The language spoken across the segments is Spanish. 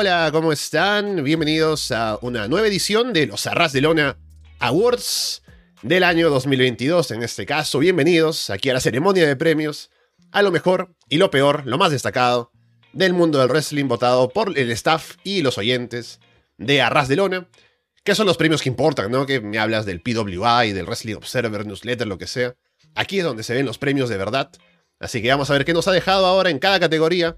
Hola, ¿cómo están? Bienvenidos a una nueva edición de los Arras de Lona Awards del año 2022. En este caso, bienvenidos aquí a la ceremonia de premios, a lo mejor y lo peor, lo más destacado del mundo del wrestling votado por el staff y los oyentes de Arras de Lona, que son los premios que importan, ¿no? Que me hablas del PWI, del Wrestling Observer, Newsletter, lo que sea. Aquí es donde se ven los premios de verdad. Así que vamos a ver qué nos ha dejado ahora en cada categoría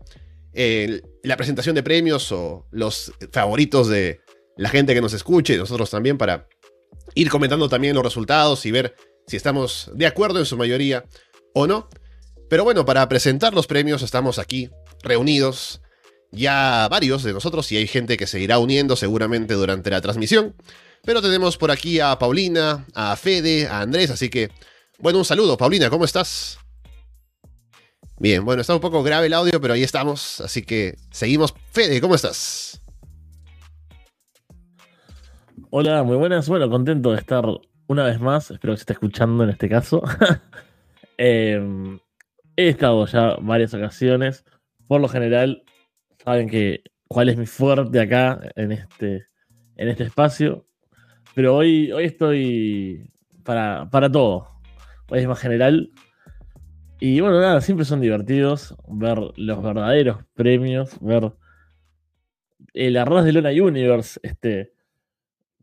la presentación de premios o los favoritos de la gente que nos escuche y nosotros también para ir comentando también los resultados y ver si estamos de acuerdo en su mayoría o no. Pero bueno, para presentar los premios estamos aquí reunidos ya varios de nosotros y hay gente que se irá uniendo seguramente durante la transmisión. Pero tenemos por aquí a Paulina, a Fede, a Andrés, así que bueno, un saludo. Paulina, ¿cómo estás? Bien, bueno, está un poco grave el audio, pero ahí estamos, así que seguimos. Fede, ¿cómo estás? Hola, muy buenas. Bueno, contento de estar una vez más. Espero que se esté escuchando en este caso. Em, he estado ya varias ocasiones. Por lo general, saben que cuál es mi fuerte acá en este, en este espacio. Pero hoy, hoy estoy para, para todo. Hoy es más general. Y bueno, nada, siempre son divertidos ver los verdaderos premios, ver el arroz de Luna Universe, este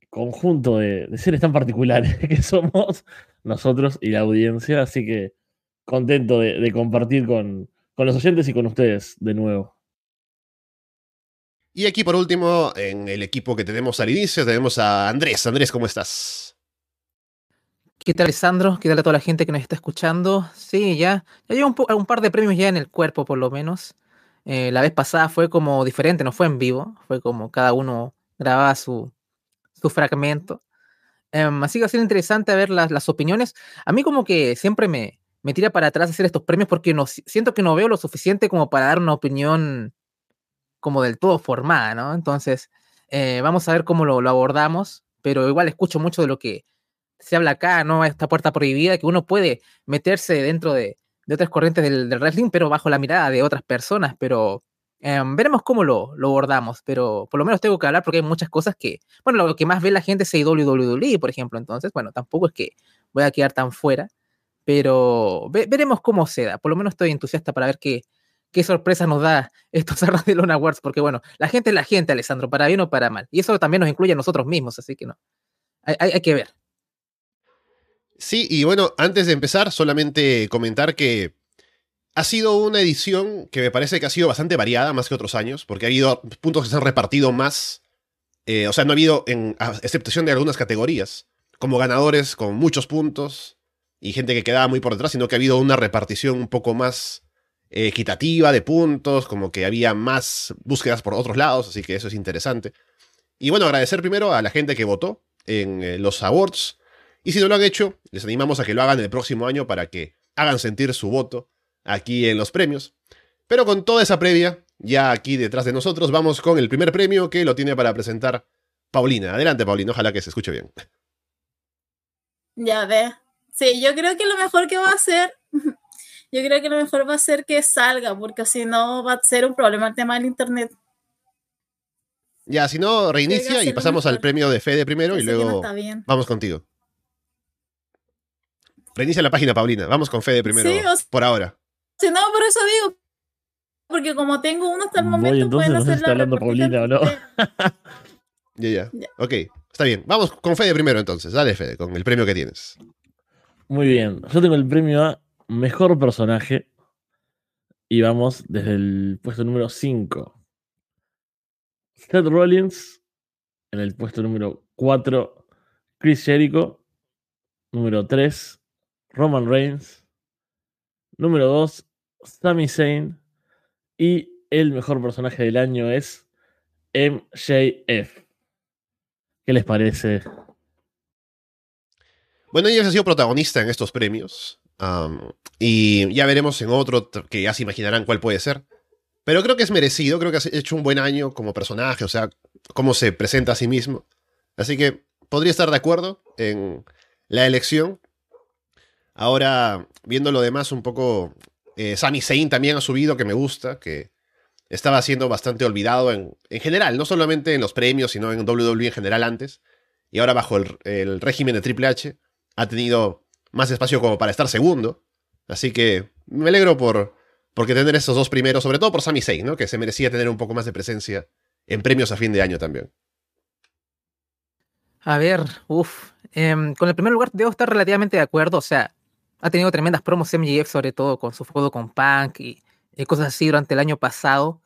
conjunto de, seres tan particulares que somos nosotros y la audiencia. Así que contento de, compartir con, con los oyentes y con ustedes de nuevo. Y aquí por último, en el equipo que tenemos al inicio, tenemos a Andrés. Andrés, ¿cómo estás? ¿Qué tal, Alessandro? ¿Qué tal a toda la gente que nos está escuchando? Sí, ya, ya llevo un, par de premios ya en el cuerpo, por lo menos. Eh, la vez pasada fue como diferente, no fue en vivo, fue como cada uno grababa su, su fragmento. Em, así que ha sido interesante ver las, las, opiniones. A mí como que siempre me, me tira para atrás hacer estos premios porque no, siento que no veo lo suficiente como para dar una opinión como del todo formada, ¿no? Entonces, eh, vamos a ver cómo lo abordamos, pero igual escucho mucho de lo que se habla acá, ¿no? Esta puerta prohibida, que uno puede meterse dentro de, otras corrientes del, wrestling, pero bajo la mirada de otras personas, pero em, veremos cómo lo, lo abordamos, pero por lo menos tengo que hablar porque hay muchas cosas que, bueno, lo que más ve la gente es WWE, por ejemplo, entonces, bueno, tampoco es que voy a quedar tan fuera, pero veremos cómo se por lo menos estoy entusiasta para ver qué, qué sorpresa nos da estos Arras de Lona Awards, porque bueno, la gente es la gente, Alessandro, para bien o para mal, y eso también nos incluye a nosotros mismos, así que no, hay que ver. Sí, y bueno, antes de empezar, solamente comentar que ha sido una edición que me parece que ha sido bastante variada, más que otros años, porque ha habido puntos que se han repartido más. Eh, o sea, no ha habido, en excepción de algunas categorías, como ganadores con muchos puntos y gente que quedaba muy por detrás, sino que ha habido una repartición un poco más eh, equitativa de puntos, como que había más búsquedas por otros lados, así que eso es interesante. Y bueno, agradecer primero a la gente que votó en eh, los awards. Y si no lo han hecho, les animamos a que lo hagan el próximo año para que hagan sentir su voto aquí en los premios. Pero con toda esa previa, ya aquí detrás de nosotros, vamos con el primer premio que lo tiene para presentar Paulina. Adelante, Paulina, ojalá que se escuche bien. Ya ve. Sí, yo creo que lo mejor que va a hacer, yo creo que lo mejor va a ser que salga, porque si no va a ser un problema el tema del internet. Ya, si no, reinicia y pasamos al premio de Fede primero y luego vamos contigo. Reinicia la página, Paulina. Vamos con Fede primero. por ahora. Si no, por eso digo. Porque como tengo uno hasta el momento, entonces no sé si está hablando Paulina o no. ya, ya, Ok, está bien. Vamos con Fede primero entonces. Dale, Fede, con el premio que tienes. Muy bien. Yo tengo el premio a Mejor Personaje. Y vamos desde el puesto número 5. Seth Rollins. En el puesto número 4. Chris Jericho. Número 3. Roman Reigns. Número 2, Sami Zayn. Y el mejor personaje del año es MJF. ¿Qué les parece? Bueno, ella ha sido protagonista en estos premios. y ya veremos en otro que ya se imaginarán cuál puede ser. Pero creo que es merecido, creo que ha hecho un buen año como personaje, o sea, cómo se presenta a sí mismo. Así que podría estar de acuerdo en la elección. Ahora, viendo lo demás un poco, eh, Sami Zayn también ha subido, que me gusta, que estaba siendo bastante olvidado en, en general, no solamente en los premios, sino en WWE en general antes. Y ahora bajo el, régimen de Triple H ha tenido más espacio como para estar segundo. Así que me alegro por porque tener esos dos primeros, sobre todo por Sami Zayn, ¿no? Que se merecía tener un poco más de presencia en premios a fin de año también. A ver, uff. con el primer lugar debo estar relativamente de acuerdo. O sea, ha tenido tremendas promos MJF, sobre todo con su juego con Punk y, cosas así durante el año pasado.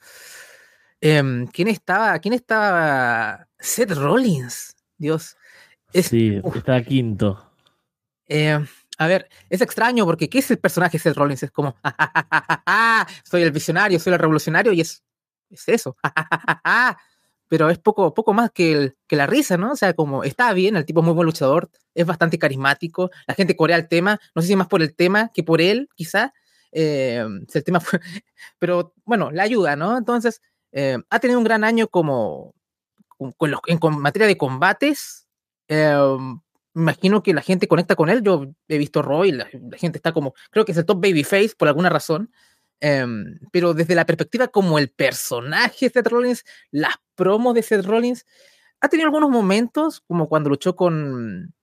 Em, ¿Quién estaba? ¿Quién estaba? Seth Rollins. Dios. sí, está quinto. Eh, a ver, es extraño porque ¿qué es el personaje de Seth Rollins? Es como, soy el visionario, soy el revolucionario y es, es eso. Pero es poco, poco más que, que la risa, ¿no? O sea, como está bien, el tipo es muy buen luchador, es bastante carismático, la gente corea el tema, no sé si más por el tema que por él, quizá. Eh, el tema pero bueno, la ayuda, ¿no? Entonces, eh, ha tenido un gran año como con, los, en materia de combates. Eh, imagino que la gente conecta con él. Yo he visto Roy, la, la gente está como, creo que es el top babyface por alguna razón. Em, pero desde la perspectiva como el personaje de Seth Rollins, las promos de Seth Rollins, ha tenido algunos momentos, como cuando luchó con,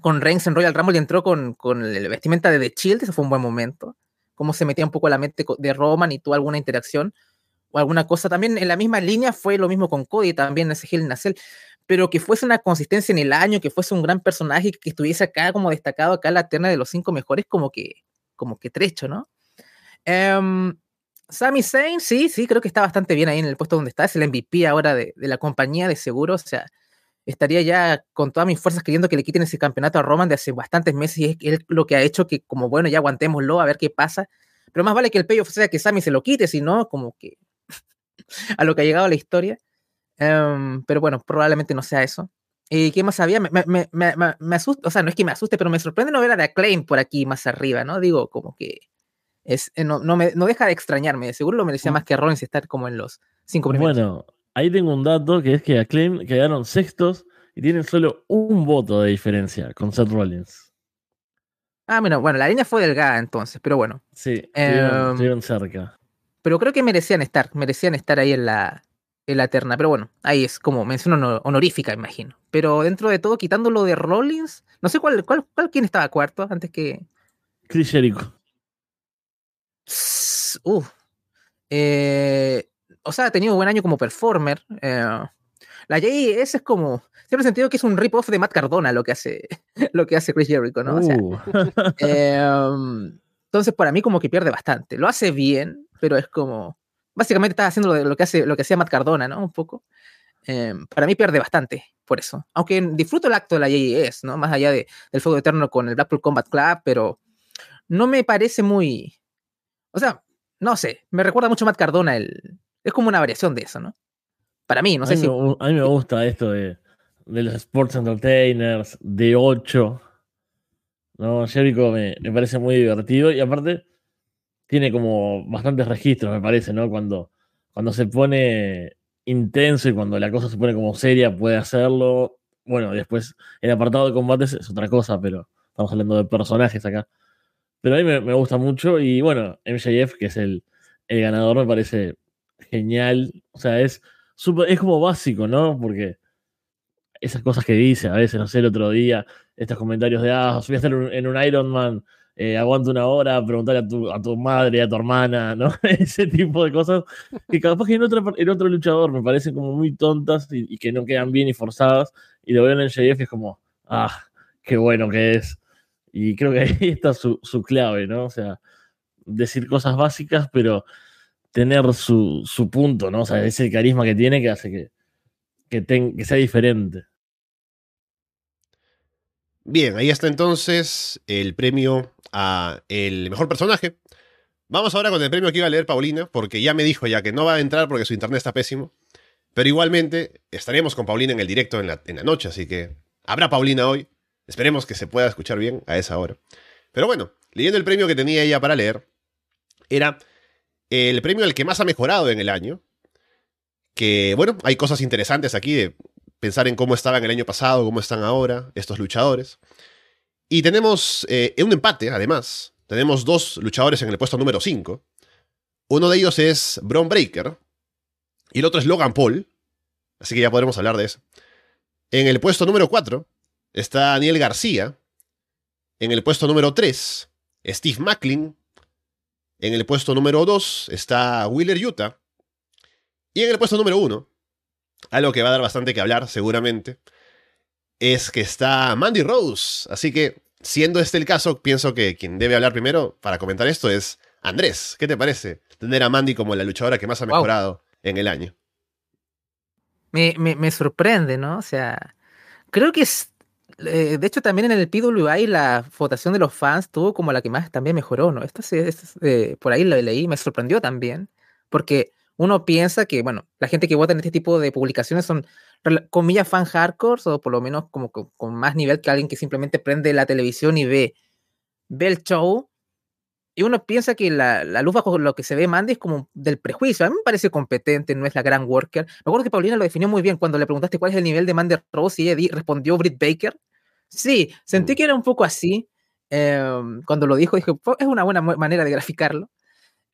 con Reigns en Royal Rumble y entró con, con la vestimenta de The Shield, ese fue un buen momento. Cómo se metía un poco a la mente de Roman y tuvo alguna interacción o alguna cosa. También en la misma línea fue lo mismo con Cody, también ese Hell Nacel pero que fuese una consistencia en el año, que fuese un gran personaje, que estuviese acá como destacado, acá en la terna de los cinco mejores, como que, como que trecho, ¿no? Um, Sami Zayn, sí, sí, creo que está bastante bien ahí en el puesto donde está, es el MVP ahora de, la compañía de seguros, o sea, estaría ya con todas mis fuerzas queriendo que le quiten ese campeonato a Roman de hace bastantes meses y es, lo que ha hecho que como bueno, ya aguantémoslo a ver qué pasa, pero más vale que el payoff sea que Sami se lo quite, si no, como que a lo que ha llegado la historia. Em, pero bueno, probablemente no sea eso. ¿Y qué más había? Me, me, me, me, asusta, o sea, no es que me asuste, pero me sorprende no ver a The Acclaim por aquí más arriba, ¿no? Digo, como que es, eh, no, no, me, no deja de extrañarme. Seguro lo merecía más que Rollins estar como en los cinco primeros. Bueno, ahí tengo un dato que es que Acclaim quedaron sextos y tienen solo un voto de diferencia con Seth Rollins. Ah, bueno, bueno, la línea fue delgada entonces, pero bueno. Sí, estuvieron em, cerca. Pero creo que merecían estar, merecían estar ahí en la, la terna. Pero bueno, ahí es como mención honorífica, imagino. Pero dentro de todo, quitándolo de Rollins, no sé cuál, cuál, cuál quién estaba cuarto antes que. Chris Jericho. Eh, o sea, ha tenido un buen año como performer. Eh, la JS es como. Siempre he sentido que es un rip-off de Matt Cardona lo que hace, lo que hace Chris Jericho, ¿no? Uh. Em, entonces, para mí, como que pierde bastante. Lo hace bien, pero es como básicamente está haciendo lo, que, hace, lo que hacía Matt Cardona, ¿no? Un poco. Em, para mí pierde bastante por eso. Aunque disfruto el acto de la JES, ¿no? Más allá de, del fuego eterno con el Blackpool Combat Club, pero no me parece muy. O sea, no sé, me recuerda mucho a Matt Cardona. El, es como una variación de eso, ¿no? Para mí, no sé si. a mí me gusta esto de, de los Sports Entertainers, de 8. ¿no? Jericho me, me parece muy divertido y aparte tiene como bastantes registros, me parece, ¿no? Cuando, cuando se pone intenso y cuando la cosa se pone como seria, puede hacerlo. Bueno, después el apartado de combates es otra cosa, pero estamos hablando de personajes acá. Pero a mí me, gusta mucho y bueno, MJF, que es el, el, ganador, me parece genial. O sea, es, super, es como básico, ¿no? Porque esas cosas que dice a veces, no sé, el otro día, estos comentarios de, ah, voy a estar en un Iron Man eh, aguanta una hora, preguntarle a tu, a tu madre, a tu hermana, ¿no? Ese tipo de cosas que capaz que en otro, en otro luchador me parecen como muy tontas y, que no quedan bien y forzadas. Y lo veo en el y es como, ah, qué bueno que es. Y creo que ahí está su, su clave, ¿no? O sea, decir cosas básicas, pero tener su, su punto, ¿no? O sea, ese carisma que tiene que hace que, que, que sea diferente. Bien, ahí está entonces el premio a el mejor personaje. Vamos ahora con el premio que iba a leer Paulina, porque ya me dijo ya que no va a entrar porque su internet está pésimo. Pero igualmente estaremos con Paulina en el directo en la, en la noche, así que habrá Paulina hoy. Esperemos que se pueda escuchar bien a esa hora. Pero bueno, leyendo el premio que tenía ella para leer, era el premio al que más ha mejorado en el año. Que bueno, hay cosas interesantes aquí de pensar en cómo estaban el año pasado, cómo están ahora estos luchadores. Y tenemos eh, un empate, además. Tenemos dos luchadores en el puesto número 5. Uno de ellos es Bron Breaker y el otro es Logan Paul. Así que ya podremos hablar de eso. En el puesto número 4 está Daniel García. En el puesto número 3, Steve Macklin. En el puesto número 2 está Wheeler Utah. Y en el puesto número 1, algo que va a dar bastante que hablar seguramente, es que está Mandy Rose. Así que, siendo este el caso, pienso que quien debe hablar primero para comentar esto es Andrés. ¿Qué te parece tener a Mandy como la luchadora que más ha Wow. mejorado en el año? Me, me, me sorprende, ¿no? O sea, creo que es. Eh, de hecho, también en el PWI la votación de los fans tuvo como la que más también mejoró, ¿no? Esto eh, por ahí lo leí, me sorprendió también, porque uno piensa que, bueno, la gente que vota en este tipo de publicaciones son, comillas, fan hardcore, o por lo menos como con, más nivel que alguien que simplemente prende la televisión y ve, ve el show. Y uno piensa que la, la luz bajo lo que se ve Mandy es como del prejuicio. A mí me parece competente, no es la gran worker. Me acuerdo que Paulina lo definió muy bien cuando le preguntaste cuál es el nivel de Mandy Rose y ella di- respondió Britt Baker. Sí, sentí Mm. que era un poco así. em, cuando lo dijo, dije, "Fue- es una buena manera de graficarlo.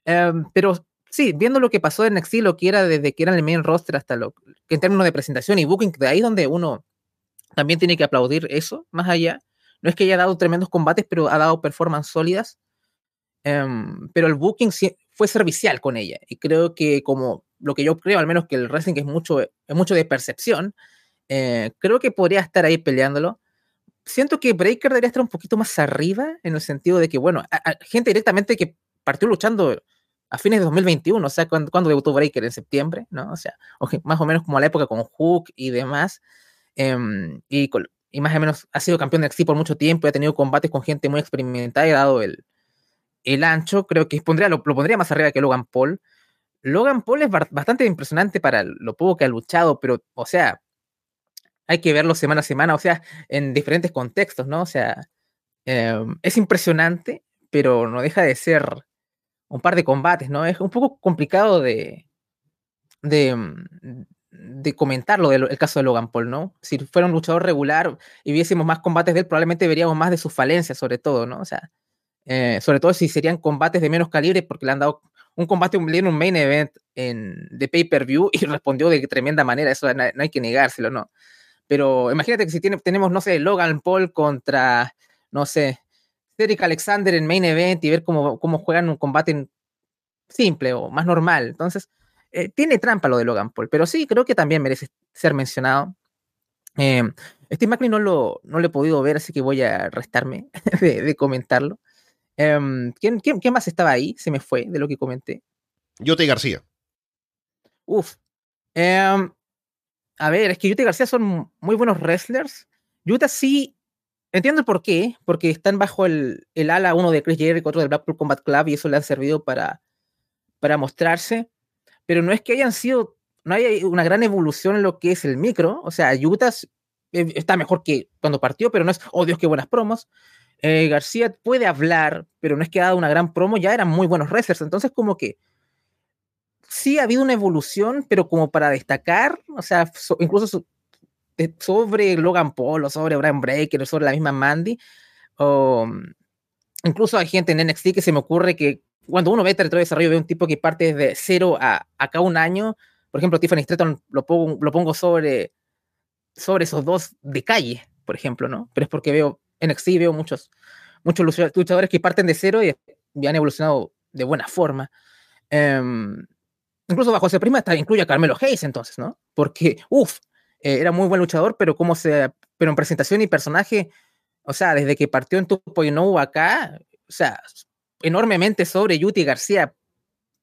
Em, pero sí, viendo lo que pasó en NXT, lo que era desde que era el main roster hasta lo que en términos de presentación y booking, de ahí es donde uno también tiene que aplaudir eso, más allá. No es que haya dado tremendos combates, pero ha dado performances sólidas. Em, pero el booking fue servicial con ella. Y creo que como lo que yo creo, al menos que el wrestling es mucho, es mucho de percepción, eh, creo que podría estar ahí peleándolo. Siento que Breaker debería estar un poquito más arriba, en el sentido de que, bueno, a- gente directamente que partió luchando a fines de 2021, o sea, cuando, debutó Breaker en septiembre, ¿no? O sea, más o menos como a la época con Hook y demás. em, y, más o menos ha sido campeón de NXT por mucho tiempo y ha tenido combates con gente muy experimentada y dado el, el ancho, creo que pondría, lo, pondría más arriba que Logan Paul. Logan Paul es bastante impresionante para lo poco que ha luchado, pero, o sea, hay que verlo semana a semana, o sea, en diferentes contextos, ¿no? O sea, eh, es impresionante, pero no deja de ser un par de combates, ¿no? Es un poco complicado de, de, mm, de comentar lo del el caso de Logan Paul, ¿no? Si fuera un luchador regular y viésemos más combates de él, probablemente veríamos más de sus falencias, sobre todo, ¿no? O sea, eh, sobre todo si serían combates de menos calibre, porque le han dado un combate en un main event en, de pay-per-view y respondió de tremenda manera, eso no, no hay que negárselo, ¿no? Pero imagínate que si tiene, tenemos, no sé, Logan Paul contra, no sé, Cedric Alexander en main event y ver cómo, cómo juegan un combate simple o más normal. Entonces, eh, tiene trampa lo de Logan Paul, pero sí, creo que también merece ser mencionado. Eh, Steve Macklin no lo, no lo he podido ver, así que voy a restarme de, de comentarlo. Em, ¿quién, quién, quién más estaba ahí? Se me fue de lo que comenté. Yote García. Uf. Em, a ver, es que Utah y García son muy buenos wrestlers. Utah sí, entiendo por qué, porque están bajo el, el ala uno de Chris Jericho, otro del Blackpool Combat Club, y eso le ha servido para, para mostrarse. Pero no es que hayan sido, no hay una gran evolución en lo que es el micro. O sea, Utah eh, está mejor que cuando partió, pero no es, oh Dios, qué buenas promos. Eh, García puede hablar, pero no es que ha dado una gran promo, ya eran muy buenos wrestlers. Entonces, como que sí ha habido una evolución, pero como para destacar, o sea, so- incluso so- de- sobre Logan Paul o sobre Brian Breaker o sobre la misma Mandy, o mm, incluso hay gente en NXT que se me ocurre que cuando uno ve territorio de desarrollo, ve un tipo que parte desde cero a acá un año, por ejemplo, Tiffany Stratton lo pongo, lo pongo sobre, sobre esos dos de calle, por ejemplo, ¿no? Pero es porque veo NXT veo muchos, muchos lucha- luchadores que parten de cero y, y han evolucionado de buena forma. Em, incluso bajo ese prisma está, incluye a Carmelo Hayes entonces, ¿no? Porque, uff, era muy buen luchador, pero como se, pero en presentación y personaje, o sea, desde que partió en 2.0 acá, o sea, enormemente sobre Yuti García,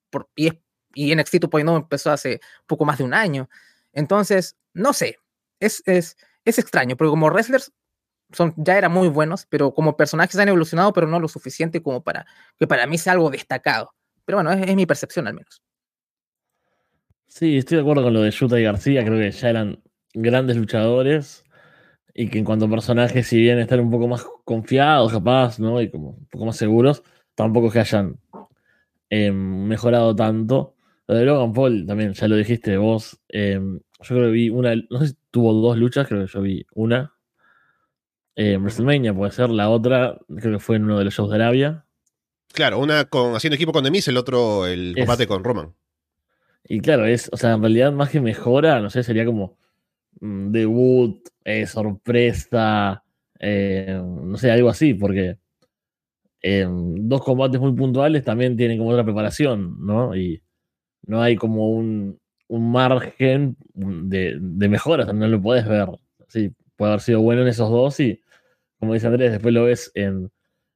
por, y, es- y NXT 2.0 empezó hace poco más de un año. Entonces, no sé, es, es, es extraño, porque como wrestlers son, ya eran muy buenos, pero como personajes han evolucionado, pero no lo suficiente como para que para mí sea algo destacado. Pero bueno, es, es mi percepción al menos. Sí, estoy de acuerdo con lo de Yuta y García, creo que ya eran grandes luchadores y que en cuanto a personajes, si bien están un poco más confiados, capaz, ¿no? Y como un poco más seguros, tampoco es que hayan eh, mejorado tanto. Lo de Logan Paul también, ya lo dijiste vos, eh, yo creo que vi una, no sé si tuvo dos luchas, creo que yo vi una. Eh, en WrestleMania puede ser, la otra creo que fue en uno de los shows de Arabia. Claro, una con haciendo equipo con Demis, el otro el Es- combate con Roman. Y claro, es, o sea, en realidad más que mejora, no sé, sería como mm, debut, eh, sorpresa, eh, no sé, algo así, porque eh, dos combates muy puntuales también tienen como otra preparación, ¿no? Y no hay como un, un margen de, de mejoras, no lo puedes ver. Sí, puede haber sido bueno en esos dos y, como dice Andrés, después lo ves en,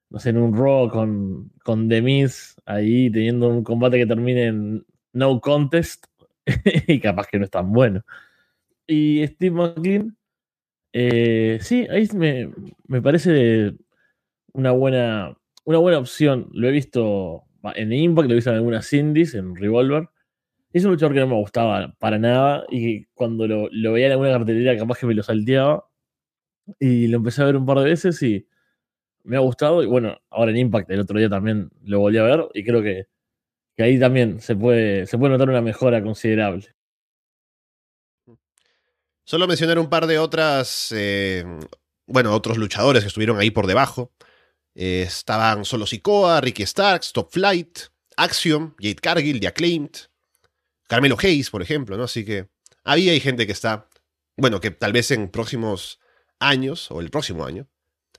no sé, en un Raw con, con The ahí teniendo un combate que termine en no contest y capaz que no es tan bueno. Y Steve McLean, eh, sí, ahí me, me parece una buena, una buena opción. Lo he visto en Impact, lo he visto en algunas indies, en Revolver. Es un luchador que no me gustaba para nada y cuando lo, lo veía en alguna cartelera capaz que me lo salteaba. Y lo empecé a ver un par de veces y me ha gustado. Y bueno, ahora en Impact el otro día también lo volví a ver y creo que, que ahí también se puede, se puede notar una mejora considerable. Solo mencionar un par de otras, eh, bueno, otros luchadores que estuvieron ahí por debajo. Eh, estaban Solo Sikoa, Ricky Starks, Top Flight, Axiom, Jade Cargill, The Acclaimed, Carmelo Hayes, por ejemplo, ¿no? Así que había hay gente que está, bueno, que tal vez en próximos años, o el próximo año,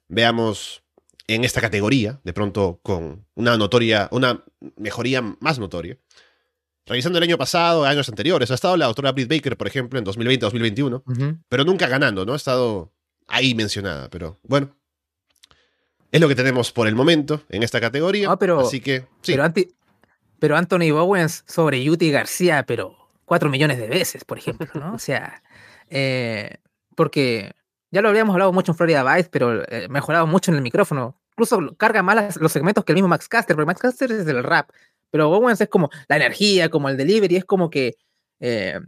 veamos en esta categoría, de pronto con una notoria, una mejoría más notoria. Revisando el año pasado, años anteriores, ha estado la doctora Britt Baker, por ejemplo, en 2020-2021, Ujú. pero nunca ganando, ¿no? Ha estado ahí mencionada, pero bueno. Es lo que tenemos por el momento en esta categoría. Ah, pero- así que, sí. Pero, anti- pero Anthony Bowens sobre Yuti García, pero cuatro millones de veces, por ejemplo, ¿no? O sea, eh, porque ya lo habíamos hablado mucho en Florida Vice, pero eh, mejorado mucho en el micrófono. Incluso carga más los segmentos que el mismo Max Caster, porque Max Caster es del rap, pero Bowens es como la energía, como el delivery, es como que eh,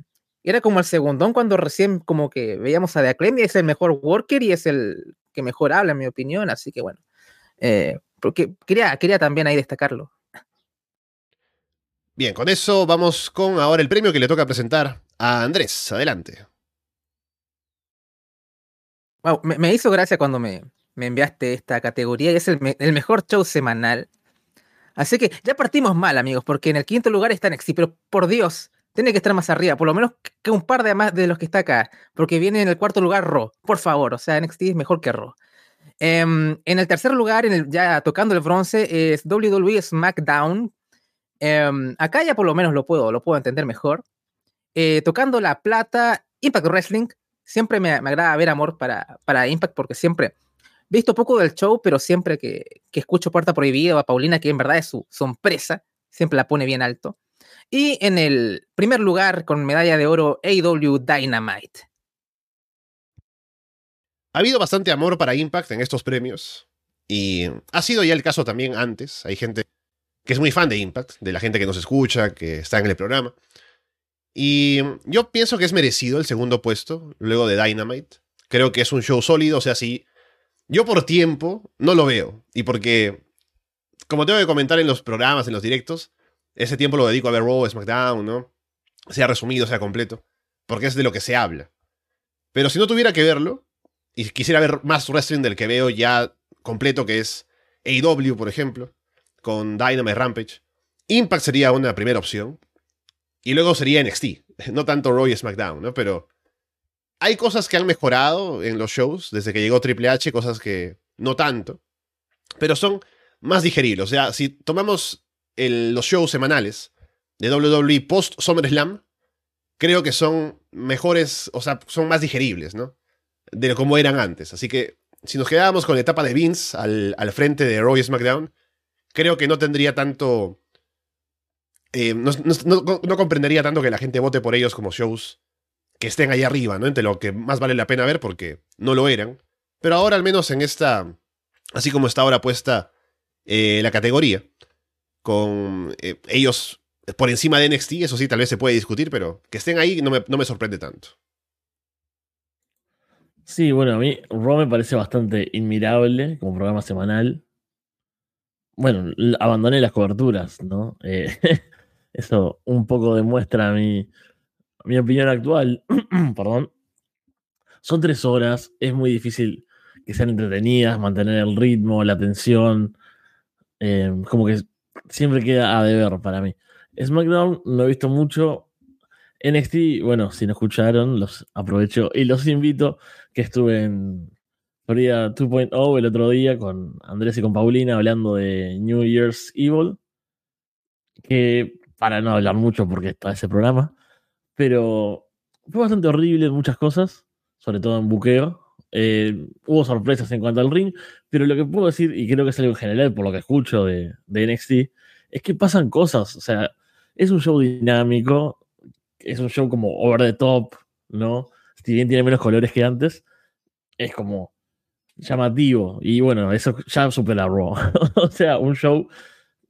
era como el segundón cuando recién como que veíamos a The y es el mejor worker y es el que mejor habla, en mi opinión, así que bueno. eh, porque quería, quería también ahí destacarlo. Bien, con eso vamos con ahora el premio que le toca presentar a Andrés. Adelante. Wow, me, hizo gracia cuando me, me enviaste esta categoría y es el, el mejor show semanal. Así que ya partimos mal, amigos, porque en el quinto lugar está NXT, pero por Dios, tiene que estar más arriba, por lo menos que un par de más de los que está acá, porque viene en el cuarto lugar Raw, por favor, o sea, NXT es mejor que Raw. Em, en el tercer lugar, ya tocando el bronce, es WWE SmackDown. Em, acá ya por lo menos lo puedo, lo puedo entender mejor. Eh, tocando la plata, Impact Wrestling, siempre me, agrada ver amor para, para Impact porque siempre visto poco del show, pero siempre que, que escucho Puerta Prohibida o a Paulina, que en verdad es su, empresa, siempre la pone bien alto. Y en el primer lugar, con medalla de oro, AEW Dynamite. Ha habido bastante amor para Impact en estos premios. Y ha sido ya el caso también antes. Hay gente que es muy fan de Impact, de la gente que nos escucha, que está en el programa. Y yo pienso que es merecido el segundo puesto, luego de Dynamite. Creo que es un show sólido, o sea, si yo por tiempo no lo veo. Y porque, como tengo que comentar en los programas, en los directos, ese tiempo lo dedico a ver Raw, SmackDown, ¿no? Sea resumido, sea completo. Porque es de lo que se habla. Pero si no tuviera que verlo, y quisiera ver más wrestling del que veo ya completo, que es AEW, por ejemplo, con Dynamite Rampage, Impact sería una primera opción. Y luego sería NXT, no tanto Raw y SmackDown, ¿no? Pero hay cosas que han mejorado en los shows desde que llegó Triple H, cosas que no tanto, pero son más digeribles. O sea, si tomamos los shows semanales de WWE post SummerSlam, creo que son mejores, o sea, son más digeribles, ¿no? De como eran antes. Así que si nos quedábamos con la etapa de Vince al, al frente de Raw y SmackDown, creo que no tendría tanto. Eh, no, no- no- comprendería tanto que la gente vote por ellos como shows que estén ahí arriba, ¿no? Entre lo que más vale la pena ver porque no lo eran. Pero ahora, al menos en esta. Así como está ahora puesta eh, la categoría, con eh, ellos por encima de NXT, eso sí, tal vez se puede discutir, pero que estén ahí no me, no me sorprende tanto. Sí, bueno, a mí Raw me parece bastante inmirable como programa semanal. Bueno, abandoné las coberturas, ¿no? Eh, eso un poco demuestra mi, mi opinión actual. Perdón. Son tres horas, es muy difícil que sean entretenidas, mantener el ritmo, la atención. Eh, como que siempre queda a deber para mí. SmackDown no he visto mucho. NXT, bueno, si no escucharon, los aprovecho y los invito que estuve en Florida 2.0 el otro día con Andrés y con Paulina hablando de New Year's Evil. Que para no hablar mucho porque está ese programa, pero fue bastante horrible en muchas cosas, sobre todo en buqueo. Eh, hubo sorpresas en cuanto al ring, pero lo que puedo decir, y creo que es algo en general por lo que escucho de, NXT, es que pasan cosas. O sea, es un show dinámico, es un show como over the top, ¿no? Si bien tiene menos colores que antes, es como llamativo. Y bueno, eso ya supera Raw. o sea, un show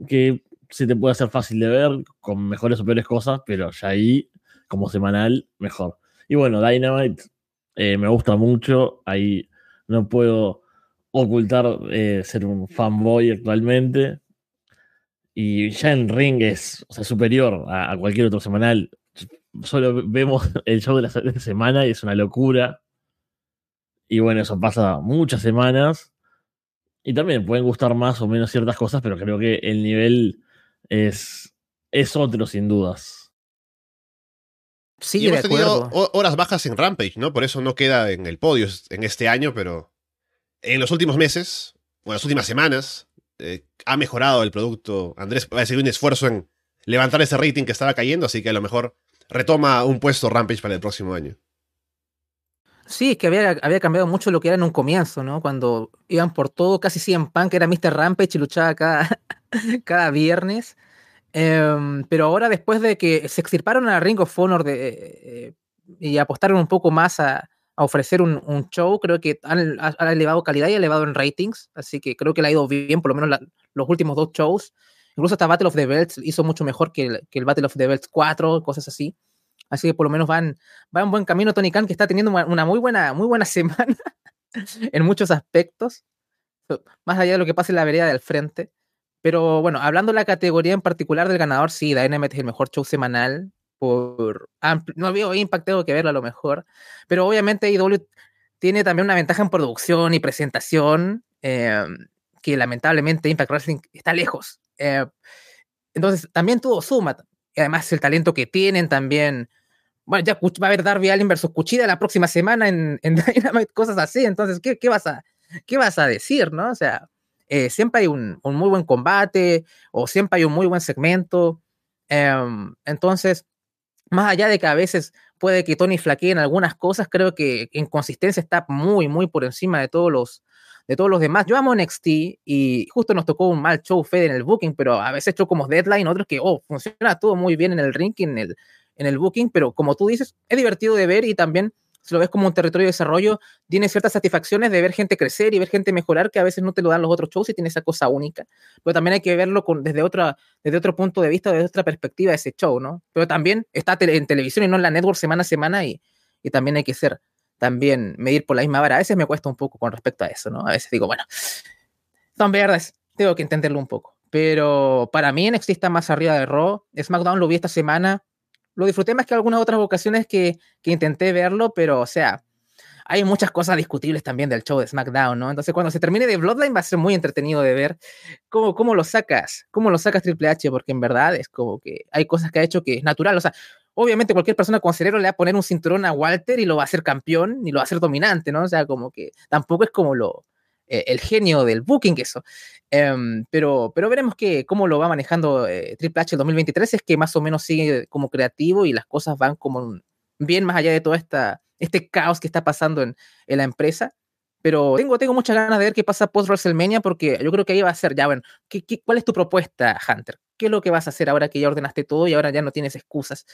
que se te puede hacer fácil de ver, con mejores o peores cosas, pero ya ahí, como semanal, mejor. Y bueno, Dynamite eh, me gusta mucho. Ahí no puedo ocultar eh, ser un fanboy actualmente. Y ya en ring es superior a, cualquier otro semanal solo vemos el show de la, semana y es una locura. Y bueno, eso pasa muchas semanas. Y también pueden gustar más o menos ciertas cosas, pero creo que el nivel es, es otro, sin dudas. Y Sí, de hemos tenido acuerdo. ho- horas bajas en Rampage, ¿no? Por eso no queda en el podio en este año, pero en los últimos meses, o en las últimas semanas, eh, ha mejorado el producto. Andrés va a hacer un esfuerzo en levantar ese rating que estaba cayendo, así que a lo mejor retoma un puesto Rampage para el próximo año. Sí, es que había, había cambiado mucho lo que era en un comienzo, ¿no? Cuando iban por todo, casi 100 Punk era Mr. Rampage y luchaba cada, cada viernes. Em, pero ahora, después de que se extirparon a Ring of Honor de, eh, y apostaron un poco más a, ofrecer un, un show, creo que han, ha- ha elevado calidad y elevado en ratings. Así que creo que le ha ido bien, por lo menos los últimos dos shows. Incluso hasta Battle of the Belts hizo mucho mejor que el, Battle of the Belts 4, cosas así. Así que por lo menos van, va en buen camino Tony Khan, que está teniendo una- muy buena, muy buena semana en muchos aspectos, más allá de lo que pasa en la vereda del frente. Pero bueno, hablando de la categoría en particular del ganador, sí, Dynamite es el mejor show semanal. Por no veo Impact, tengo que verlo a lo mejor. Pero obviamente IW tiene también una ventaja en producción y presentación, eh, que lamentablemente Impact Wrestling está lejos. Eh, entonces, también todo suma. Y además, el talento que tienen también bueno, ya va a haber Darby Allin versus Cuchida la próxima semana en, en Dynamite, cosas así. Entonces, ¿qué, qué vas, a, qué vas a decir, no? O sea, eh, siempre hay un, un muy buen combate o siempre hay un muy buen segmento. Em, entonces, más allá de que a veces puede que Tony flaquee en algunas cosas, creo que en consistencia está muy, muy por encima de todos los de todos los demás. Yo amo NXT y justo nos tocó un mal show Fede en el booking, pero a veces show como Deadline, otros que, oh, funciona todo muy bien en el ring, en el, en el booking, pero como tú dices, es divertido de ver y también, si lo ves como un territorio de desarrollo, tiene ciertas satisfacciones de ver gente crecer y ver gente mejorar que a veces no te lo dan los otros shows y tiene esa cosa única. Pero también hay que verlo con, desde, otra, desde otro punto de vista, desde otra perspectiva ese show, ¿no? Pero también está tele, en televisión y no en la network semana a semana y, y también hay que ser, también medir por la misma vara. A veces me cuesta un poco con respecto a eso, ¿no? A veces digo, bueno, son verdes, tengo que entenderlo un poco. Pero para mí NXT está más arriba de Raw. SmackDown lo vi esta semana lo disfruté más que algunas otras ocasiones que, que, intenté verlo, pero o sea, hay muchas cosas discutibles también del show de SmackDown, ¿no? Entonces cuando se termine de Bloodline va a ser muy entretenido de ver cómo, cómo lo sacas, cómo lo sacas Triple H, porque en verdad es como que hay cosas que ha hecho que es natural, o sea, obviamente cualquier persona con cerebro le va a poner un cinturón a Walter y lo va a hacer campeón y lo va a hacer dominante, ¿no? O sea, como que tampoco es como lo, eh, el genio del booking eso. Um, pero, pero veremos que, cómo lo va manejando eh, Triple H el 2023, es que más o menos sigue como creativo y las cosas van como bien más allá de todo esta, este caos que está pasando en, en la empresa. Pero tengo, tengo muchas ganas de ver qué pasa post WrestleMania porque yo creo que ahí va a ser, ya bueno, ¿qué, qué, cuál es tu propuesta, Hunter? ¿Qué es lo que vas a hacer ahora que ya ordenaste todo y ahora ya no tienes excusas?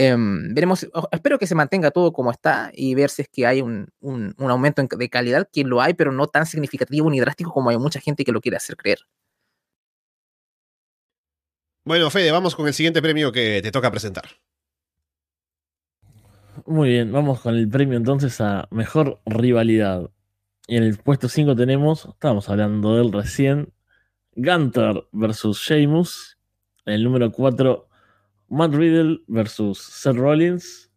Um, veremos, espero que se mantenga todo como está y ver si es que hay un, un, un aumento en, de calidad, que lo hay, pero no tan significativo ni drástico como hay mucha gente que lo quiere hacer creer. Bueno, Fede, vamos con el siguiente premio que te toca presentar. Muy bien, vamos con el premio entonces a Mejor Rivalidad. Y en el puesto 5 tenemos, estábamos hablando del recién, Gunter versus Sheamus. En el número 4, Matt Riddle versus Seth Rollins.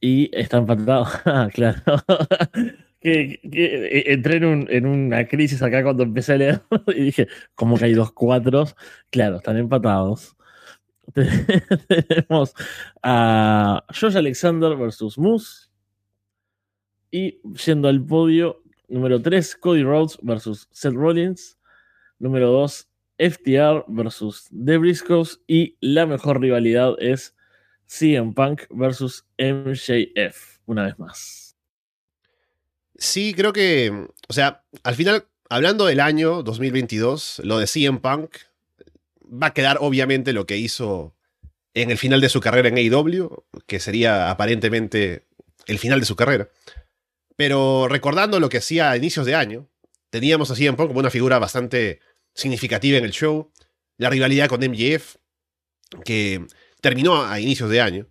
Y está empatado. claro. que, que eh, entré en una crisis acá cuando empecé a leer y dije, ¿cómo que hay dos cuatros? Claro, están empatados. Tenemos a Josh Alexander versus Moose. Y yendo al podio, número 3, Cody Rhodes versus Seth Rollins. Número 2, FTR versus The Briscoes. Y la mejor rivalidad es CM Punk versus MJF, una vez más. Sí, creo que, o sea, al final, hablando del año 2022, lo de CM Punk va a quedar obviamente lo que hizo en el final de su carrera en AEW, que sería aparentemente el final de su carrera. Pero recordando lo que hacía a inicios de año, teníamos a CM Punk como una figura bastante significativa en el show, la rivalidad con MJF, que terminó a inicios de año,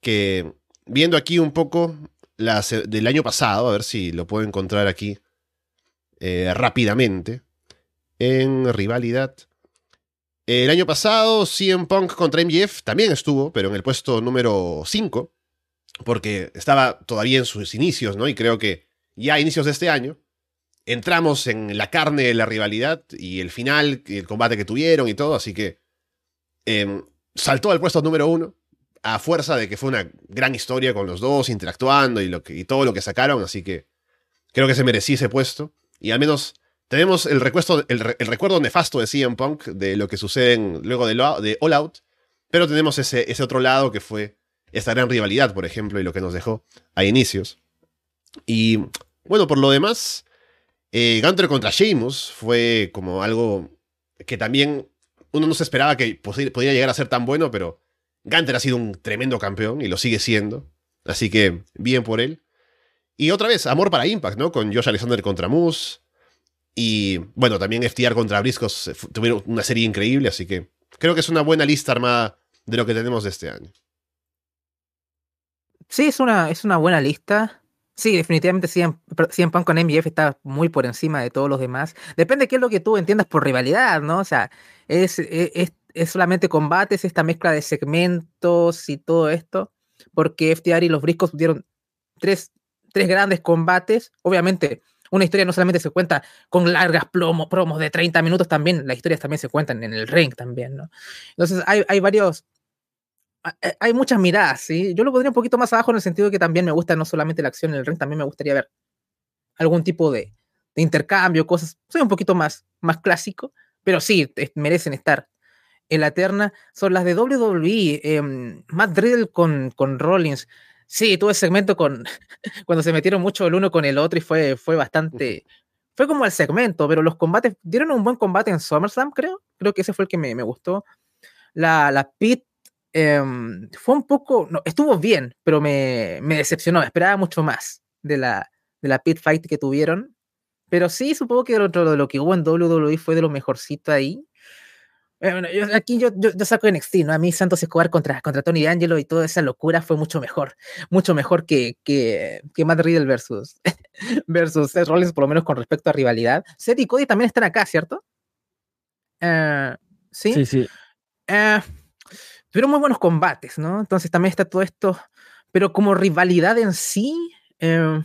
que viendo aquí un poco las, del año pasado, a ver si lo puedo encontrar aquí eh, rápidamente, en rivalidad. El año pasado, CM Punk contra MJF también estuvo, pero en el puesto número 5, porque estaba todavía en sus inicios, ¿no? Y creo que ya a inicios de este año entramos en la carne de la rivalidad y el final, el combate que tuvieron y todo, así que em, saltó al puesto número 1 a fuerza de que fue una gran historia con los dos interactuando y, todo lo que sacaron, así que creo que se merecía ese puesto. Y al menos tenemos el recuerdo, el, re- el recuerdo nefasto de CM Punk de lo que sucede luego de All Out, pero tenemos ese, ese otro lado que fue esta gran rivalidad, por ejemplo, y lo que nos dejó a inicios. Y bueno, por lo demás, eh, Gunter contra Sheamus fue como algo que también uno no se esperaba que podía llegar a ser tan bueno, pero Gunter ha sido un tremendo campeón y lo sigue siendo. Así que bien por él. Y otra vez, amor para Impact, ¿no? Con Josh Alexander contra Moose. Y bueno, también FTR contra Briscos eh, tuvieron una serie increíble, así que creo que es una buena lista armada de lo que tenemos de este año. Sí, es una, es una buena lista. Sí, definitivamente CM, Punk con MJF está muy por encima de todos los demás. Depende de qué es lo que tú entiendas por rivalidad, ¿no? O sea, es, e- es, es solamente combates, esta mezcla de segmentos y todo esto. Porque FTR y los Briscos dieron tres, tres grandes combates. Obviamente, una historia no solamente se cuenta con largas plomo- promos de 30 minutos, también las historias también se cuentan en el ring también, ¿no? Entonces, hay, hay varios hay muchas miradas, ¿sí? Yo lo pondría un poquito más abajo en el sentido de que también me gusta no solamente la acción en el ring, también me gustaría ver algún tipo de, de intercambio, cosas. Soy un poquito más, más clásico, pero sí, merecen estar en la terna. Son las de WWE, em, Matt Riddle con, con Rollins. Sí, tuve segmento con cuando se metieron mucho el uno con el otro y fue, fue bastante. Fue como el segmento, pero los combates dieron un buen combate en SummerSlam, creo. Creo que ese fue el que me, me gustó. La, la Pit em, fue un poco, no, estuvo bien, pero me, me decepcionó, esperaba mucho más de la, de la pit fight que tuvieron. Pero sí, supongo que dentro de lo que hubo en WWE fue de lo mejorcito ahí. Bueno, yo- aquí yo, yo, yo saco NXT, ¿no? A mí Santos Escobar contra, contra Tony D'Angelo y toda esa locura fue mucho mejor. Mucho mejor que, que, que Matt Riddle versus, versus Seth Rollins, por lo menos con respecto a rivalidad. Seth y Cody también están acá, ¿cierto? Eh, sí. Sí, sí. Eh, tuvieron muy buenos combates, ¿no? Entonces también está todo esto, pero como rivalidad en sí, eh,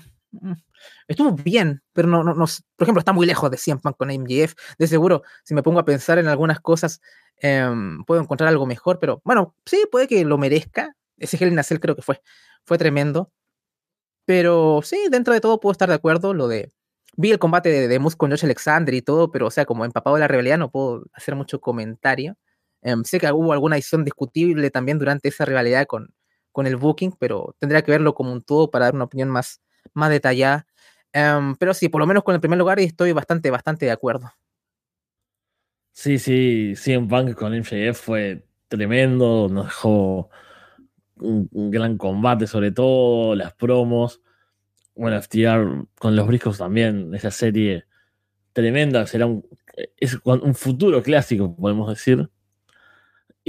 estuvo bien, pero no, no, no por ejemplo, está muy lejos de CM Punk con MJF. De seguro, si me pongo a pensar en algunas cosas, em, puedo encontrar algo mejor, pero bueno, sí, puede que lo merezca. Ese Hell in a Cell creo que fue, fue tremendo. Pero sí, dentro de todo puedo estar de acuerdo. Lo de. Vi el combate de, de con Josh Alexander y todo, pero o sea, como empapado de la rivalidad, no puedo hacer mucho comentario. Em, sé que hubo alguna edición discutible también durante esa rivalidad con, con el Booking, pero tendría que verlo como un todo para dar una opinión más, más detallada. Em, pero sí, por lo menos con el primer lugar estoy bastante, bastante de acuerdo. Sí, sí, CM Punk con MJF fue tremendo, nos dejó un, gran combate sobre todo, las promos. Bueno, FTR con los briscos también, esa serie tremenda, será un, un futuro clásico, podemos decir.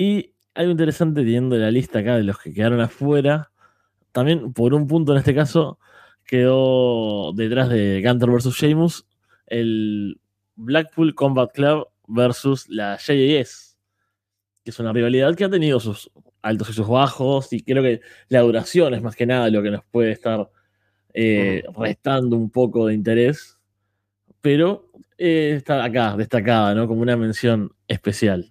Y algo interesante teniendo la lista acá de los que quedaron afuera, también por un punto en este caso quedó detrás de Gunter vs. Sheamus el Blackpool Combat Club versus la JAS, que es una rivalidad que ha tenido sus altos y sus bajos, y creo que la duración es más que nada lo que nos puede estar eh, restando un poco de interés, pero eh, está acá, destacada, ¿no? Como una mención especial.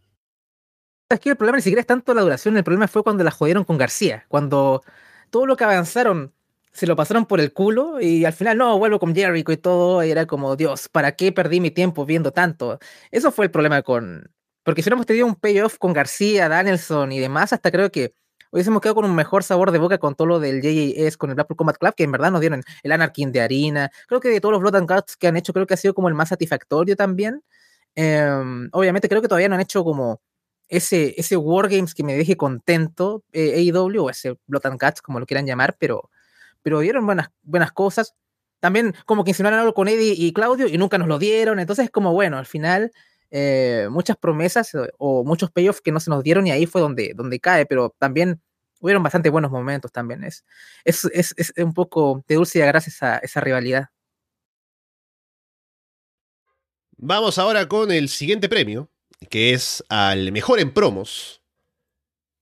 Es que el problema ni siquiera es tanto la duración, el problema fue cuando la jodieron con García, cuando todo lo que avanzaron se lo pasaron por el culo y al final no, vuelvo con Jericho y todo, y era como, Dios, ¿para qué perdí mi tiempo viendo tanto? Eso fue el problema con... Porque si hemos tenido un payoff con García, Danielson y demás, hasta creo que hubiésemos quedado con un mejor sabor de boca con todo lo del JJS, con el Blackpool Combat Club, que en verdad nos dieron el Anarchy de harina. Creo que de todos los Blood and Guts que han hecho, creo que ha sido como el más satisfactorio también. Em, obviamente creo que todavía no han hecho como ese, ese Wargames que me deje contento, eh, AEW, o ese Blood and Guts, como lo quieran llamar, pero, pero dieron buenas, buenas cosas. También como que insinuaron algo con Eddie y Claudio y nunca nos lo dieron. Entonces, como bueno, al final eh, muchas promesas o, o muchos payoffs que no se nos dieron y ahí fue donde, donde cae, pero también hubieron bastante buenos momentos también. Es, es, es, es un poco de dulce y de esa, esa rivalidad. Vamos ahora con el siguiente premio, que es al mejor en promos.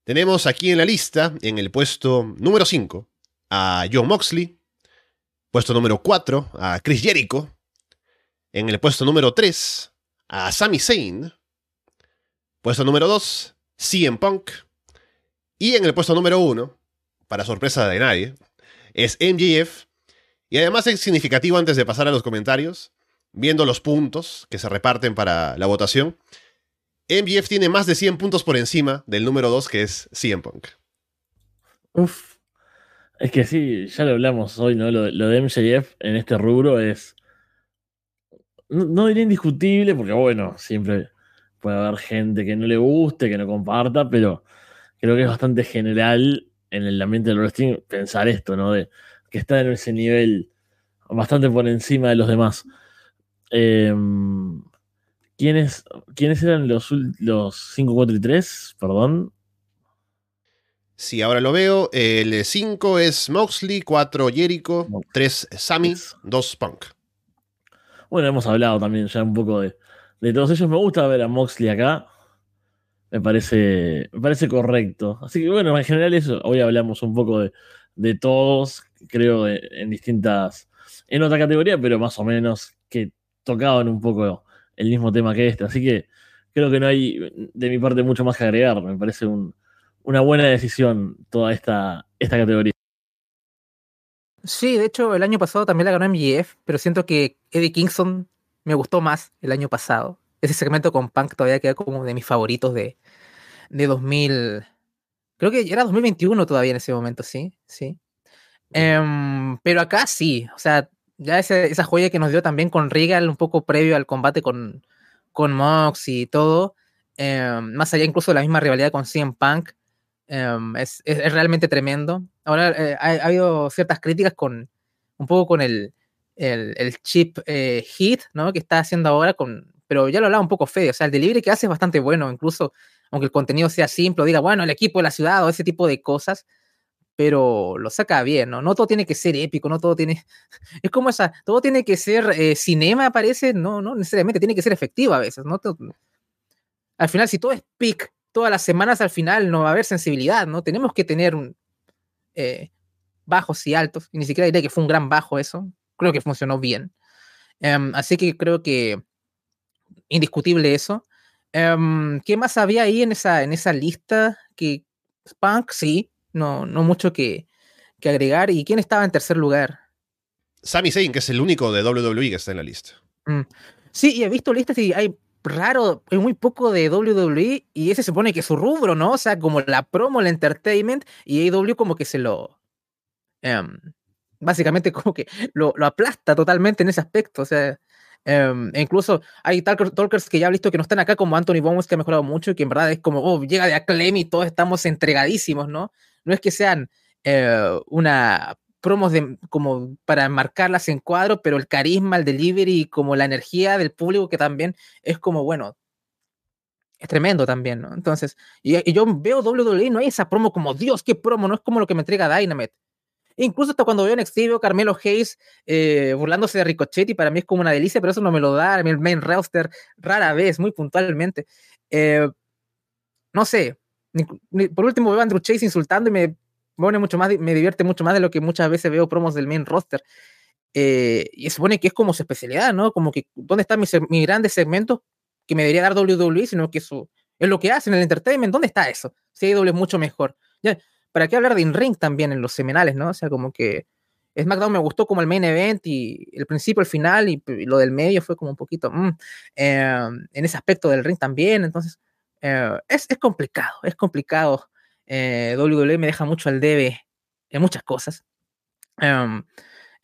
Tenemos aquí en la lista, en el puesto número 5, a John Moxley. Puesto número 4, a Chris Jericho. En el puesto número 3, a Sami Zayn. Puesto número 2, CM Punk. Y en el puesto número 1, para sorpresa de nadie, es MJF. Y además es significativo antes de pasar a los comentarios, viendo los puntos que se reparten para la votación. MJF tiene más de 100 puntos por encima del número 2, que es CM Punk. Uf. Es que sí, ya lo hablamos hoy, ¿no? Lo, de MJF en este rubro es. No, no, diría indiscutible, porque bueno, siempre puede haber gente que no le guste, que no comparta, pero creo que es bastante general en el ambiente del wrestling pensar esto, ¿no? De que está en ese nivel bastante por encima de los demás. Eh, ¿quiénes, ¿Quiénes eran los, los 5, 4 y 3? Perdón. Sí, ahora lo veo. El 5 es Moxley, 4 Jericho, 3 Sammy, 2 Punk. Bueno, hemos hablado también ya un poco de, de, todos ellos. Me gusta ver a Moxley acá. Me parece, me parece correcto. Así que bueno, en general eso. Hoy hablamos un poco de, de todos, creo, en distintas, en otra categoría, pero más o menos que tocaban un poco el mismo tema que este. Así que creo que no hay de mi parte mucho más que agregar. Me parece un, una buena decisión toda esta, esta categoría. Sí, de hecho, el año pasado también la ganó MGF, pero siento que Eddie Kingston me gustó más el año pasado. Ese segmento con Punk todavía queda como de mis favoritos de, de 2000. Creo que era 2021 todavía en ese momento, sí, sí. Um, pero acá sí, o sea, ya esa, esa, joya que nos dio también con Regal un poco previo al combate con, con Mox y todo, um, más allá incluso de la misma rivalidad con CM Punk, um, es, es, realmente tremendo. Ahora eh, ha, ha, habido ciertas críticas con un poco con el, el, el chip eh, hit, ¿no? Que está haciendo ahora con, pero ya lo hablaba un poco Fede, o sea, el delivery que hace es bastante bueno, incluso aunque el contenido sea simple, diga, bueno, el equipo de la ciudad o ese tipo de cosas, pero lo saca bien, ¿no? No todo tiene que ser épico, no todo tiene, es como esa, todo tiene que ser eh, cinema, parece, no, no necesariamente, tiene que ser efectivo a veces, ¿no? Al final, si todo es peak, todas las semanas al final no va a haber sensibilidad, ¿no? Tenemos que tener un, eh, bajos y altos, y ni siquiera diré que fue un gran bajo eso, creo que funcionó bien. Um, así que creo que indiscutible eso. Um, ¿Qué más había ahí en esa, en esa lista? Que Punk, sí, no, no mucho que, que agregar. ¿Y quién estaba en tercer lugar? Sami Zayn, que es el único de WWE que está en la lista. Mm. Sí, y he visto listas y hay raro, hay muy poco de WWE y ese se supone que es su rubro, ¿no? O sea, como la promo, el entertainment y AEW como que se lo... Um, básicamente como que lo, lo, aplasta totalmente en ese aspecto, o sea... Um, e incluso hay talkers, talkers, que ya he visto que no están acá, como Anthony Bones, que ha mejorado mucho y que en verdad es como, oh, llega de Acclaim y todos estamos entregadísimos, ¿no? No es que sean eh, una promos de, como para marcarlas en cuadro, pero el carisma, el delivery como la energía del público que también es como, bueno, es tremendo también, ¿no? Entonces, y, yo veo WWE, no hay esa promo como, Dios, qué promo, no es como lo que me entrega Dynamite. Incluso hasta cuando veo en veo Carmelo Hayes eh, burlándose de Ricochet y para mí es como una delicia, pero eso no me lo da el main roster rara vez, muy puntualmente. Eh, no sé. Por último veo a Andrew Chase insultando y me pone mucho más, me divierte mucho más de lo que muchas veces veo promos del main roster. Eh, y se supone que es como su especialidad, ¿no? Como que, ¿dónde están mis, mis grandes segmentos que me debería dar WWE? Sino que eso es lo que hacen en el entertainment. ¿Dónde está eso? Si AEW es mucho mejor. Ya, ¿Para qué hablar de in-ring también en los semanales, no? O sea, como que SmackDown me gustó como el main event y el principio, el final y, y lo del medio fue como un poquito mm, eh, en ese aspecto del ring también. Entonces, eh, es, es, complicado, es complicado. Eh, WWE me deja mucho al debe en muchas cosas. Um,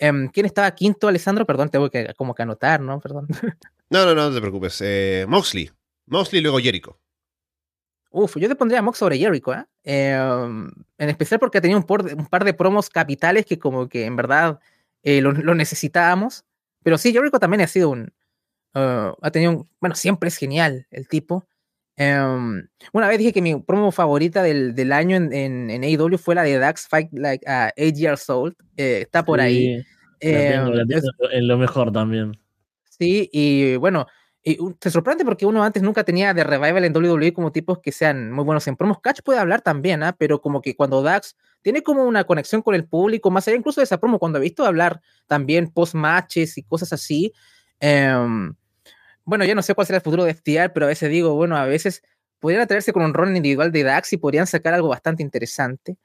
um, ¿Quién estaba quinto, Alessandro? Perdón, tengo que como que anotar, ¿no? Perdón. No, no, no, no te preocupes. Eh, Moxley. Moxley y luego Jericho. Uf, yo te pondría a Mox sobre Jericho, ¿eh? ¿eh? en especial porque ha tenido un, por, un, par de promos capitales que como que en verdad eh, lo, lo, necesitábamos. Pero sí, Jericho también ha sido un... Uh, ha tenido un... Bueno, siempre es genial el tipo. Um, una vez dije que mi promo favorita del, del año en, en, en, AEW fue la de Dax Fight Like uh, Eight Years Old. Eh, está por sí, ahí. La tengo es, en lo mejor también. Sí, y bueno, y te sorprende porque uno antes nunca tenía de revival en WWE como tipos que sean muy buenos en promos. Catch puede hablar también, ¿eh? pero como que cuando Dax tiene como una conexión con el público, más allá incluso de esa promo, cuando he visto hablar también post-matches y cosas así. Um, bueno, ya no sé cuál será el futuro de FTR, pero a veces digo, bueno, a veces podrían atraerse con un rol individual de Dax y podrían sacar algo bastante interesante.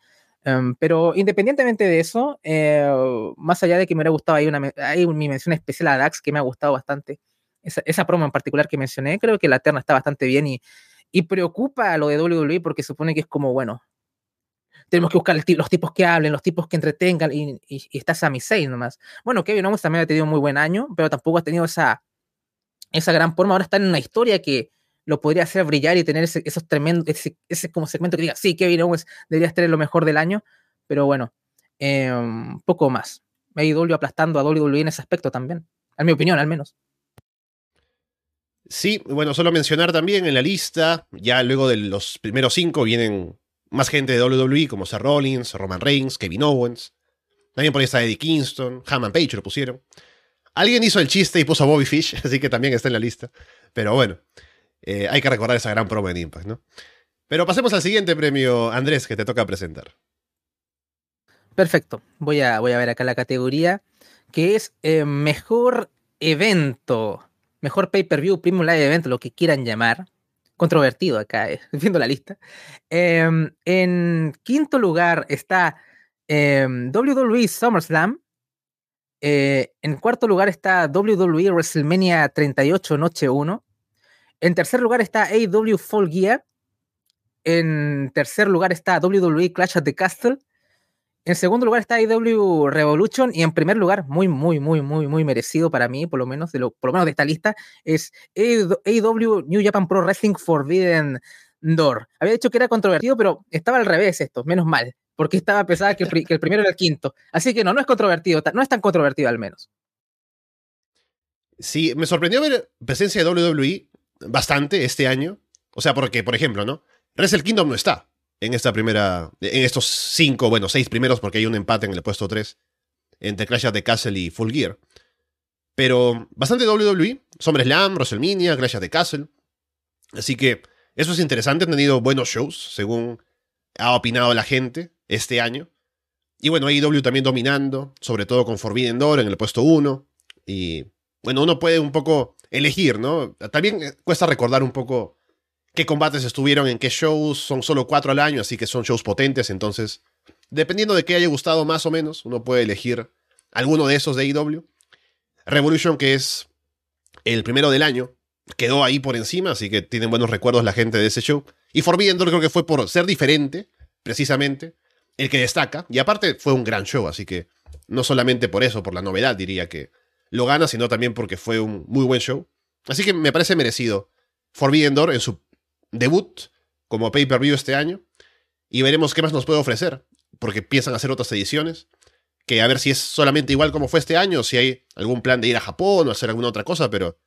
Um, pero independientemente de eso, eh, más allá de que me hubiera gustado, hay, una, mi mención especial a Dax que me ha gustado bastante. Esa, esa, promo en particular que mencioné, creo que la terna está bastante bien y, y preocupa a lo de WWE porque supone que es como, bueno, tenemos que buscar los tipos que hablen, los tipos que entretengan y, y, y está Sami nomás. Bueno, Kevin Owens también ha tenido un muy buen año, pero tampoco ha tenido esa, esa gran forma. Ahora está en una historia que lo podría hacer brillar y tener ese, esos tremendos, ese, como segmento que diga, sí, Kevin Owens debería estar en lo mejor del año, pero bueno, eh, poco más. AEW aplastando a WWE en ese aspecto también, en mi opinión al menos. Sí, bueno, solo mencionar también en la lista, ya luego de los primeros cinco vienen más gente de WWE como Seth Rollins, Roman Reigns, Kevin Owens. También por ahí Eddie Kingston, Hammond Page lo pusieron. Alguien hizo el chiste y puso a Bobby Fish, así que también está en la lista. Pero bueno, eh, hay que recordar esa gran promo en Impact, ¿no? Pero pasemos al siguiente premio, Andrés, que te toca presentar. Perfecto. Voy a, voy a ver acá la categoría, que es eh, Mejor Evento. Mejor Pay-Per-View, Premium Live Event, lo que quieran llamar. Controvertido acá, eh, viendo la lista. Eh, en quinto lugar está WWE SummerSlam. Eh, en cuarto lugar está WWE WrestleMania 38 Noche 1. En tercer lugar está AEW Fall Gear. En tercer lugar está WWE Clash at the Castle. En segundo lugar está AEW Revolution. Y en primer lugar, muy, muy, muy, muy, muy merecido para mí, por lo menos de, lo, por lo menos de esta lista, es AEW New Japan Pro Wrestling Forbidden Door. Había dicho que era controvertido, pero estaba al revés esto, menos mal porque estaba pesada que el, primero era el quinto. Así que no, no es controvertido, no es tan controvertido al menos. Sí, me sorprendió ver presencia de WWE bastante este año. O sea, porque, por ejemplo, ¿no? Wrestle Kingdom no está en esta primera, en estos cinco, bueno, seis primeros, porque hay un empate en el puesto tres entre Clash of the Castle y Full Gear. Pero bastante WWE, SummerSlam, WrestleMania, Clash of the Castle. Así que eso es interesante, han tenido buenos shows, según ha opinado la gente este año. Y bueno, AEW también dominando, sobre todo con Forbidden Door en el puesto 1. Y bueno, uno puede un poco elegir, ¿no? También cuesta recordar un poco qué combates estuvieron en qué shows. Son solo cuatro al año, así que son shows potentes. Entonces, dependiendo de qué haya gustado más o menos, uno puede elegir alguno de esos de AEW. Revolution, que es el primero del año, quedó ahí por encima, así que tienen buenos recuerdos la gente de ese show. Y Forbidden Door creo que fue por ser diferente, precisamente el que destaca. Y aparte fue un gran show, así que no solamente por eso, por la novedad diría que lo gana, sino también porque fue un muy buen show. Así que me parece merecido Forbidden Door en su debut como pay-per-view este año. Y veremos qué más nos puede ofrecer, porque piensan hacer otras ediciones. Que a ver si es solamente igual como fue este año, si hay algún plan de ir a Japón o hacer alguna otra cosa, pero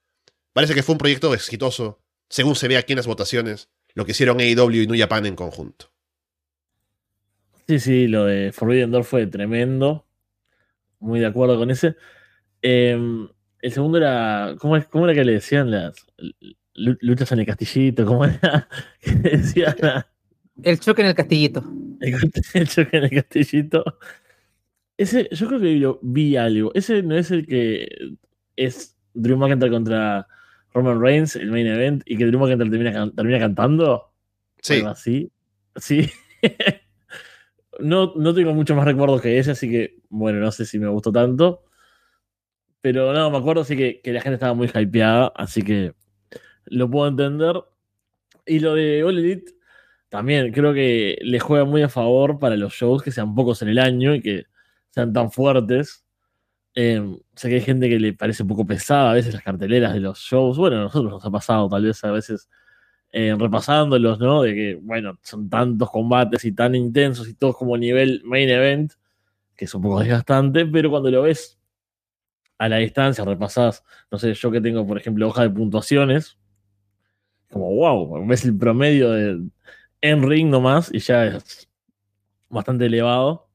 parece que fue un proyecto exitoso, según se ve aquí en las votaciones, lo que hicieron AEW y New Japan en conjunto. Sí, sí, lo de Forbidden Door fue tremendo. Muy de acuerdo con ese. Eh, el segundo era. ¿cómo, es, ¿Cómo era que le decían las luchas en el castillito? ¿Cómo era? que decían? El choque en el castillito. El, choque en el castillito. Ese, yo creo que yo vi algo. Ese no es el que es Drew McIntyre contra Roman Reigns, el main event, y que Drew McIntyre termina, termina cantando. Sí. Algo así. Sí. no, no tengo mucho más recuerdos que ese, así que, bueno, no sé si me gustó tanto. Pero no, me acuerdo sí que, que la gente estaba muy hypeada, así que lo puedo entender. Y lo de All Elite, también creo que le juega muy a favor para los shows que sean pocos en el año y que sean tan fuertes. Eh, sé que hay gente que le parece un poco pesada a veces las carteleras de los shows. Bueno, a nosotros nos ha pasado tal vez a veces eh, repasándolos, ¿no? De que, bueno, son tantos combates y tan intensos y todos como nivel main event, que es un poco desgastante, pero cuando lo ves a la distancia, repasás, no sé, yo que tengo, por ejemplo, hoja de puntuaciones, como, wow, ves el promedio de, en ring nomás y ya es bastante elevado.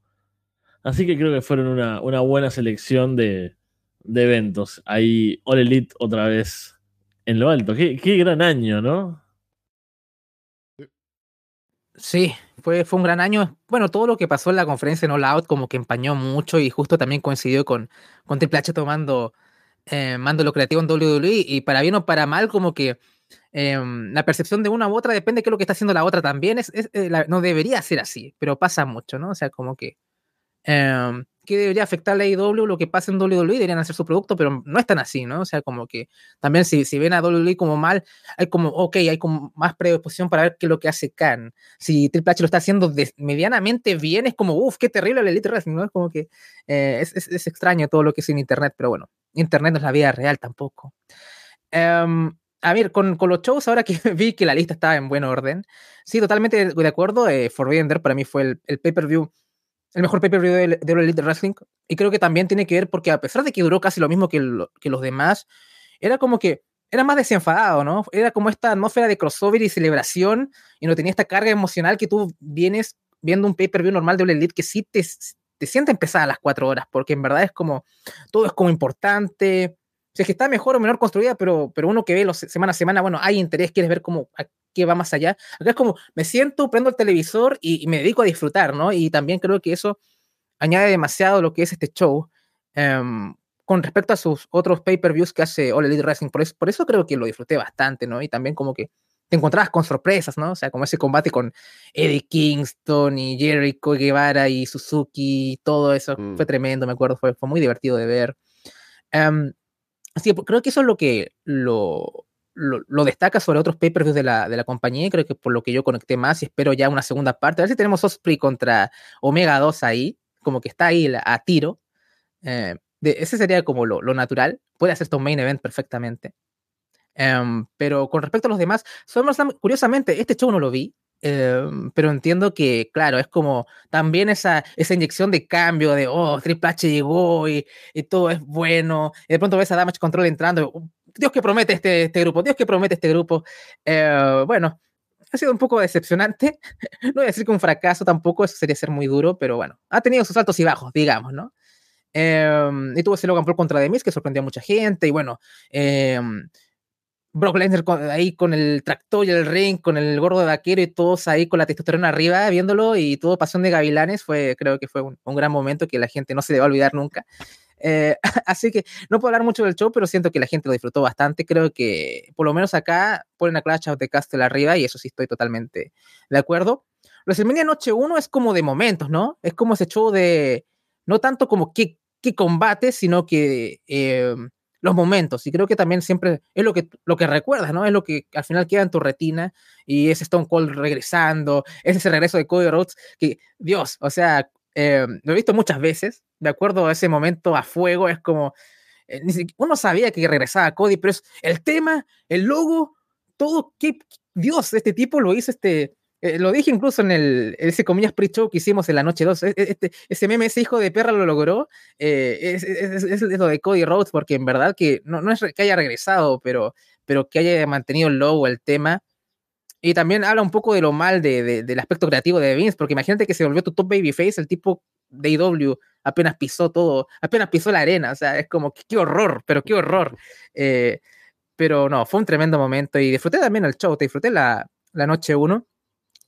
Así que creo que fueron una, una buena selección de, de, eventos. Ahí All Elite otra vez en lo alto. Qué, qué gran año, ¿no? Sí, fue, fue un gran año. Bueno, todo lo que pasó en la conferencia en All Out como que empañó mucho y justo también coincidió con, con Triple H tomando eh, mando lo creativo en WWE y para bien o para mal como que eh, la percepción de una u otra depende de lo que está haciendo la otra también. Es, eh, no debería ser así, pero pasa mucho, ¿no? O sea, como que que debería afectar a la AEW, lo que pasa en WWE, deberían hacer su producto, pero no es tan así, ¿no? O sea, como que también si, si ven a WWE como mal, hay como, ok, hay como más predisposición para ver qué es lo que hace Khan. Si Triple H lo está haciendo medianamente bien, es como, uff, qué terrible el Elite Wrestling, ¿no? Es como que eh, es, extraño todo lo que es en Internet, pero bueno, Internet no es la vida real tampoco. Um, a ver, con, con, los shows, ahora que vi que la lista estaba en buen orden, sí, totalmente de, acuerdo. Eh, Forbidden para mí fue el pay-per-view el mejor pay-per-view de, de Elite Wrestling. Y creo que también tiene que ver porque a pesar de que duró casi lo mismo que, lo, que los demás, era como que era más desenfadado, ¿no? Era como esta atmósfera de crossover y celebración y no tenía esta carga emocional que tú vienes viendo un pay-per-view normal de All Elite que sí te, te siente empezar a las cuatro horas, porque en verdad es como, todo es como importante. O sea, es que está mejor o menor construida, pero, pero uno que ve los, semana a semana, bueno, hay interés, quieres ver cómo, que va más allá. Acá es como, me siento, prendo el televisor y, y, me dedico a disfrutar, ¿no? Y también creo que eso añade demasiado lo que es este show um, con respecto a sus otros pay-per-views que hace All Elite Wrestling. Por eso, por eso creo que lo disfruté bastante, ¿no? Y también como que te encontrabas con sorpresas, ¿no? O sea, como ese combate con Eddie Kingston y Jericho Guevara y Suzuki, y todo eso mm. fue tremendo, me acuerdo, fue, fue muy divertido de ver. Um, así que creo que eso es lo que lo, lo, lo, destaca sobre otros pay-per-views de la, de la compañía, creo que por lo que yo conecté más y espero ya una segunda parte. A ver si tenemos Osprey contra Omega 2 ahí, como que está ahí a tiro. Eh, de, ese sería como lo, lo, natural. Puede hacer un main event perfectamente. Um, pero con respecto a los demás, curiosamente, este show no lo vi. Um, pero entiendo que, claro, es como también esa, esa inyección de cambio de, oh, Triple H llegó y, y todo es bueno. Y de pronto ves a Damage Control entrando, Dios que promete este, este grupo, Dios que promete este grupo. Eh, bueno, ha sido un poco decepcionante. no voy a decir que un fracaso tampoco, eso sería ser muy duro, pero bueno, ha tenido sus altos y bajos, digamos, ¿no? Eh, y tuvo ese Logan Paul contra Demis que sorprendió a mucha gente, y bueno, eh, Brock Lesnar ahí con el tractor y el ring, con el gordo de vaquero y todos ahí con la testosterona arriba viéndolo y todo pasión de gavilanes, fue, creo que fue un, un gran momento que la gente no se debe olvidar nunca. Eh, así que no puedo hablar mucho del show, pero siento que la gente lo disfrutó bastante. Creo que por lo menos acá ponen a Clash of the Castle arriba y eso sí estoy totalmente de acuerdo. WrestleMania Noche 1 es como de momentos, ¿no? Es como ese show de, no tanto como qué, qué combate, sino que eh, los momentos. Y creo que también siempre es lo que, lo que recuerdas, ¿no? Es lo que al final queda en tu retina y es Stone Cold regresando, es ese regreso de Cody Rhodes que, Dios, o sea, eh, lo he visto muchas veces de acuerdo a ese momento a fuego, es como, eh, uno sabía que regresaba Cody, pero es el tema, el logo, todo, que Dios, este tipo lo hizo, este, eh, lo dije incluso en el, ese comillas pre-show que hicimos en la noche 2, e, e, este, ese meme, ese hijo de perra lo logró, eh, es, es, es, lo de Cody Rhodes, porque en verdad que no, no es que haya regresado, pero, pero que haya mantenido el logo, el tema, y también habla un poco de lo mal de, de, del aspecto creativo de Vince, porque imagínate que se volvió tu top babyface, el tipo de IW apenas pisó todo, apenas pisó la arena, o sea, es como, qué horror, pero qué horror. Eh, pero no, fue un tremendo momento y disfruté también el show, te disfruté la, la noche 1.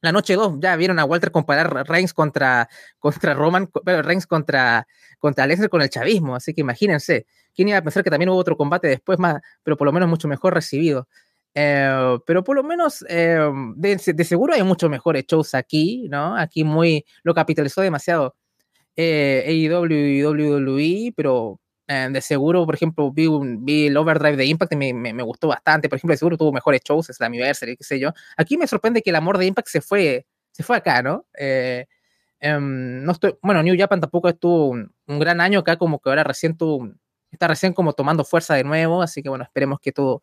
la noche 2, ya vieron a Walter comparar Reigns contra, contra Roman, pero Reigns contra, contra Lesnar con el chavismo, así que imagínense, ¿quién iba a pensar que también hubo otro combate después más, pero por lo menos mucho mejor recibido? Eh, pero por lo menos eh, de, de, seguro hay muchos mejores shows aquí, ¿no? Aquí muy, lo capitalizó demasiado eh, AEW y WWE, pero eh, de seguro, por ejemplo, vi, un, vi el Overdrive de Impact y me, me, me, gustó bastante. Por ejemplo, de seguro tuvo mejores shows, Slammiversary, qué sé yo. Aquí me sorprende que el amor de Impact se fue, se fue acá, ¿no? Eh, um, no estoy, bueno, New Japan tampoco estuvo un, un, gran año acá, como que ahora recién tuvo, está recién como tomando fuerza de nuevo, así que bueno, esperemos que todo,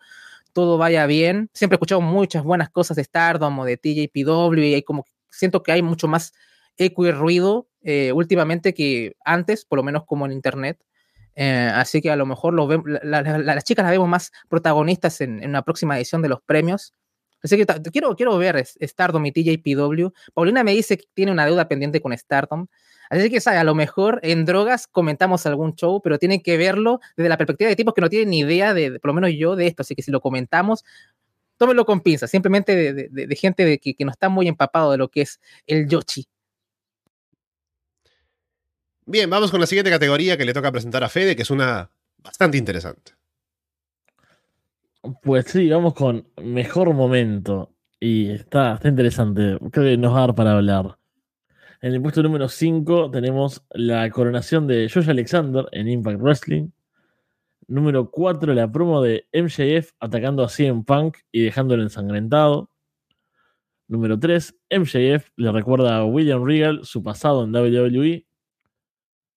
todo vaya bien. Siempre he escuchado muchas buenas cosas de Stardom o de TJPW y como, siento que hay mucho más eco y ruido eh, últimamente que antes, por lo menos como en internet. Eh, así que a lo mejor las chicas las vemos más protagonistas en, en, una próxima edición de los premios. Así que quiero, quiero ver Stardom y TJPW. Paulina me dice que tiene una deuda pendiente con Stardom. Así que, ¿sabe? A lo mejor en drogas comentamos algún show, pero tienen que verlo desde la perspectiva de tipos que no tienen ni idea, de, por lo menos yo, de esto. Así que si lo comentamos, tómenlo con pinzas, simplemente de, de, de gente de que, que, no está muy empapado de lo que es el Yoshi. Bien, vamos con la siguiente categoría que le toca presentar a Fede, que es una bastante interesante. Pues sí, vamos con mejor momento. Y está, está interesante. Creo que nos va a dar para hablar. En el puesto número 5 tenemos la coronación de Josh Alexander en Impact Wrestling. Número 4, la promo de MJF atacando a CM Punk y dejándolo ensangrentado. Número 3, MJF le recuerda a William Regal su pasado en WWE.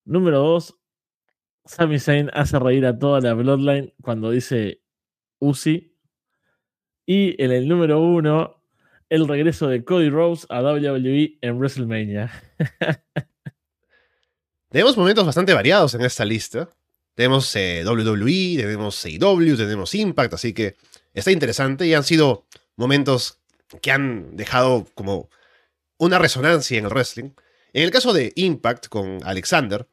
Número 2, Sami Zayn hace reír a toda la Bloodline cuando dice Uzi. Y en el número 1, el regreso de Cody Rhodes a WWE en WrestleMania. tenemos momentos bastante variados en esta lista. Tenemos eh, WWE, tenemos AEW, tenemos Impact, así que está interesante y han sido momentos que han dejado como una resonancia en el wrestling. En el caso de Impact con Alexander,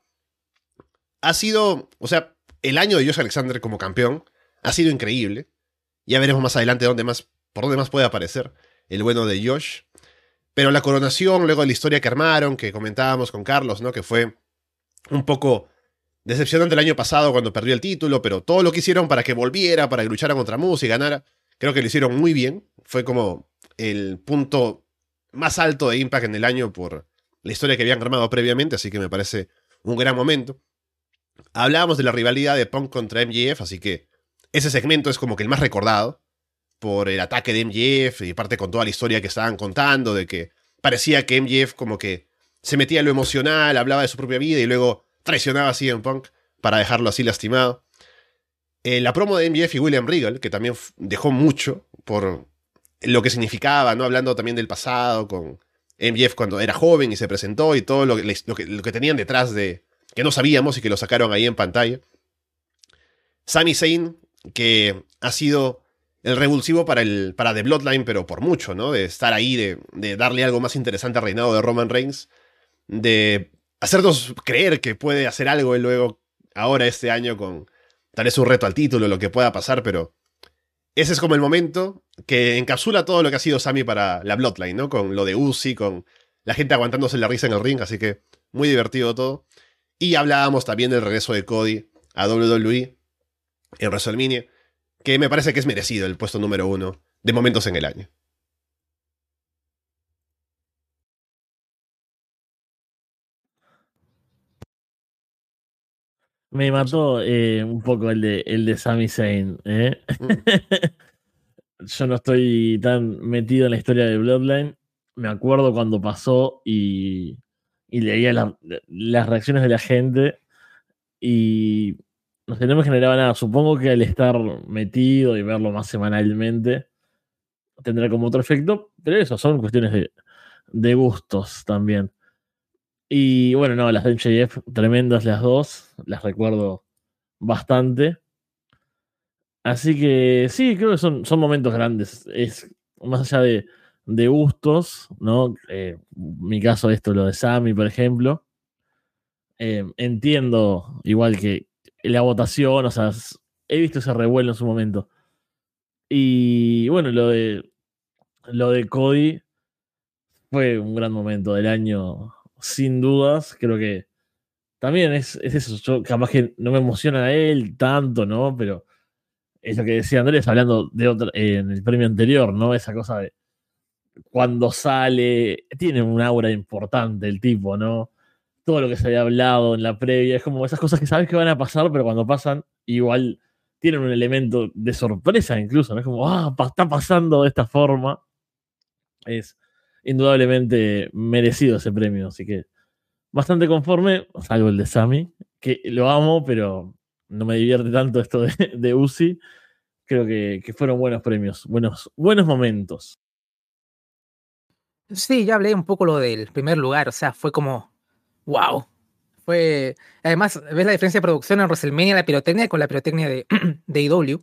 ha sido, o sea, el año de Josh Alexander como campeón ha sido increíble. Ya veremos más adelante dónde más, por dónde más puede aparecer el bueno de Josh. Pero la coronación, luego de la historia que armaron, que comentábamos con Carlos, ¿no? Que fue un poco decepcionante el año pasado cuando perdió el título, pero todo lo que hicieron para que volviera, para que luchara contra Moose y ganara, creo que lo hicieron muy bien. Fue como el punto más alto de Impact en el año por la historia que habían armado previamente, así que me parece un gran momento. Hablábamos de la rivalidad de Punk contra MJF, así que ese segmento es como que el más recordado por el ataque de MJF y parte con toda la historia que estaban contando, de que parecía que MJF como que se metía en lo emocional, hablaba de su propia vida y luego traicionaba a CM Punk para dejarlo así lastimado. Eh, la promo de MJF y William Regal, que también dejó mucho por lo que significaba, ¿no? Hablando también del pasado con MJF cuando era joven y se presentó y todo lo, lo, que, lo que tenían detrás de, que no sabíamos y que lo sacaron ahí en pantalla. Sami Zayn, que ha sido el revulsivo para, el, para The Bloodline, pero por mucho, ¿no? De estar ahí, de, de darle algo más interesante al reinado de Roman Reigns, de hacernos creer que puede hacer algo él luego, ahora este año, con tal vez un reto al título, lo que pueda pasar, pero ese es como el momento que encapsula todo lo que ha sido Sami para la Bloodline, ¿no? Con lo de Uzi, con la gente aguantándose la risa en el ring, así que muy divertido todo. Y hablábamos también del regreso de Cody a WWE en WrestleMania, que me parece que es merecido el puesto número uno de momentos en el año. Me mató eh, un poco el de, el de Sami Zayn. ¿eh? Mm. Yo no estoy tan metido en la historia de Bloodline. Me acuerdo cuando pasó y, y leía la, las reacciones de la gente y no sé, no me generaba nada. Supongo que al estar metido y verlo más semanalmente tendrá como otro efecto, pero eso son cuestiones de, de gustos también. Y bueno, no, las de MJF, tremendas las dos, las recuerdo bastante. Así que sí, creo que son, son momentos grandes. Es más allá de, de gustos, ¿no? Eh, mi caso, esto, lo de Sammy, por ejemplo. Eh, entiendo, igual que la votación, o sea, he visto ese revuelo en su momento. Y bueno, lo de lo de Cody fue un gran momento del año, sin dudas. Creo que también es, es eso. Yo capaz que no me emociona a él tanto, ¿no? Pero es lo que decía Andrés hablando de otro, en el premio anterior, ¿no? Esa cosa de cuando sale, tiene un aura importante el tipo, ¿no? Todo lo que se había hablado en la previa, es como esas cosas que sabes que van a pasar, pero cuando pasan, igual tienen un elemento de sorpresa incluso, ¿no? Es como, ah, está pasando de esta forma. Es indudablemente merecido ese premio, así que bastante conforme, salvo el de Sammy, que lo amo, pero no me divierte tanto esto de, de Uzi. Creo que, que, fueron buenos premios, buenos, buenos momentos. Sí, ya hablé un poco lo del primer lugar, o sea, fue como, wow. Fue, además, ves la diferencia de producción en WrestleMania, la pirotecnia con la pirotecnia de, de IW.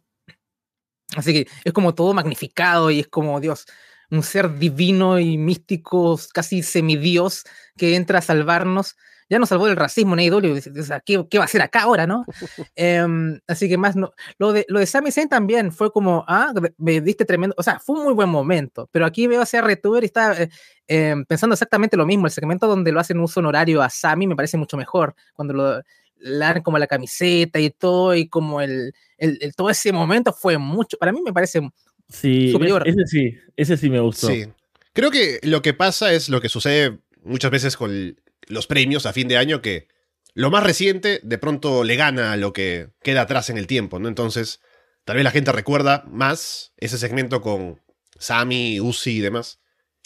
Así que es como todo magnificado y es como, Dios, un ser divino y místico, casi semidios, que entra a salvarnos ya nos salvó del racismo en AEW, ¿qué, ¿qué va a hacer acá ahora, no? Em, así que más, no, lo de, lo de Sami Zayn también fue como, ah, me diste tremendo, o sea, fue un muy buen momento, pero aquí veo a CR2 y está eh, em, pensando exactamente lo mismo, el segmento donde lo hacen uso honorario a Sami me parece mucho mejor, cuando lo le dan como la camiseta y todo, y como el, el, todo ese momento fue mucho, para mí me parece sí, superior. Ese sí, ese sí me gustó. Sí. Creo que lo que pasa es lo que sucede muchas veces con los premios a fin de año que lo más reciente de pronto le gana a lo que queda atrás en el tiempo, ¿no? Entonces, tal vez la gente recuerda más ese segmento con Sami, Uzi y demás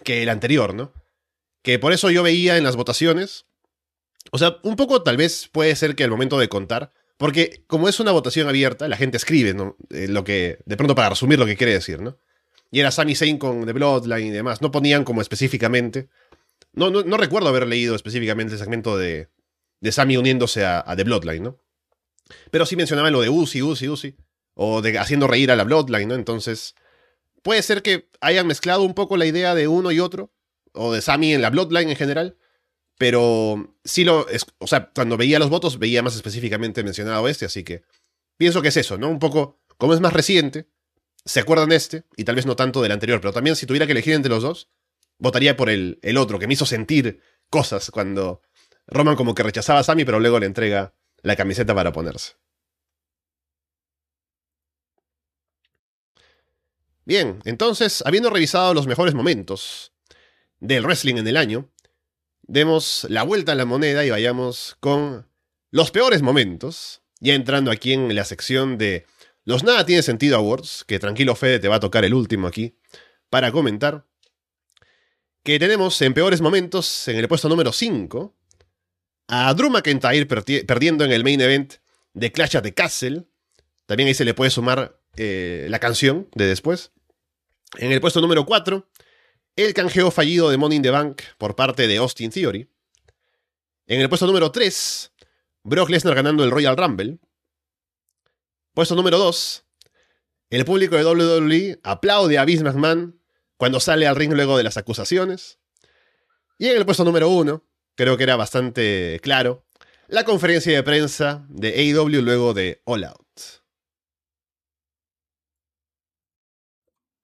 que el anterior, ¿no? Que por eso yo veía en las votaciones, o sea, un poco tal vez puede ser que el momento de contar, porque como es una votación abierta, la gente escribe, ¿no? Eh, lo que, de pronto para resumir lo que quiere decir, ¿no? Y era Sami Zayn con The Bloodline y demás, no ponían como específicamente no, no, recuerdo haber leído específicamente el segmento de, de Sammy uniéndose a, The Bloodline, ¿no? Pero sí mencionaban lo de Uzi, Uzi, Uzi. O de haciendo reír a la Bloodline, ¿no? Entonces, puede ser que hayan mezclado un poco la idea de uno y otro. O de Sammy en la Bloodline en general. Pero sí lo. o sea, cuando veía los votos, veía más específicamente mencionado este, así que. Pienso que es eso, ¿no? Un poco. Como es más reciente, se acuerdan de este, y tal vez no tanto del anterior, pero también si tuviera que elegir entre los dos, votaría por el, el otro, que me hizo sentir cosas cuando Roman como que rechazaba a Sammy, pero luego le entrega la camiseta para ponerse. Bien, entonces, habiendo revisado los mejores momentos del wrestling en el año, demos la vuelta a la moneda y vayamos con los peores momentos, ya entrando aquí en la sección de los Nada Tiene Sentido Awards, que tranquilo Fede te va a tocar el último aquí, para comentar que tenemos en peores momentos, en el puesto número 5, a Drew McIntyre perdiendo en el main event de Clash at the Castle. También ahí se le puede sumar eh, la canción de después. En el puesto número 4, el canjeo fallido de Money in the Bank por parte de Austin Theory. En el puesto número 3, Brock Lesnar ganando el Royal Rumble. Puesto número 2, el público de WWE aplaude a Vince McMahon cuando sale al ring luego de las acusaciones. Y en el puesto número uno, creo que era bastante claro, la conferencia de prensa de AEW luego de All Out.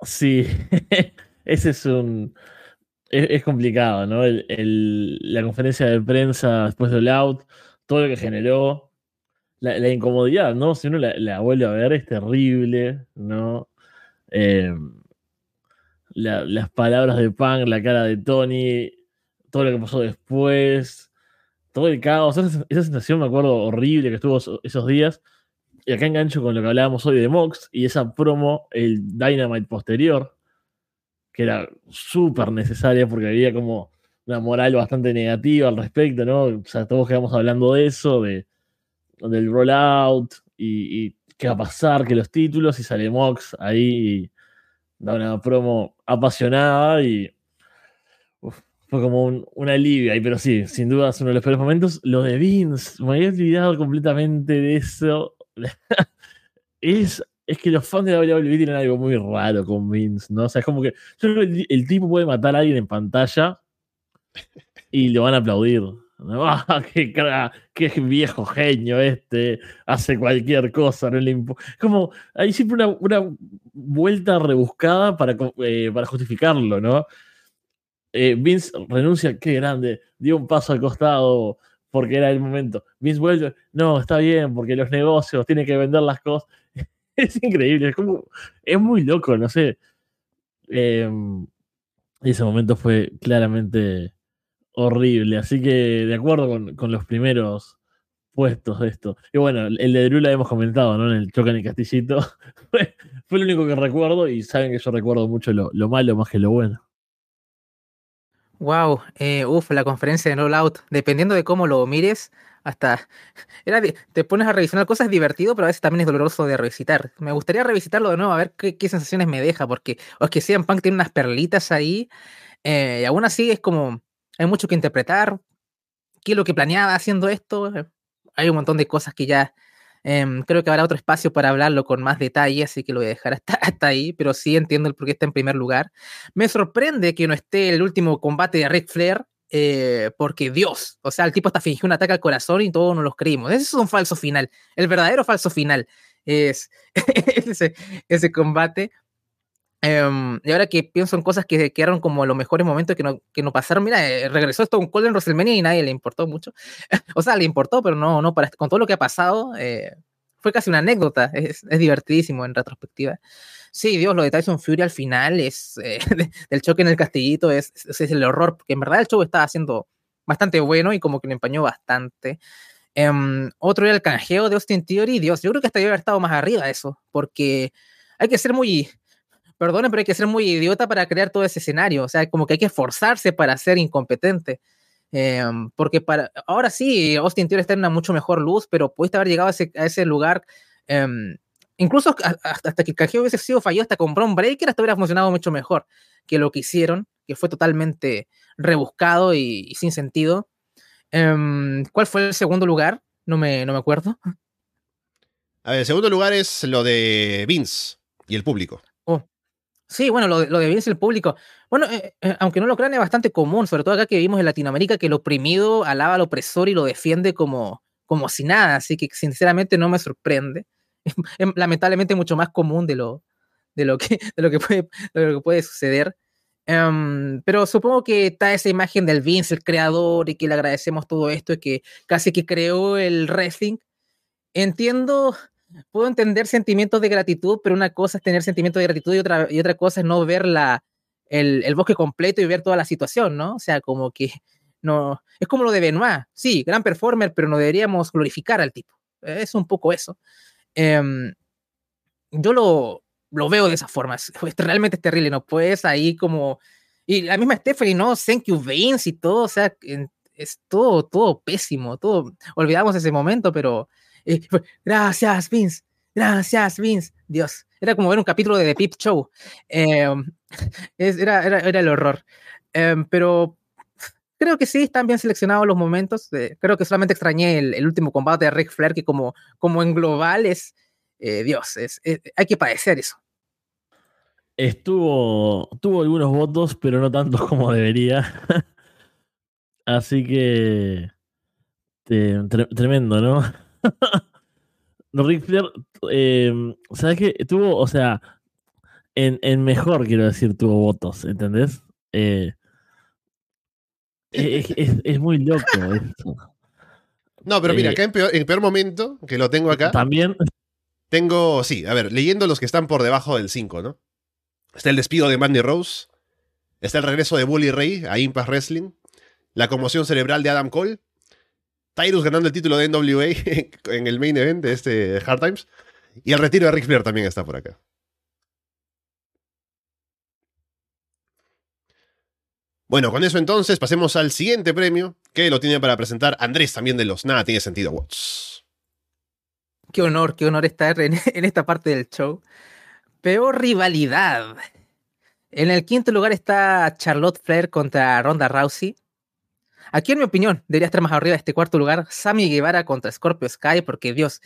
Sí, ese es un... Es, complicado, ¿no? la conferencia de prensa después de All Out, todo lo que generó, la, incomodidad, ¿no? Si uno la, vuelve a ver es terrible, ¿no? Eh, las palabras de Punk, la cara de Tony, todo lo que pasó después, todo el caos, esa, sensación me acuerdo horrible que estuvo esos días. Y acá engancho con lo que hablábamos hoy de Mox y esa promo, el Dynamite posterior, que era súper necesaria porque había como una moral bastante negativa al respecto, ¿no? O sea, todos quedamos hablando de eso, de, del rollout y, y qué va a pasar, que los títulos, y sale Mox ahí da una promo apasionada y fue como un, alivio ahí, pero sí, sin duda es uno de los peores momentos. Lo de Vince, me había olvidado completamente de eso. es, es que los fans de WWE tienen algo muy raro con Vince, ¿no? O sea, es como que el, tipo puede matar a alguien en pantalla y lo van a aplaudir. Ah, qué, viejo genio este, hace cualquier cosa, no le Como hay siempre una, vuelta rebuscada para, eh, para justificarlo, ¿no? eh, Vince renuncia, qué grande, dio un paso al costado porque era el momento. Vince vuelve, no, está bien, porque los negocios tienen que vender las cosas. es increíble, es como, es muy loco, no sé. Eh, ese momento fue claramente horrible, así que de acuerdo con, con los primeros puestos de esto. Y bueno, el de Drew la hemos comentado, ¿no? En el en el castillito. fue, fue lo único que recuerdo y saben que yo recuerdo mucho lo, lo malo más que lo bueno. Wow, eh, uf, la conferencia de No Out, dependiendo de cómo lo mires, hasta era te pones a revisar cosas es divertido, pero a veces también es doloroso de revisitar. Me gustaría revisitarlo de nuevo, a ver qué, sensaciones me deja, porque o es que Punk tiene unas perlitas ahí, eh, y aún así es como, hay mucho que interpretar, qué es lo que planeaba haciendo esto, eh, hay un montón de cosas que ya em, creo que habrá otro espacio para hablarlo con más detalle, así que lo voy a dejar hasta, ahí, pero sí entiendo el por qué está en primer lugar. Me sorprende que no esté el último combate de Ric Flair, eh, porque Dios, o sea, el tipo hasta fingió un ataque al corazón y todos nos los creímos. Ese es un falso final. El verdadero falso final es ese combate. Em, y ahora que pienso en cosas que quedaron como los mejores momentos que no, que no pasaron, mira, eh, regresó Stone Cold en WrestleMania y nadie le importó mucho. o sea, le importó, pero no, no con todo lo que ha pasado, eh, fue casi una anécdota. Es, divertidísimo en retrospectiva. Sí, Dios, lo de Tyson Fury al final es eh, de- del choque en el castillito, es, es, es el horror, porque en verdad el show estaba haciendo bastante bueno y como que lo empañó bastante. Em, otro era el canjeo de Austin Theory, Dios, yo creo que hasta debe haber estado más arriba de eso, porque hay que ser muy, perdonen, pero hay que ser muy idiota para crear todo ese escenario, o sea, como que hay que esforzarse para ser incompetente. Em, porque para ahora sí, Austin Theory está en una mucho mejor luz, pero pudiste haber llegado a ese, lugar em, incluso hasta, que el canjeo hubiese sido fallido, hasta con Braun Breaker, hasta hubiera funcionado mucho mejor que lo que hicieron, que fue totalmente rebuscado y, y sin sentido. Em, ¿Cuál fue el segundo lugar? No me, no me acuerdo. A ver, el segundo lugar es lo de Vince y el público. Sí, bueno, lo, lo de y el público. Bueno, eh, eh, aunque no lo crean, es bastante común, sobre todo acá que vivimos en Latinoamérica, que el oprimido alaba al opresor y lo defiende como, como si nada. Así que sinceramente no me sorprende. Es, es lamentablemente mucho más común de lo, de lo, que, de lo, que, puede, de lo que puede suceder. Em, pero supongo que está esa imagen del Vince, el creador, y que le agradecemos todo esto, y que casi que creó el wrestling. Entiendo, puedo entender sentimientos de gratitud, pero una cosa es tener sentimientos de gratitud y otra, y otra cosa es no ver la, el, el bosque completo y ver toda la situación, ¿no? O sea, como que no. Es como lo de Benoit. Sí, gran performer, pero no deberíamos glorificar al tipo. Es un poco eso. Em, yo lo, lo veo de esa forma. Es, es realmente terrible. No puedes ahí como. Y la misma Stephanie, ¿no? Thank you, Vince y todo. O sea, es todo, todo pésimo. Todo. Olvidamos ese momento, pero. Eh, gracias, Vince. Gracias, Vince. Dios. Era como ver un capítulo de The Peep Show. Em, era, era, era el horror. Em, pero creo que sí, están bien seleccionados los momentos. eh, creo que solamente extrañé el, el último combate de Ric Flair, que como, como en global es, eh, Dios, es- hay que padecer eso. Estuvo, tuvo algunos votos, pero no tantos como debería. Así que tremendo, ¿no? Ric Flair, eh, ¿sabes qué? Tuvo, o sea, en, en mejor, quiero decir, tuvo votos, ¿entendés? Eh, es, es- es muy loco esto. No, pero mira, Eh, acá en peor, en peor momento, que lo tengo acá, También, tengo, sí, a ver, leyendo los que están por debajo del 5, ¿no? Está el despido de Mandy Rose, está el regreso de Bully Ray a Impact Wrestling, la conmoción cerebral de Adam Cole, Tyrus ganando el título de NWA en el main event de este Hard Times, y el retiro de Ric Flair también está por acá. Bueno, con eso entonces pasemos al siguiente premio, que lo tiene para presentar Andrés también de los Nada Tiene Sentido Awards. Qué honor, qué honor estar en esta parte del show. Peor rivalidad. En el quinto lugar está Charlotte Flair contra Ronda Rousey. Aquí, en mi opinión, debería estar más arriba de este cuarto lugar Sammy Guevara contra Scorpio Sky, porque Dios,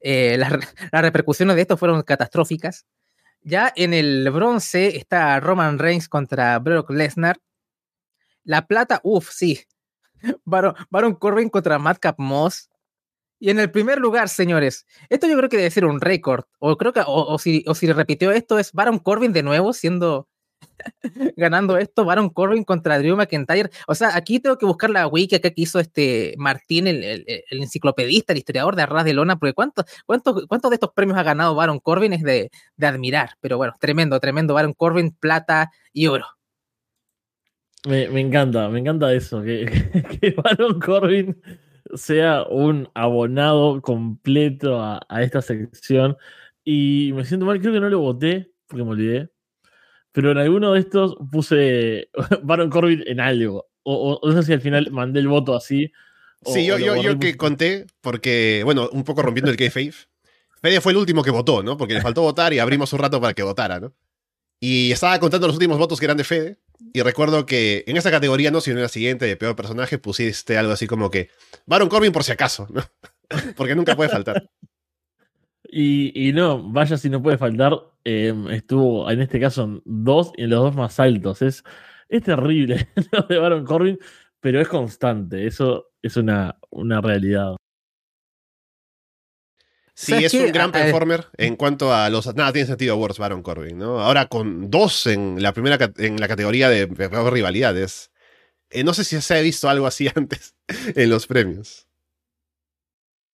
eh, las, re- las repercusiones de esto fueron catastróficas. Ya en el bronce está Roman Reigns contra Brock Lesnar. La plata, uff, sí. Baron, Baron Corbin contra Madcap Moss. Y en el primer lugar, señores, esto yo creo que debe ser un récord. O creo que, o, o si, o si repitió esto, es Baron Corbin de nuevo, siendo ganando esto, Baron Corbin contra Drew McIntyre. O sea, aquí tengo que buscar la wiki que hizo este Martín, el, el, el enciclopedista, el historiador de Arras de Lona, porque cuántos cuántos cuántos de estos premios ha ganado Baron Corbin es de, admirar. Pero bueno, tremendo, tremendo. Baron Corbin, plata y oro. Me, encanta, me encanta eso, que, Baron Corbin sea un abonado completo a, esta sección. Y me siento mal, creo que no lo voté, porque me olvidé. Pero en alguno de estos puse Baron Corbin en algo. O, o no sé si al final mandé el voto así. Sí, yo, yo, yo que conté, porque, bueno, un poco rompiendo el kayfabe. Fede fue el último que votó, ¿no? Porque le faltó votar y abrimos un rato para que votara, ¿no? Y estaba contando los últimos votos que eran de Fede. Y recuerdo que en esa categoría, no, sino en la siguiente de peor personaje, pusiste algo así como que Baron Corbin por si acaso, ¿no? Porque nunca puede faltar. Y, y, no, vaya si no puede faltar, eh, estuvo en este caso en dos y en los dos más altos. Es, es terrible lo de Baron Corbin, pero es constante. Eso es una, una realidad. Sí, es un gran performer en cuanto a los. Nada, tiene sentido Awards Baron Corbin, ¿no? Ahora con dos en la primera en la categoría de peor rivalidades. Eh, no sé si se ha visto algo así antes en los premios.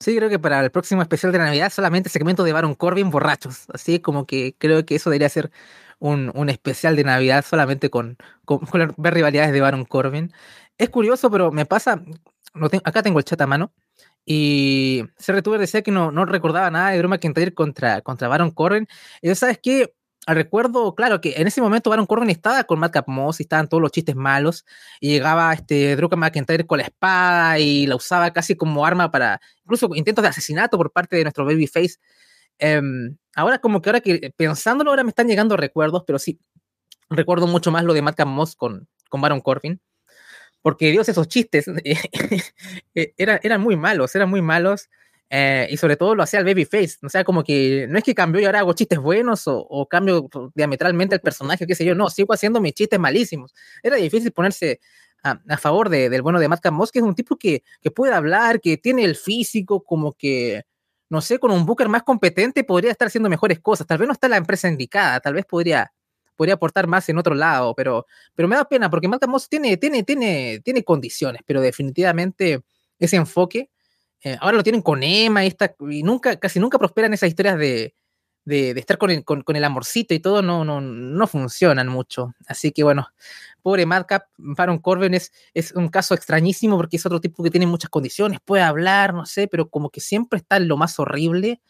Sí, creo que para el próximo especial de Navidad solamente segmento de Baron Corbin borrachos. Así como que creo que eso debería ser un, un especial de Navidad solamente con, con, con, ver rivalidades de Baron Corbin. Es curioso, pero me pasa. No acá tengo el chat a mano. Y CRTuber decía que no, no recordaba nada de Drew McIntyre contra, contra Baron Corbin. Y sabes que recuerdo, claro, que en ese momento Baron Corbin estaba con Madcap Moss y estaban todos los chistes malos. Y llegaba este Drew McIntyre con la espada y la usaba casi como arma para incluso intentos de asesinato por parte de nuestro babyface. Eh, ahora, como que ahora que pensándolo, ahora me están llegando recuerdos, pero sí, recuerdo mucho más lo de Madcap Moss con, con Baron Corbin porque Dios, esos chistes eran, eran muy malos, eran muy malos. Eh, y sobre todo lo hacía el babyface. O sea, como que no es que cambió y ahora hago chistes buenos o, o, cambio diametralmente el personaje, qué sé yo. No, sigo haciendo mis chistes malísimos. Era difícil ponerse a, a favor de, del bueno de Matt Moss, que es un tipo que, que puede hablar, que tiene el físico, como que, no sé, con un Booker más competente podría estar haciendo mejores cosas. Tal vez no está la empresa indicada, tal vez podría podría aportar más en otro lado, pero, pero me da pena porque Malcolm Moss tiene, tiene, tiene, tiene condiciones, pero definitivamente ese enfoque, eh, ahora lo tienen con Emma y, esta, y nunca, casi nunca prosperan esas historias de, de, de estar con el, con, con el, amorcito y todo, no, no, no funcionan mucho. Así que bueno, pobre Madcap, Baron Corbin es, es un caso extrañísimo porque es otro tipo que tiene muchas condiciones, puede hablar, no sé, pero como que siempre está en lo más horrible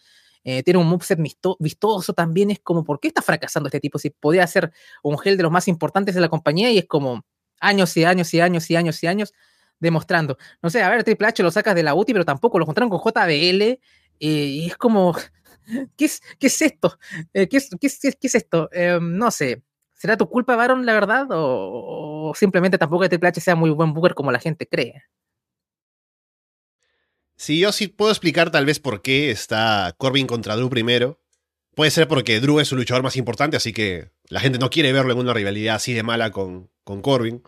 eh, tiene un moveset vistoso también, es como, ¿por qué está fracasando este tipo? Si podía ser un gel de los más importantes de la compañía y es como años y años y años y años y años demostrando. No sé, a ver, Triple H lo sacas de la UTI, pero tampoco lo encontraron con JBL eh, y es como, ¿qué es, qué es esto? Eh, ¿qué, es, qué, es, ¿Qué es esto? Eh, no sé. ¿Será tu culpa, Baron, la verdad? ¿O, o simplemente tampoco que Triple H sea muy buen booker como la gente cree? Sí, yo sí puedo explicar tal vez por qué está Corbin contra Drew primero. Puede ser porque Drew es su luchador más importante, así que la gente no quiere verlo en una rivalidad así de mala con, con Corbin.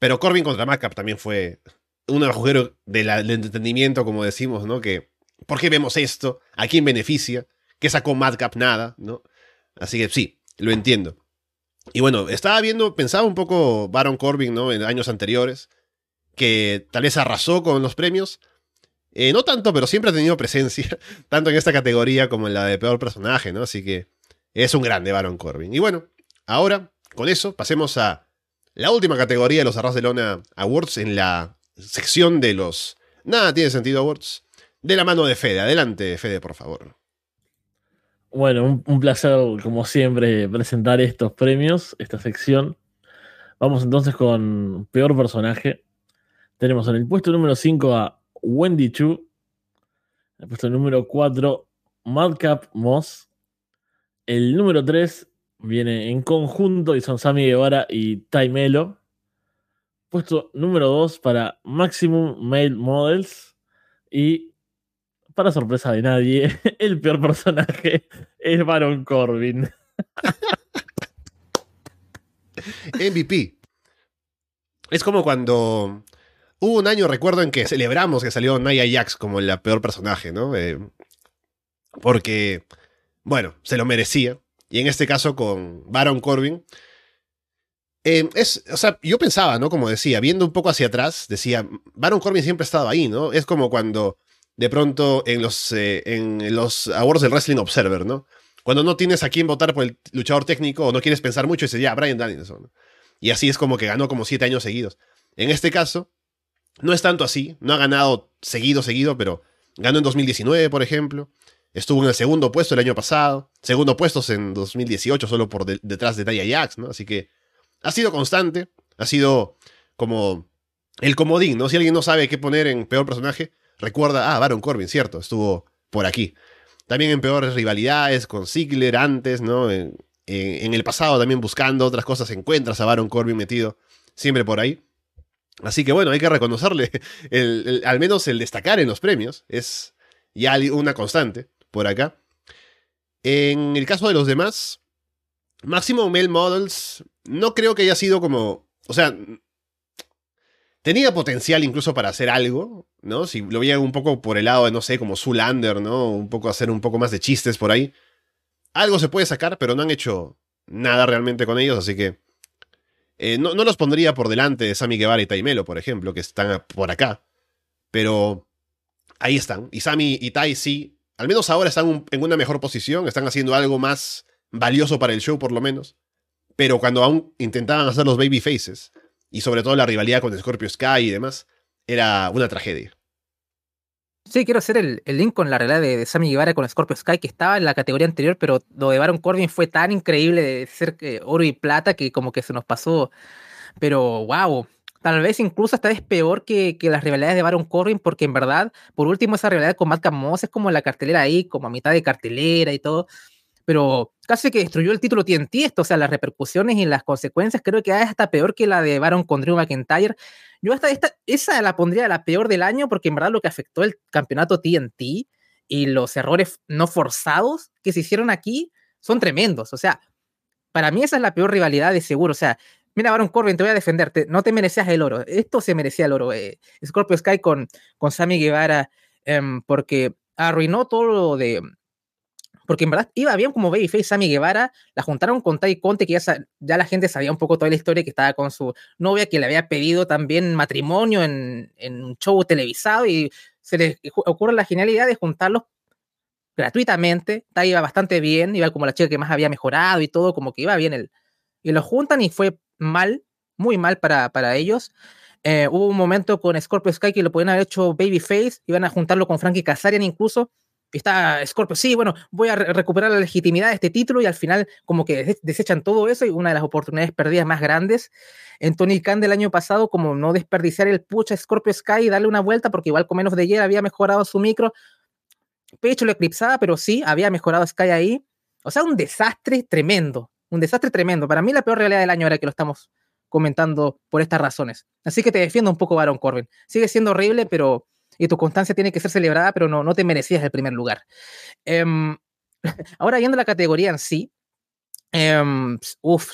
Pero Corbin contra Madcap también fue un agujero del de entendimiento, como decimos, ¿no? Que, ¿por qué vemos esto? ¿A quién beneficia? ¿Qué sacó Madcap? Nada, ¿no? Así que sí, lo entiendo. Y bueno, estaba viendo, pensaba un poco Baron Corbin, ¿no? En años anteriores, que tal vez arrasó con los premios, eh, no tanto, pero siempre ha tenido presencia, tanto en esta categoría como en la de peor personaje, ¿no? Así que es un grande Baron Corbin. Y bueno, ahora, con eso, pasemos a la última categoría de los Arras de Lona Awards en la sección de los Nada tiene sentido Awards. De la mano de Fede. Adelante, Fede, por favor. Bueno, un, un placer, como siempre, presentar estos premios, esta sección. Vamos entonces con peor personaje. Tenemos en el puesto número 5 a Wendy Chu. El puesto número 4, Madcap Moss. El número 3 viene en conjunto y son Sammy Guevara y Ty Melo. Puesto número 2 para Maximum Male Models. Y para sorpresa de nadie, el peor personaje es Baron Corbin. MVP. Es como cuando Hubo un año, recuerdo, en que celebramos que salió Nia Jax como el peor personaje, ¿no? Eh, porque, bueno, se lo merecía. Y en este caso con Baron Corbin, Eh, es, o sea, yo pensaba, ¿no? Como decía, viendo un poco hacia atrás, decía, Baron Corbin siempre ha estado ahí, ¿no? Es como cuando de pronto en los, eh, en los awards del Wrestling Observer, ¿no? Cuando no tienes a quién votar por el luchador técnico o no quieres pensar mucho, dices, ya, Brian Danielson. Y así es como que ganó como siete años seguidos. En este caso, no es tanto así, no ha ganado seguido, seguido, pero ganó en 2019, por ejemplo. Estuvo en el segundo puesto el año pasado. Segundo puesto en 2018, solo por de- detrás de Taya Jax, ¿no? Así que ha sido constante. Ha sido como el comodín, ¿no? Si alguien no sabe qué poner en peor personaje, recuerda, ah, Baron Corbin, cierto, estuvo por aquí. También en peores rivalidades con Ziggler antes, ¿no? En, el pasado también buscando otras cosas encuentras a Baron Corbin metido siempre por ahí. Así que bueno, hay que reconocerle, al menos el destacar en los premios es ya una constante por acá. En el caso de los demás, Máximo Male Models no creo que haya sido como, o sea, tenía potencial incluso para hacer algo, ¿no? Si lo veían un poco por el lado de, no sé, como Zulander, ¿no? Un poco hacer un poco más de chistes por ahí. Algo se puede sacar, pero no han hecho nada realmente con ellos, así que eh, no, no los pondría por delante de Sammy Guevara y Taimelo, por ejemplo, que están por acá. Pero ahí están. Y Sammy y Tai sí, al menos ahora están un- en una mejor posición, están haciendo algo más valioso para el show por lo menos. Pero cuando aún intentaban hacer los baby faces, y sobre todo la rivalidad con Scorpio Sky y demás, era una tragedia. Sí, quiero hacer el, el link con la realidad de, de Sammy Guevara con Scorpio Sky, que estaba en la categoría anterior, pero lo de Baron Corbin fue tan increíble de ser eh, oro y plata que como que se nos pasó. Pero wow, tal vez incluso esta vez peor que, que las rivalidades de Baron Corbin, porque en verdad, por último, esa rivalidad con Matt Moss es como la cartelera ahí, como a mitad de cartelera y todo. Pero casi que destruyó el título TNT esto, o sea, las repercusiones y las consecuencias creo que es hasta peor que la de Baron con Drew McIntyre. Yo hasta esta, esa la pondría la peor del año porque en verdad lo que afectó el campeonato TNT y los errores no forzados que se hicieron aquí son tremendos. O sea, para mí esa es la peor rivalidad de seguro. O sea, mira, Baron Corbin, te voy a defenderte. No te merecías el oro. Esto se merecía el oro. Eh, Scorpio Sky con, con Sammy Guevara, em, porque arruinó todo lo de. Porque en verdad iba bien como Babyface Sammy Guevara, la juntaron con Tai Conte, que ya, ya la gente sabía un poco toda la historia, que estaba con su novia, que le había pedido también matrimonio en, en un show televisado, y se les ocurre la genialidad de juntarlos gratuitamente. Tai iba bastante bien, iba como la chica que más había mejorado y todo, como que iba bien el. Y lo juntan y fue mal, muy mal para, para ellos. Eh, hubo un momento con Scorpio Sky que lo podían haber hecho Babyface, iban a juntarlo con Frankie Kazarian incluso. Y está Scorpio, sí, bueno, voy a re- recuperar la legitimidad de este título y al final como que des- desechan todo eso y una de las oportunidades perdidas más grandes en Tony Khan del año pasado, como no desperdiciar el push a Scorpio Sky y darle una vuelta porque igual con menos de ayer había mejorado su micro. Pecho lo eclipsaba, pero sí, había mejorado Sky ahí. O sea, un desastre tremendo, un desastre tremendo. Para mí la peor realidad del año ahora que lo estamos comentando por estas razones. Así que te defiendo un poco, Baron Corbin. Sigue siendo horrible, pero y tu constancia tiene que ser celebrada, pero no, no te merecías el primer lugar. Em, ahora yendo a la categoría en sí, em, uff,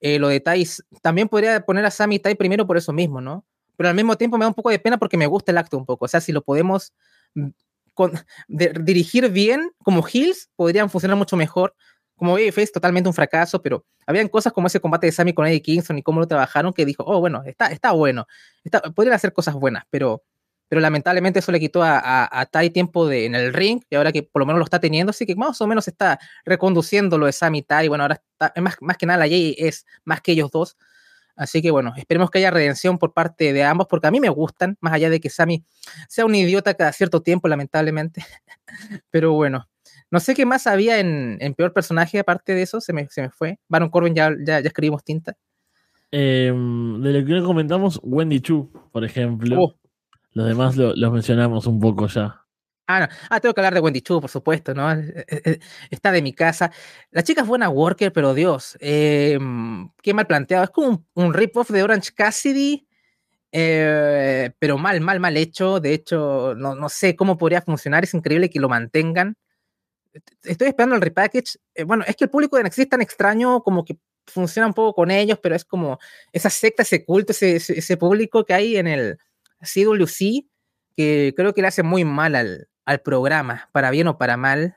eh, lo de Tai, también podría poner a Sammy Tai primero por eso mismo, ¿no? Pero al mismo tiempo me da un poco de pena porque me gusta el acto un poco. O sea, si lo podemos mm, con- dirigir bien como heels, podrían funcionar mucho mejor. Como Babyface, totalmente un fracaso, pero habían cosas como ese combate de Sammy con Eddie Kingston y cómo lo trabajaron que dijo, oh, bueno, está, está bueno, está, podrían hacer cosas buenas, pero, pero lamentablemente eso le quitó a, a, a Tai tiempo de, en el ring y ahora que por lo menos lo está teniendo, así que más o menos está reconduciendo lo de Sammy y Tai. Bueno, ahora está, más, más que nada la Jay es más que ellos dos. Así que bueno, esperemos que haya redención por parte de ambos, porque a mí me gustan, más allá de que Sammy sea un idiota cada cierto tiempo, lamentablemente. Pero bueno, no sé qué más había en, en peor personaje, aparte de eso, se me, se me fue. Baron Corbin ya, ya, ya escribimos tinta. Eh, de lo que no comentamos, Wendy Chu, por ejemplo. Oh. Los demás lo- los mencionamos un poco ya. Ah, no. ah, tengo que hablar de Wendy Chu, por supuesto, ¿no? Eh, eh, eh, Está de mi casa. La chica es buena worker, pero Dios, eh, qué mal planteado. Es como un, un rip-off de Orange Cassidy, eh, pero mal, mal, mal hecho. De hecho, no, no sé cómo podría funcionar. Es increíble que lo mantengan. Estoy esperando el repackage. Eh, bueno, es que el público de NXT es tan extraño, como que funciona un poco con ellos, pero es como esa secta, ese culto, ese, ese, ese público que hay en el CWC, que creo que le hace muy mal al, al programa, para bien o para mal.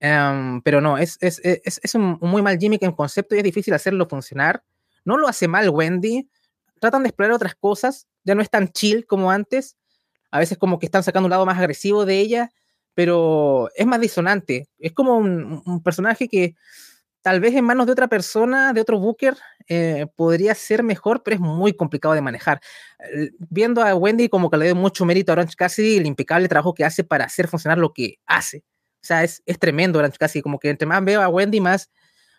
Um, pero no, es, es, es, es un, un, muy mal gimmick en concepto y es difícil hacerlo funcionar. No lo hace mal Wendy. Tratan de explorar otras cosas. Ya no es tan chill como antes. A veces como que están sacando un lado más agresivo de ella, pero es más disonante. Es como un, personaje que tal vez en manos de otra persona, de otro Booker, eh, podría ser mejor, pero es muy complicado de manejar. Viendo a Wendy como que le doy mucho mérito a Orange Cassidy, el impecable trabajo que hace para hacer funcionar lo que hace. O sea, es, es tremendo Orange Cassidy, como que entre más veo a Wendy, más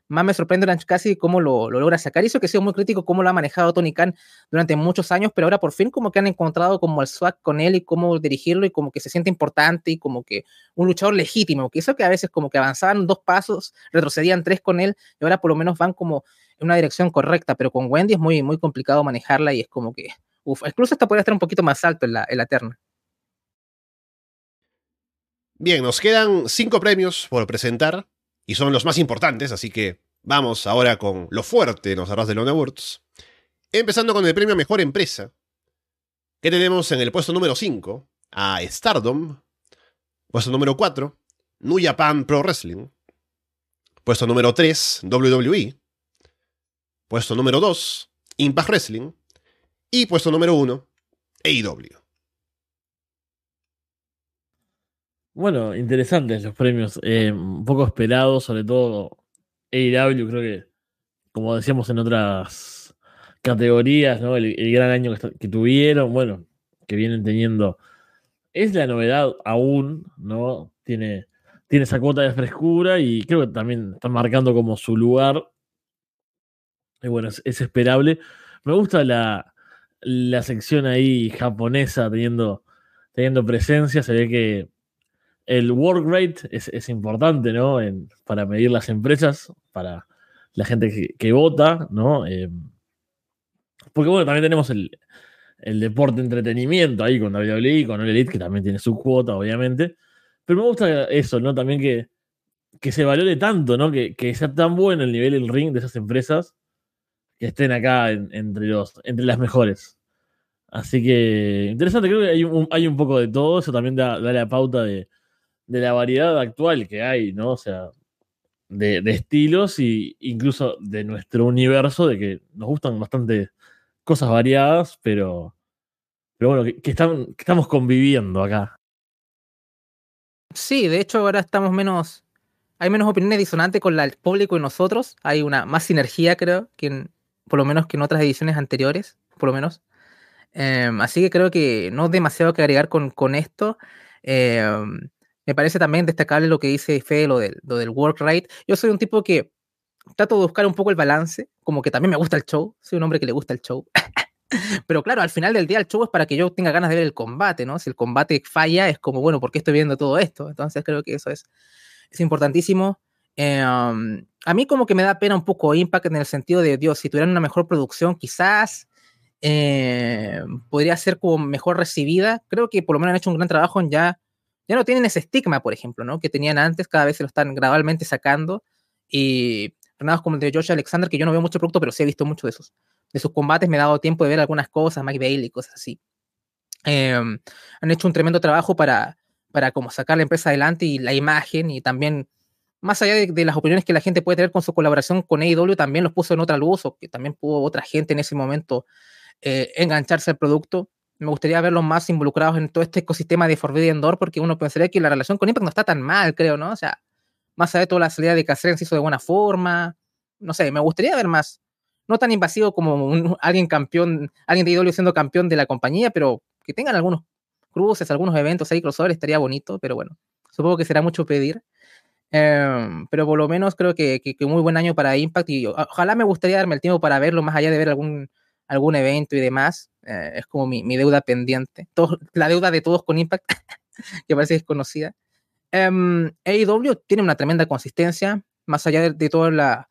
más me sorprende Orange Cassidy cómo lo, logra sacar. Y eso que ha sido muy crítico, cómo lo ha manejado Tony Khan durante muchos años, pero ahora por fin como que han encontrado como el swag con él y cómo dirigirlo y como que se siente importante y como que un luchador legítimo, que eso que a veces como que avanzaban dos pasos, retrocedían tres con él y ahora por lo menos van como en una dirección correcta, pero con Wendy es muy, muy complicado manejarla y es como que, uff, incluso esta podría estar un poquito más alto en la, en la terna. Bien, nos quedan cinco premios por presentar y son los más importantes, así que vamos ahora con lo fuerte en los arras de Lone Awards. Empezando con el premio Mejor Empresa, que tenemos en el puesto número 5 a Stardom, puesto número 4, New Japan Pro Wrestling, puesto número 3, WWE, puesto número 2, Impact Wrestling, y puesto número 1, AEW. Bueno, interesantes los premios, eh, un poco esperados, sobre todo AEW, creo que, como decíamos en otras categorías, ¿no? el, gran año que, tuvieron, bueno, que vienen teniendo, es la novedad aún, ¿no? Tiene, tiene esa cuota de frescura y creo que también están marcando como su lugar. Y bueno, es, esperable. Me gusta la, la sección ahí japonesa teniendo, teniendo presencia, se ve que el work rate es, importante, ¿no? para medir las empresas, para la gente que, vota, ¿no? Eh, porque bueno, también tenemos el, deporte entretenimiento ahí con WWE, con el Elite, que también tiene su cuota, obviamente. Pero me gusta eso, ¿no? También que, que se valore tanto, ¿no? Que, sea tan bueno el nivel del ring de esas empresas que estén acá entre, los, entre las mejores. Así que interesante, creo que hay un, hay un poco de todo, eso también da la pauta de, de la variedad actual que hay, ¿no? O sea, de, estilos e incluso de nuestro universo, de que nos gustan bastante cosas variadas, pero, pero bueno, que, estamos conviviendo acá. Sí, de hecho ahora estamos menos, hay menos opiniones disonantes con el público y nosotros, hay una más sinergia creo, que por lo menos que en otras ediciones anteriores, por lo menos. Em, así que creo que no demasiado que agregar con, con esto. Em, me parece también destacable lo que dice Fede, lo del, lo del work rate. Yo soy un tipo que trato de buscar un poco el balance, como que también me gusta el show, soy un hombre que le gusta el show. Pero claro, al final del día el show es para que yo tenga ganas de ver el combate, ¿no? Si el combate falla, es como, bueno, ¿por qué estoy viendo todo esto? Entonces creo que eso es, es importantísimo. Eh, um, a mí como que me da pena un poco Impact en el sentido de, Dios, si tuvieran una mejor producción, quizás eh, podría ser como mejor recibida. Creo que por lo menos han hecho un gran trabajo en ya ya no tienen ese estigma, por ejemplo, ¿no? Que tenían antes, cada vez se lo están gradualmente sacando. Y renados como el de Josh Alexander, que yo no veo mucho producto, pero sí he visto mucho de sus, de sus combates, me he dado tiempo de ver algunas cosas, Mike Bailey, cosas así. Em, han hecho un tremendo trabajo para, para como sacar la empresa adelante y la imagen y también, más allá de, las opiniones que la gente puede tener con su colaboración con AEW, también los puso en otra luz o que también pudo otra gente en ese momento eh, engancharse al producto me gustaría verlos más involucrados en todo este ecosistema de Forbidden Door, porque uno pensaría que la relación con Impact no está tan mal, creo, ¿no? O sea, más allá de toda la salida de Caceres se hizo de buena forma. No sé, me gustaría ver más. No tan invasivo como alguien campeón, alguien de IW siendo campeón de la compañía, pero que tengan algunos cruces, algunos eventos ahí, crossover, estaría bonito, pero bueno, supongo que será mucho pedir. Em, pero por lo menos creo que, que, muy buen año para Impact y ojalá me gustaría darme el tiempo para verlo más allá de ver algún, algún evento y demás. Eh, es como mi, deuda pendiente. la deuda de todos con Impact, que parece desconocida. Um, AEW tiene una tremenda consistencia, más allá de, toda la,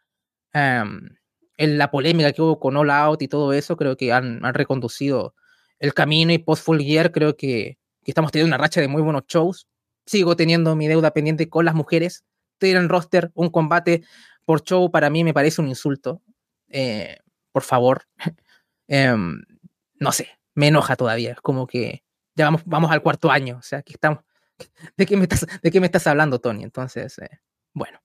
em, la polémica que hubo con All Out y todo eso, creo que han, reconducido el camino y post Full Gear, creo que, estamos teniendo una racha de muy buenos shows. Sigo teniendo mi deuda pendiente con las mujeres. Tienen roster, un combate por show, para mí me parece un insulto. Eh, por favor. Em, no sé, me enoja todavía. Es como que ya vamos, vamos al cuarto año. O sea, que estamos. ¿De qué me estás, de qué me estás hablando, Tony? Entonces, eh, bueno.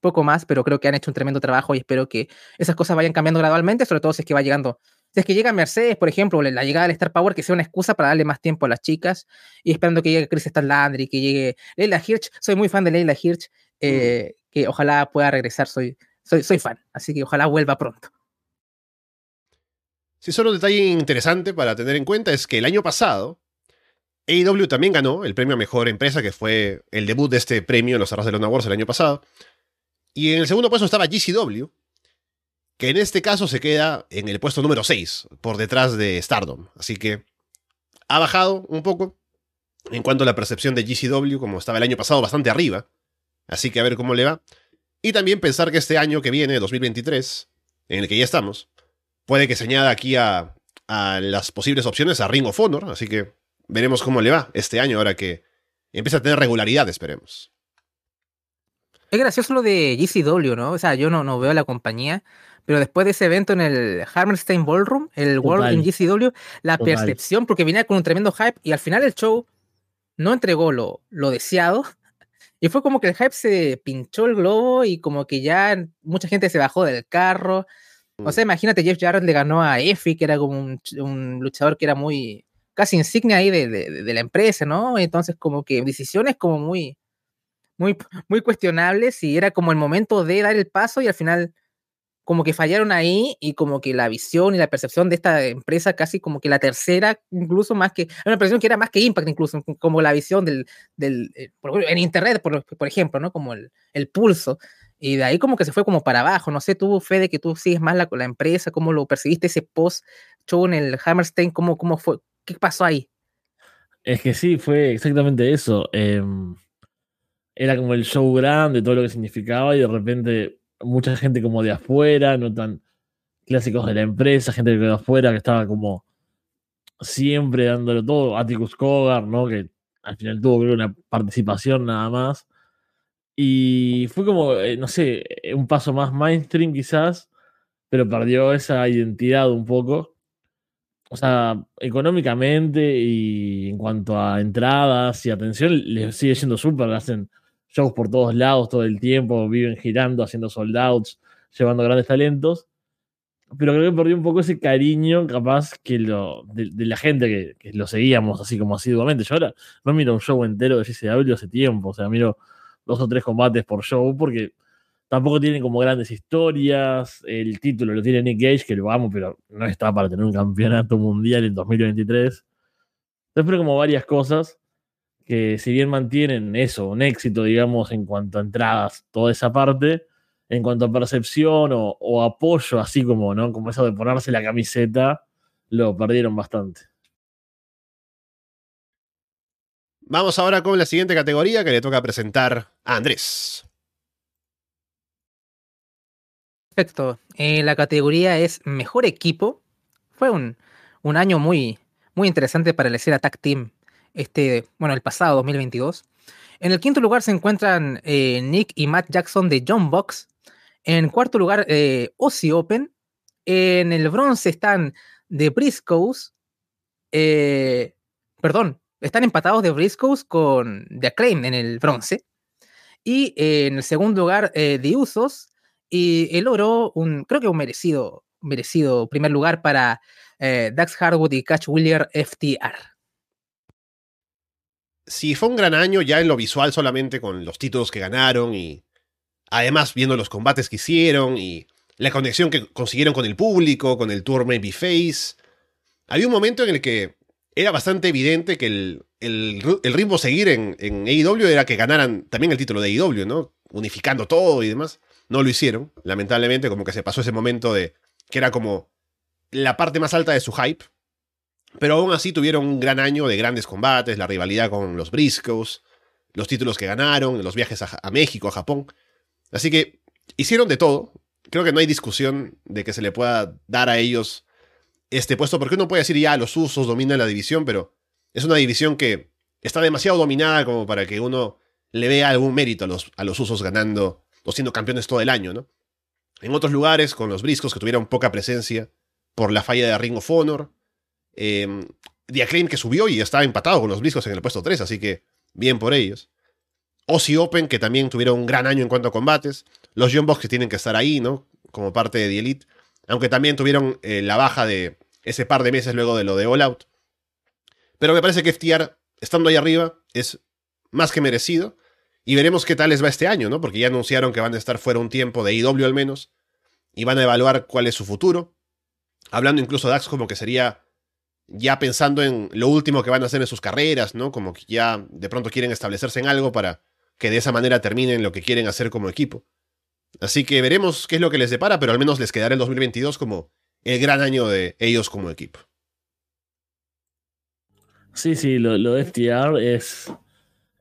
poco más, pero creo que han hecho un tremendo trabajo y espero que esas cosas vayan cambiando gradualmente, sobre todo si es que va llegando, si es que llega Mercedes, por ejemplo, la llegada del Star Power, que sea una excusa para darle más tiempo a las chicas y esperando que llegue Chris Landry, que llegue Leila Hirsch, soy muy fan de Leila Hirsch, eh, que ojalá pueda regresar, soy, soy, soy fan, así que ojalá vuelva pronto. Sí, solo un detalle interesante para tener en cuenta es que el año pasado AEW también ganó el premio a mejor empresa, que fue el debut de este premio en los Arras de Lona Wars el año pasado. Y en el segundo puesto estaba GCW, que en este caso se queda en el puesto número 6, por detrás de Stardom. Así que ha bajado un poco en cuanto a la percepción de GCW, como estaba el año pasado bastante arriba. Así que a ver cómo le va. Y también pensar que este año que viene, 2023, en el que ya estamos, puede que se añada aquí a, a las posibles opciones a Ring of Honor. Así que veremos cómo le va este año ahora que empieza a tener regularidad, esperemos. Es gracioso lo de GCW, ¿no? O sea, yo no, no veo la compañía, pero después de ese evento en el Hammerstein Ballroom, el World in GCW, la percepción, porque venía con un tremendo hype y al final el show no entregó lo, lo deseado. Y fue como que el hype se pinchó el globo y como que ya mucha gente se bajó del carro. O sea, mm. imagínate, Jeff Jarrett le ganó a Effie, que era como un, luchador que era muy casi insignia ahí de, de, la empresa, ¿no? Entonces como que decisiones como muy, muy, muy cuestionables y era como el momento de dar el paso y al final como que fallaron ahí y como que la visión y la percepción de esta empresa casi como que la tercera, incluso más que, una percepción que era más que Impact incluso, como la visión del, del eh, en Internet, por, por, ejemplo, ¿no? Como el, el, pulso. Y de ahí como que se fue como para abajo. No sé, tú, Fede, que tú sigues más la, la empresa, cómo lo percibiste ese post-show en el Hammerstein, cómo, cómo fue, qué pasó ahí. Es que sí, fue exactamente eso. Eh, era como el show grande, todo lo que significaba, y de repente mucha gente como de afuera, no tan clásicos de la empresa, gente de afuera que estaba como siempre dándolo todo, Atticus Cogar, ¿no? Que al final tuvo creo una participación nada más. Y fue como, eh, no sé, eh, un paso más mainstream quizás, pero perdió esa identidad un poco. O sea, económicamente y en cuanto a entradas y atención, les sigue siendo súper, hacen shows por todos lados todo el tiempo, viven girando, haciendo sold outs, llevando grandes talentos. Pero creo que perdió un poco ese cariño, capaz, que lo, de, la gente que, lo seguíamos así como asiduamente. Yo ahora no miro un show entero de GCW hace tiempo, o sea, miro dos o tres combates por show porque tampoco tienen como grandes historias. El título lo tiene Nick Gage, que lo amo, pero no está para tener un campeonato mundial en 2023. Entonces, como varias cosas que si bien mantienen eso, un éxito, digamos, en cuanto a entradas, toda esa parte, en cuanto a percepción o, apoyo, así como, ¿no? Como eso de ponerse la camiseta, lo perdieron bastante. Vamos ahora con la siguiente categoría que le toca presentar Andrés. Perfecto. Eh, la categoría es Mejor Equipo. Fue un, un año muy, muy interesante para el escena Tag Team este, bueno, el pasado 2022. En el quinto lugar se encuentran eh, Nick y Matt Jackson de John Box. En cuarto lugar, eh, Ozzy Open. En el bronce están The Briscoes. Eh, perdón, están empatados The Briscoes con The Acclaim en el bronce. Y en el segundo lugar, The Usos. Y el oro, un, creo que un merecido, merecido primer lugar para Dax Hardwood y Catch William FTR si fue un gran año ya en lo visual solamente con los títulos que ganaron y además viendo los combates que hicieron y la conexión que consiguieron con el público, con el tour Maybe Face, había un momento en el que era bastante evidente que el, el, ritmo seguir en, en AEW era que ganaran también el título de AEW, ¿no? Unificando todo y demás. No lo hicieron, lamentablemente, como que se pasó ese momento de que era como la parte más alta de su hype, pero aún así tuvieron un gran año de grandes combates, la rivalidad con los Briscoes, los títulos que ganaron, los viajes a, México, a Japón. Así que hicieron de todo. Creo que no hay discusión de que se le pueda dar a ellos este puesto, porque uno puede decir ya los usos dominan la división, pero es una división que está demasiado dominada como para que uno le vea algún mérito a los, a los usos ganando o siendo campeones todo el año, ¿no? En otros lugares, con los Briscoes que tuvieron poca presencia por la falla de Ring of Honor, eh, que subió y está empatado con los Briscoes en el puesto 3, así que bien por ellos. Ozzy Open, que también tuvieron un gran año en cuanto a combates. los Young que tienen que estar ahí, ¿no? Como parte de The Elite. Aunque también tuvieron eh, la baja de ese par de meses luego de lo de All Out. Pero me parece que FTR, estando ahí arriba, es más que merecido. Y veremos qué tal les va este año, ¿no? Porque ya anunciaron que van a estar fuera un tiempo de IW al menos. Y van a evaluar cuál es su futuro. Hablando incluso de Dax como que sería ya pensando en lo último que van a hacer en sus carreras, ¿no? Como que ya de pronto quieren establecerse en algo para que de esa manera terminen lo que quieren hacer como equipo. Así que veremos qué es lo que les depara, pero al menos les quedará el 2022 como el gran año de ellos como equipo. Sí, sí, lo, de FTR es,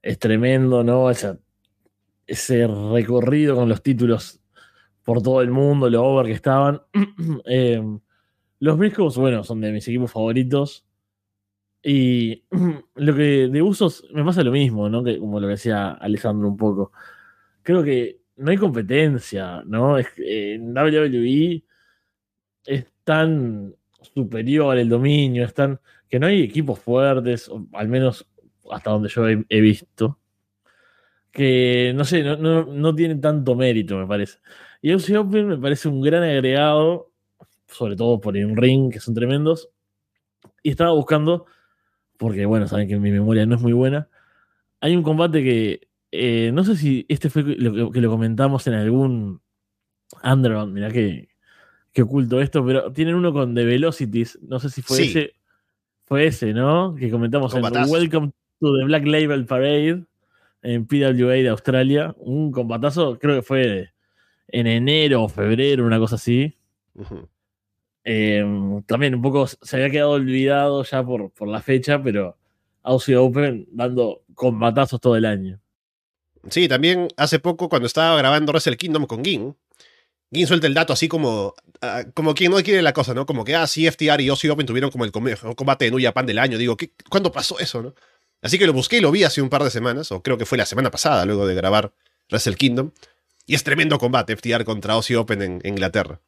es tremendo, ¿no? ese recorrido con los títulos por todo el mundo, lo over que estaban. eh, los Briscoes, bueno, son de mis equipos favoritos. Y lo que de usos me pasa lo mismo, ¿no? Que como lo decía Alejandro un poco. Creo que no hay competencia, ¿no? Es, en WWE es tan superior el dominio, es tan, que no hay equipos fuertes, al menos hasta donde yo he, visto, que no sé, no, no, no tienen tanto mérito, me parece. Y Aussie Open me parece un gran agregado sobre todo por un ring, que son tremendos. Y estaba buscando, porque bueno, saben que mi memoria no es muy buena. Hay un combate que eh, no sé si este fue lo que, lo comentamos en algún Underground, mirá que, que, oculto esto, pero tienen uno con The Velocities, no sé si fue ese, fue ese, ¿no? Que comentamos en Welcome to the Black Label Parade en PWA de Australia, un combatazo, creo que fue en enero o febrero, una cosa así. Em, también un poco se había quedado olvidado ya por, por la fecha, pero Aussie Open dando combatazos todo el año. Sí, también hace poco cuando estaba grabando Wrestle Kingdom con Gin, Gin suelta el dato así como, ah, como quien no quiere la cosa, ¿no? Como que, ah, sí, FTR y Aussie Open tuvieron como el combate de Nuya Pan del año. Digo, ¿qué, ¿cuándo pasó eso, no? Así que lo busqué y lo vi hace un par de semanas, o creo que fue la semana pasada, luego de grabar Wrestle Kingdom. Y es tremendo combate, FTR contra Aussie Open en Inglaterra.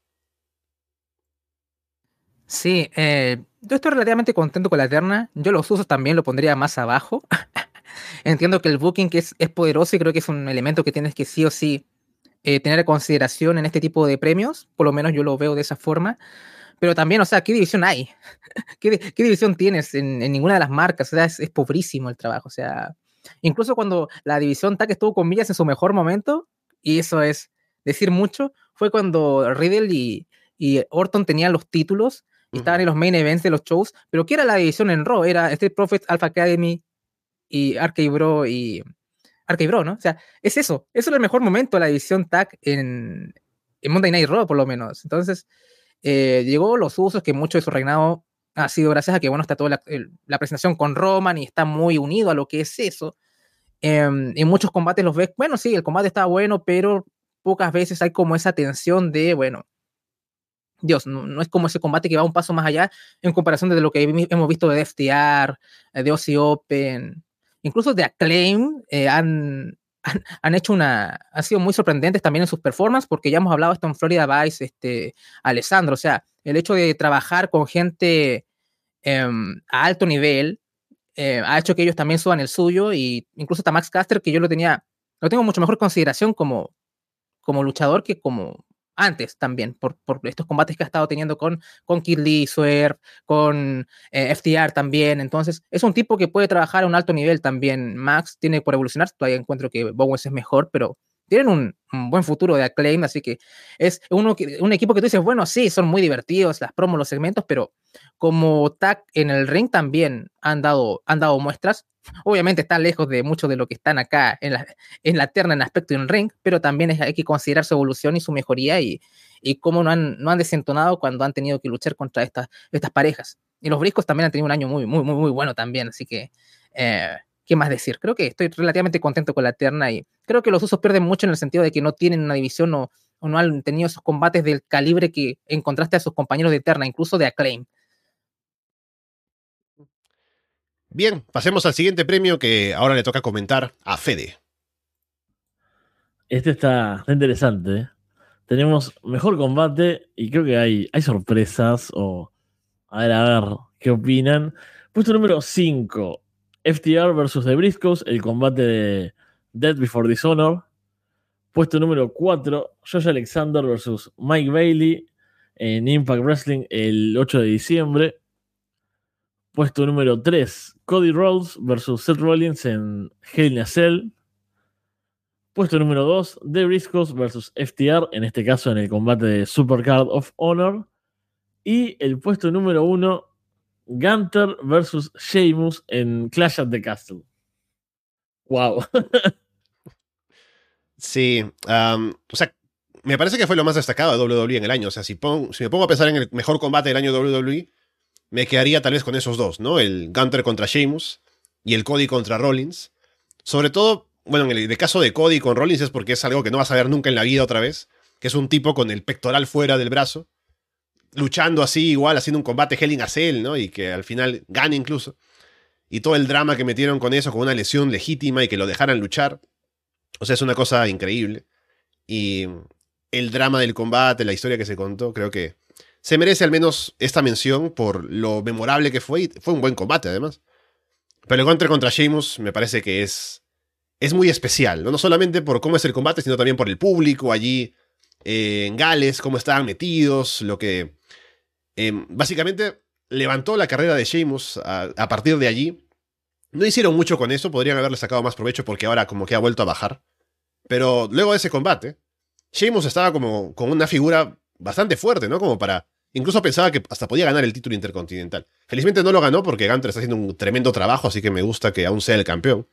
Sí, eh, yo estoy relativamente contento con la Eterna. Yo los usos también lo pondría más abajo. Entiendo que el booking es, es poderoso y creo que es un elemento que tienes que sí o sí eh, tener en consideración en este tipo de premios. Por lo menos yo lo veo de esa forma. Pero también, o sea, ¿qué división hay? ¿Qué, división tienes en, ninguna de las marcas? O sea, es, pobrísimo el trabajo. O sea, incluso cuando la división TAC estuvo con millas en su mejor momento, y eso es decir mucho, fue cuando Riddle y, y Orton tenían los títulos estaban en los main events de los shows, pero ¿qué era la división en Raw? Era Street Profits, Alpha Academy y Arcade Bro y Arcade Bro, ¿no? O sea, es eso, eso es el mejor momento de la división tag en, en Monday Night Raw, por lo menos. Entonces, eh, llegó los usos que mucho de su reinado ha sido gracias a que, bueno, está toda la, presentación con Roman y está muy unido a lo que es eso. Em, en muchos combates los ves, bueno, sí, el combate está bueno, pero pocas veces hay como esa tensión de, bueno, Dios, no, es como ese combate que va un paso más allá en comparación de lo que hemos visto de FTR, de Aussie Open, incluso de Acclaim, eh, han, han, hecho una, han sido muy sorprendentes también en sus performances, porque ya hemos hablado esto en Florida Vice, este, Alessandro, o sea, el hecho de trabajar con gente em, a alto nivel eh, ha hecho que ellos también suban el suyo, y incluso hasta Max Caster, que yo lo tenía, lo tengo mucho mejor consideración como, como luchador que como antes también, por, por, estos combates que ha estado teniendo con, con Kid Swerve, con eh, FTR también. Entonces, es un tipo que puede trabajar a un alto nivel también. Max tiene por evolucionar, todavía encuentro que Bowens es mejor, pero tienen un, buen futuro de acclaim, así que es uno un equipo que tú dices, bueno, sí, son muy divertidos las promos, los segmentos, pero como tag en el ring también han dado, han dado muestras. Obviamente están lejos de muchos de lo que están acá en la, en la terna en aspecto en ring, pero también hay que considerar su evolución y su mejoría y, y cómo no han, no han desentonado cuando han tenido que luchar contra estas, estas parejas. Y los briscos también han tenido un año muy, muy, muy, muy bueno también, así que eh, ¿qué más decir? Creo que estoy relativamente contento con la terna y creo que los usos pierden mucho en el sentido de que no tienen una división o, no han tenido esos combates del calibre que encontraste a sus compañeros de Eterna, incluso de Acclaim. Bien, pasemos al siguiente premio que ahora le toca comentar a Fede. Este está, interesante. ¿eh? Tenemos mejor combate y creo que hay, hay sorpresas o... A ver, a ver, ¿qué opinan? Puesto número 5, FTR versus The Briscoes, el combate de Death Before Dishonor. Puesto número 4, Josh Alexander versus Mike Bailey en Impact Wrestling el 8 de diciembre. Puesto número 3, Cody Rhodes versus Seth Rollins en Hell in a Cell. Puesto número 2, The Briscoes versus FTR, en este caso en el combate de Supercard of Honor. Y el puesto número 1, Gunter versus Sheamus en Clash at the Castle. Wow. Sí, o sea, me parece que fue lo más destacado de WWE en el año. O sea, si, si me pongo a pensar en el mejor combate del año de WWE, me quedaría tal vez con esos dos, ¿no? El Gunter contra Sheamus y el Cody contra Rollins. Sobre todo, bueno, en el, caso de Cody con Rollins es porque es algo que no vas a ver nunca en la vida otra vez, que es un tipo con el pectoral fuera del brazo, luchando así igual, haciendo un combate Hell in a Cell, ¿no? Y que al final gane incluso. Y todo el drama que metieron con eso, con una lesión legítima y que lo dejaran luchar. O sea, es una cosa increíble. Y el drama del combate, la historia que se contó, creo que se merece al menos esta mención por lo memorable que fue. Y fue un buen combate, además. Pero el encuentro contra Sheamus me parece que es, es muy especial. ¿no? no solamente por cómo es el combate, sino también por el público allí eh, en Gales, cómo estaban metidos, lo que... Em, básicamente levantó la carrera de Sheamus a, partir de allí. No hicieron mucho con eso, podrían haberle sacado más provecho porque ahora como que ha vuelto a bajar. Pero luego de ese combate, Sheamus estaba como con una figura bastante fuerte, ¿no? Como para... Incluso pensaba que hasta podía ganar el título intercontinental. Felizmente no lo ganó porque Gunter está haciendo un tremendo trabajo, así que me gusta que aún sea el campeón.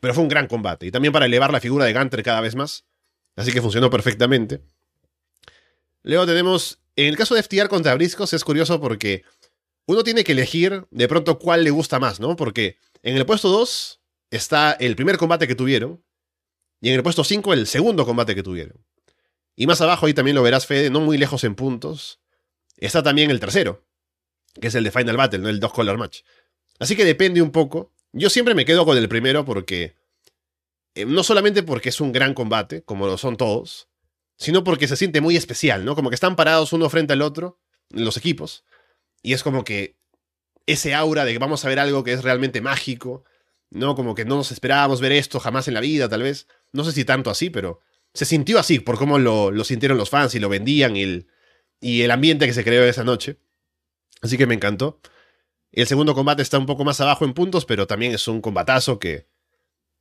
Pero fue un gran combate. Y también para elevar la figura de Gunter cada vez más. Así que funcionó perfectamente. Luego tenemos... En el caso de FTR contra Briscos es curioso porque uno tiene que elegir de pronto cuál le gusta más, ¿no? Porque en el puesto 2 está el primer combate que tuvieron. Y en el puesto 5 el segundo combate que tuvieron. Y más abajo, ahí también lo verás, Fede, no muy lejos en puntos, está también el tercero, que es el de Final Battle, ¿no? el dos color match. Así que depende un poco. Yo siempre me quedo con el primero porque... Eh, no solamente porque es un gran combate, como lo son todos, sino porque se siente muy especial, ¿no? Como que están parados uno frente al otro, los equipos, y es como que ese aura de que vamos a ver algo que es realmente mágico, ¿no? Como que no nos esperábamos ver esto jamás en la vida, tal vez. No sé si tanto así, pero se sintió así por cómo lo, sintieron los fans y lo vendían y el, y el ambiente que se creó esa noche. Así que me encantó. El segundo combate está un poco más abajo en puntos, pero también es un combatazo que...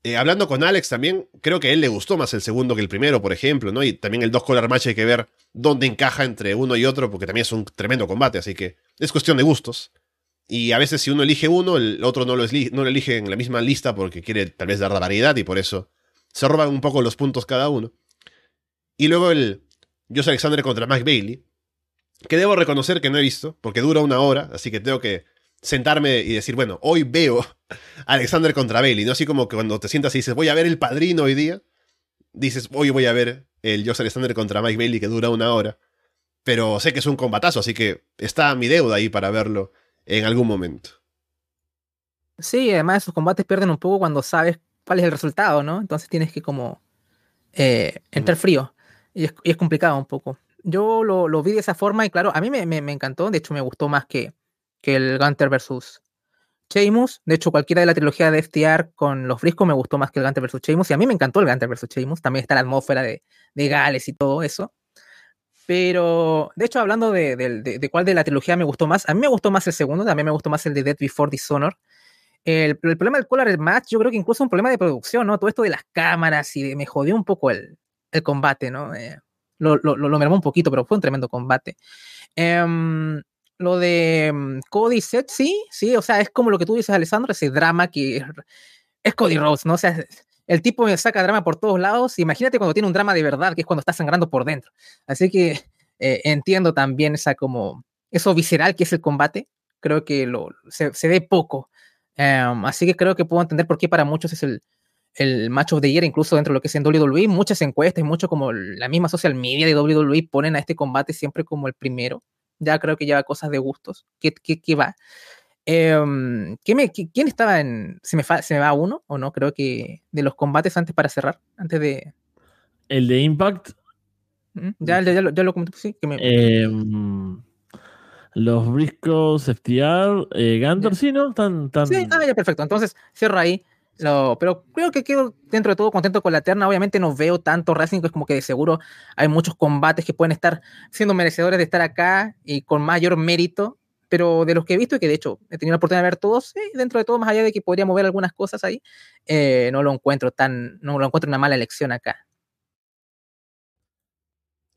Eh, hablando con Alex también, creo que a él le gustó más el segundo que el primero, por ejemplo, ¿no? Y también el dos collar match hay que ver dónde encaja entre uno y otro, porque también es un tremendo combate, así que es cuestión de gustos. Y a veces si uno elige uno, el otro no lo, no lo elige en la misma lista porque quiere tal vez dar la variedad y por eso se roban un poco los puntos cada uno. Y luego el Josh Alexander contra Mike Bailey, que debo reconocer que no he visto, porque dura una hora, así que tengo que sentarme y decir, bueno, hoy veo Alexander contra Bailey, ¿no? Así como que cuando te sientas y dices, voy a ver el padrino hoy día, dices, hoy voy a ver el Josh Alexander contra Mike Bailey que dura una hora. Pero sé que es un combatazo, así que está mi deuda ahí para verlo en algún momento. Sí, además esos combates pierden un poco cuando sabes cuál es el resultado, ¿no? Entonces tienes que como eh, entrar frío. Y es, complicado un poco. Yo lo, vi de esa forma y claro, a mí me, encantó. De hecho, me gustó más que, que el Gunter versus Sheamus. De hecho, cualquiera de la trilogía de FTR con los friscos me gustó más que el Gunter versus Sheamus. Y a mí me encantó el Gunter versus Sheamus. También está la atmósfera de, de Gales y todo eso. Pero, de hecho, hablando de, de, cuál de la trilogía me gustó más, a mí me gustó más el segundo, también me gustó más el de Dead Before Dishonor. El, el problema del Color Match, yo creo que incluso un problema de producción, ¿no? Todo esto de las cámaras y me jodió un poco el, el combate, ¿no? Eh, lo, lo, lo, mermó un poquito, pero fue un tremendo combate. Em, lo de mm, Cody Set, sí, sí, o sea, es como lo que tú dices, Alessandro, ese drama que es, Cody Rhodes, ¿no? O sea, el tipo me saca drama por todos lados. Imagínate cuando tiene un drama de verdad, que es cuando está sangrando por dentro. Así que eh, entiendo también esa como eso visceral que es el combate. Creo que lo, se, se ve poco. Em, así que creo que puedo entender por qué para muchos es el, el match of the year, incluso dentro de lo que es en WWE. Muchas encuestas, mucho como la misma social media de WWE ponen a este combate siempre como el primero. Ya creo que lleva cosas de gustos. ¿Qué, qué, va? Em, ¿Quién estaba en. ¿Se me, ¿Se me va uno o no? Creo que de los combates antes para cerrar, antes de. El de Impact. Ya, ya, lo, ya lo comenté, sí. Que me... Em, los Briscoes, FTR, eh, Gander, sí, ¿no? Tan, tan... Sí, ah, ya, perfecto. Entonces, cierro ahí. Lo, pero creo que quedo dentro de todo contento con la terna. Obviamente no veo tanto Racing, es como que de seguro hay muchos combates que pueden estar siendo merecedores de estar acá y con mayor mérito. Pero de los que he visto y que de hecho he tenido la oportunidad de ver todos, dentro de todo, más allá de que podría mover algunas cosas ahí, eh, no lo encuentro tan, no lo encuentro una mala elección acá.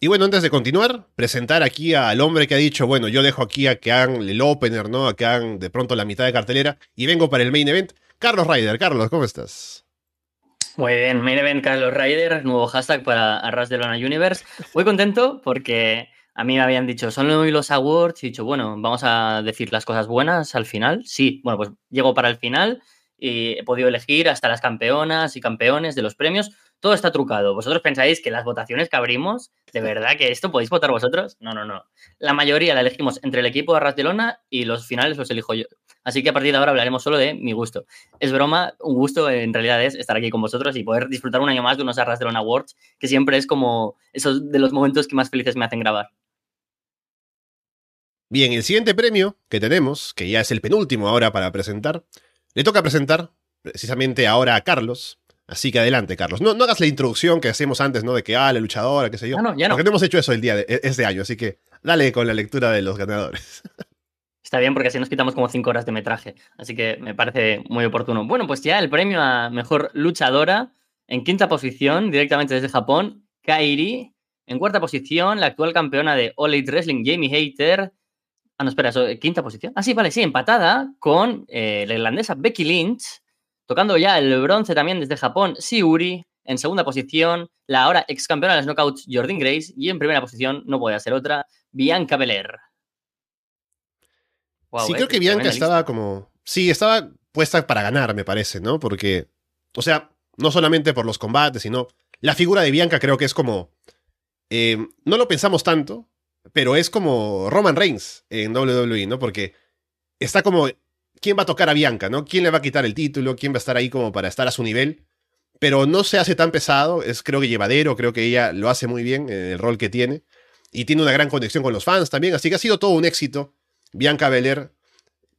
Y bueno, antes de continuar, presentar aquí al hombre que ha dicho, bueno, yo dejo aquí a que hagan el opener, ¿no? A que hagan de pronto la mitad de cartelera y vengo para el main event. Carlos Ryder. Carlos, ¿cómo estás? Muy bien, main event Carlos Ryder, nuevo hashtag para Arras de Lona Universe. Muy contento porque a mí me habían dicho, son hoy los awards, y he dicho, bueno, vamos a decir las cosas buenas al final. Sí, bueno, pues llego para el final y he podido elegir hasta las campeonas y campeones de los premios todo está trucado. ¿Vosotros pensáis que las votaciones que abrimos, de verdad que esto podéis votar vosotros? No, no, no. La mayoría la elegimos entre el equipo de Arras y los finales los elijo yo. Así que a partir de ahora hablaremos solo de mi gusto. Es broma, un gusto en realidad es estar aquí con vosotros y poder disfrutar un año más de unos Arras Awards, que siempre es como esos de los momentos que más felices me hacen grabar. Bien, el siguiente premio que tenemos, que ya es el penúltimo ahora para presentar, le toca presentar precisamente ahora a Carlos, Así que adelante, Carlos. No, no hagas la introducción que hacemos antes, ¿no? De que, ah, la luchadora, qué sé yo. Ah, no, ya no. Porque no hemos hecho eso el día de este año, así que dale con la lectura de los ganadores. Está bien, porque así nos quitamos como cinco horas de metraje. Así que me parece muy oportuno. Bueno, pues ya el premio a mejor luchadora. En quinta posición, directamente desde Japón, Kairi. En cuarta posición, la actual campeona de All Elite Wrestling, Jamie Hater. Ah, no, espera, quinta posición. Ah, sí, vale, sí, empatada con eh, la irlandesa Becky Lynch. Tocando ya el bronce también desde Japón, Siuri. En segunda posición, la ahora ex campeona de los knockouts, Jordan Grace. Y en primera posición, no puede ser otra, Bianca Belair. Sí, creo que Bianca estaba como. Sí, estaba puesta para ganar, me parece, ¿no? Porque. O sea, no solamente por los combates, sino. La figura de Bianca creo que es como. Eh, no lo pensamos tanto, pero es como Roman Reigns en WWE, ¿no? Porque está como quién va a tocar a Bianca, ¿no? ¿Quién le va a quitar el título? ¿Quién va a estar ahí como para estar a su nivel? Pero no se hace tan pesado, es creo que llevadero, creo que ella lo hace muy bien en el rol que tiene. Y tiene una gran conexión con los fans también, así que ha sido todo un éxito. Bianca Belair,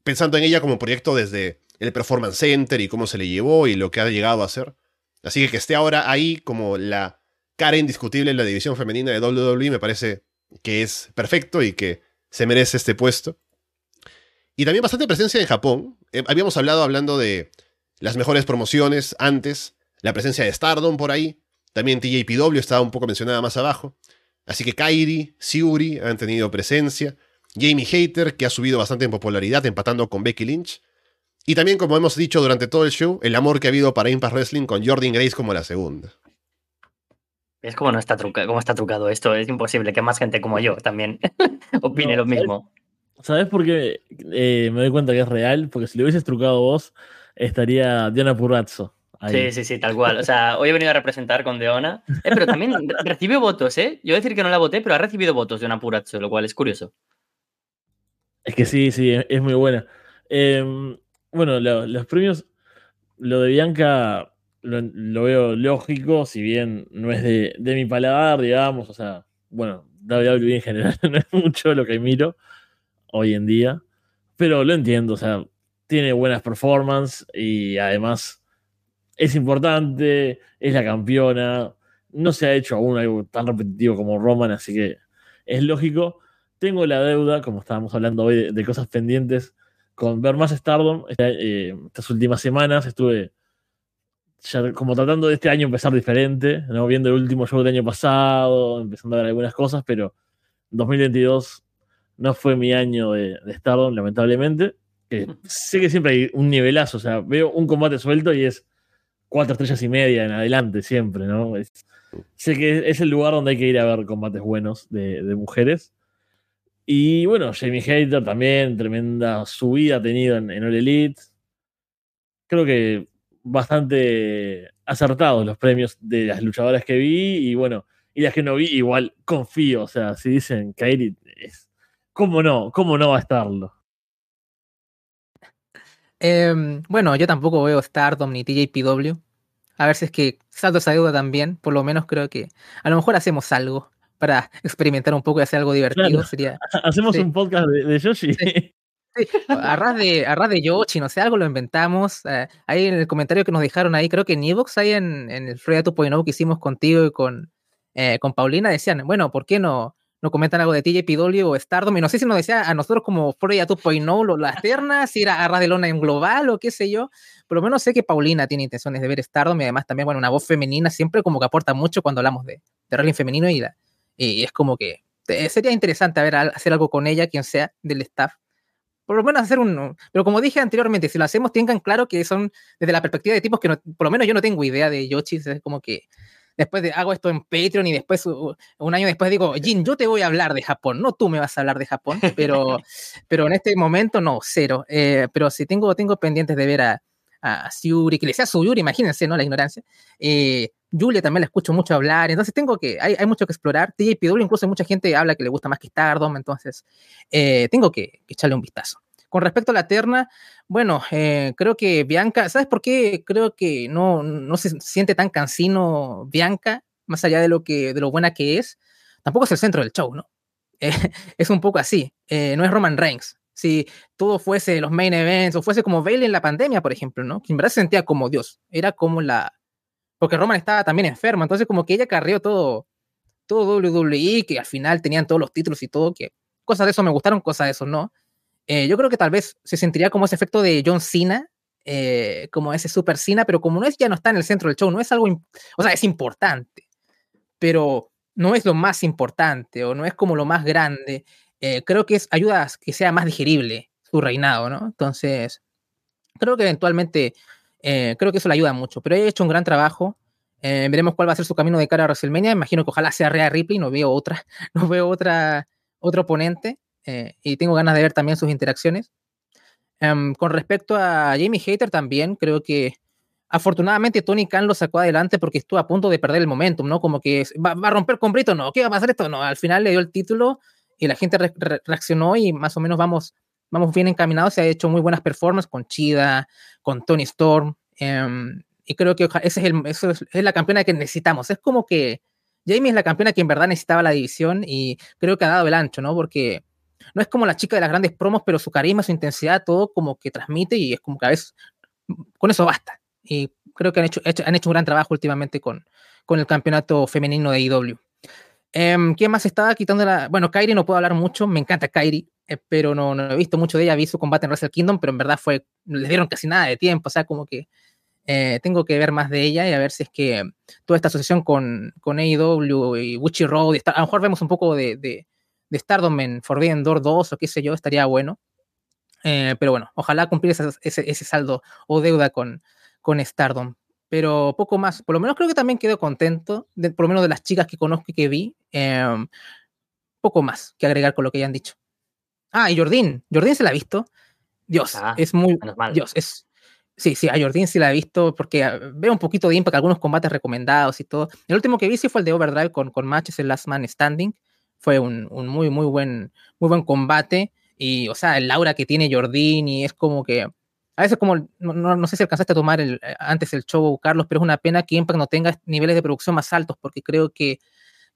pensando en ella como proyecto desde el Performance Center y cómo se le llevó y lo que ha llegado a hacer. Así que que esté ahora ahí como la cara indiscutible en la división femenina de WWE me parece que es perfecto y que se merece este puesto. Y también bastante presencia en Japón. Eh, habíamos hablado hablando de las mejores promociones antes, la presencia de Stardom por ahí. También TJPW estaba un poco mencionada más abajo. Así que Kairi, Siuri han tenido presencia. Jamie Hater, que ha subido bastante en popularidad, empatando con Becky Lynch. Y también, como hemos dicho durante todo el show, el amor que ha habido para Impact Wrestling con Jordan Grace como la segunda. Es como no está, cómo está trucado esto, es imposible que más gente como yo también opine lo mismo. ¿Sabes por qué eh, me doy cuenta que es real? Porque si lo hubieses trucado vos, estaría Diana Purrazzo. Sí, sí, sí, tal cual. O sea, hoy he venido a representar con Deona. Eh, pero también recibió votos, ¿eh? Yo voy a decir que no la voté, pero ha recibido votos de Diona Purazzo, lo cual es curioso. Es que sí, sí, es muy buena. Em, bueno, los premios, lo de Bianca lo, veo lógico, si bien no es de, mi paladar, digamos, o sea, bueno, WWE en general no es mucho lo que miro hoy en día. Pero lo entiendo, o sea, tiene buenas performances y además es importante, es la campeona. No se ha hecho aún algo tan repetitivo como Roman, así que es lógico. Tengo la deuda, como estábamos hablando hoy, de, cosas pendientes con ver más Stardom. Eh, estas últimas semanas estuve como tratando de este año empezar diferente, ¿no? viendo el último show del año pasado, empezando a ver algunas cosas, pero 2022 no fue mi año de, de Stardom, lamentablemente. sé que siempre hay un nivelazo, o sea, veo un combate suelto y es cuatro estrellas y media en adelante, siempre, ¿no? sé que es el lugar donde hay que ir a ver combates buenos de, mujeres. Y bueno, Jamie Hater también, tremenda subida ha tenido en, en All Elite. Creo que bastante acertados los premios de las luchadoras que vi y bueno, y las que no vi, igual confío. O sea, si dicen Kairi es ¿Cómo no? ¿Cómo no va a estarlo? Em, bueno, yo tampoco veo Stardom ni TJPW. A ver si es que salto esa deuda también. Por lo menos creo que a lo mejor hacemos algo para experimentar un poco y hacer algo divertido. Sería, Hacemos un podcast de, Yoshi. Sí, a ras de, a ras de Yoshi, no sé, algo lo inventamos. eh, ahí en el comentario que nos dejaron ahí, creo que en Evox, ahí en, en el Freya 2.0 que hicimos contigo y con, eh, con Paulina, decían, bueno, ¿por qué no, no comentan algo de TJPW o Stardom? Y no sé si nos decía a nosotros como Freya 2.0, lo- las ternas, si era a ras de lona en global o qué sé yo. Por lo menos sé que Paulina tiene intenciones de ver Stardom y además también, bueno, una voz femenina siempre como que aporta mucho cuando hablamos de, de femenino y, la- y es como que eh, sería interesante ver, hacer algo con ella, quien sea del staff por lo menos hacer un... Pero como dije anteriormente, si lo hacemos, tengan claro que son desde la perspectiva de tipos que no- por lo menos yo no tengo idea de Yoshi, es como que después de hago esto en Patreon y después un año después digo, Jin, yo te voy a hablar de Japón, no tú me vas a hablar de Japón, pero, pero en este momento no, cero. Eh, pero si tengo, tengo pendientes de ver a, a Yuri, que le sea su Yuri, imagínense, ¿no? La ignorancia. Eh, Julia también la escucho mucho hablar, entonces tengo que, hay, hay mucho que explorar. TJPW incluso mucha gente habla que le gusta más que Stardom, entonces eh, tengo que, echarle un vistazo. Con respecto a la terna, bueno, eh, creo que Bianca, ¿sabes por qué? Creo que no, no se siente tan cansino Bianca, más allá de lo, que, de lo buena que es. Tampoco es el centro del show, ¿no? Eh, es un poco así. no es Roman Reigns. Si todo fuese los main events o fuese como Bailey en la pandemia, por ejemplo, ¿no? Que en verdad se sentía como Dios. Era como la. Porque Roman estaba también enfermo, entonces como que ella carrió todo, todo WWE, que al final tenían todos los títulos y todo, que cosas de eso me gustaron, cosas de eso no. Eh, yo creo que tal vez se sentiría como ese efecto de John Cena, eh, como ese Super Cena, pero como no es, ya no está en el centro del show, no es algo, o sea, es importante, pero no es lo más importante o no es como lo más grande. Eh, creo que es, ayuda a que sea más digerible su reinado, ¿no? Entonces, creo que eventualmente, eh, creo que eso le ayuda mucho, pero he hecho un gran trabajo. Eh, veremos cuál va a ser su camino de cara a WrestleMania. Imagino que ojalá sea Rhea Ripley, no veo otra, no veo otra, otro oponente. eh, y tengo ganas de ver también sus interacciones. Em, con respecto a Jamie Hater también, creo que afortunadamente Tony Khan lo sacó adelante porque estuvo a punto de perder el momentum, ¿no? Como que va, va a romper con Brito, no, ¿qué va a pasar esto? No, al final le dio el título y la gente re- re- reaccionó y más o menos vamos, vamos bien encaminados. Se ha hecho muy buenas performances con Chida, con Tony Storm. em, y creo que ese es, el, eso es, la campeona que necesitamos. Es como que Jamie es la campeona que en verdad necesitaba la división y creo que ha dado el ancho, ¿no? Porque no es como la chica de las grandes promos, pero su carisma, su intensidad, todo como que transmite y es como que a veces con eso basta. Y creo que han hecho, han hecho un gran trabajo últimamente con, con el campeonato femenino de IW. Em, ¿Quién más estaba quitando? Bueno, Kairi no puedo hablar mucho, me encanta Kairi, eh, pero no, no he visto mucho de ella. Vi su combate en Wrestle Kingdom, pero en verdad fue. Le dieron casi nada de tiempo, o sea, como que eh, tengo que ver más de ella y a ver si es que toda esta asociación con, con AEW y Witchy Road, a lo mejor vemos un poco de, de, Stardom en Forbidden Door 2 o qué sé yo, estaría bueno. Eh, pero bueno, ojalá cumplir ese, ese, ese saldo o deuda con, con Stardom. Pero poco más, por lo menos creo que también quedo contento, por lo menos de las chicas que conozco y que vi. eh, poco más que agregar con lo que ya han dicho. Ah, y Jordín, Jordín se la ha visto. Dios, Ah, es muy. Dios, es. Sí, sí, a Jordín sí la he visto porque ah, veo un poquito de impact, algunos combates recomendados y todo. El último que vi sí fue el de Overdrive con, con matches, el Last Man Standing. Fue un, un muy, muy buen, muy buen combate. Y, o sea, el aura que tiene Jordín y es como que. A veces, como. No, no, no sé si alcanzaste a tomar el, eh, antes el show, Carlos, pero es una pena que Impact no tenga niveles de producción más altos porque creo que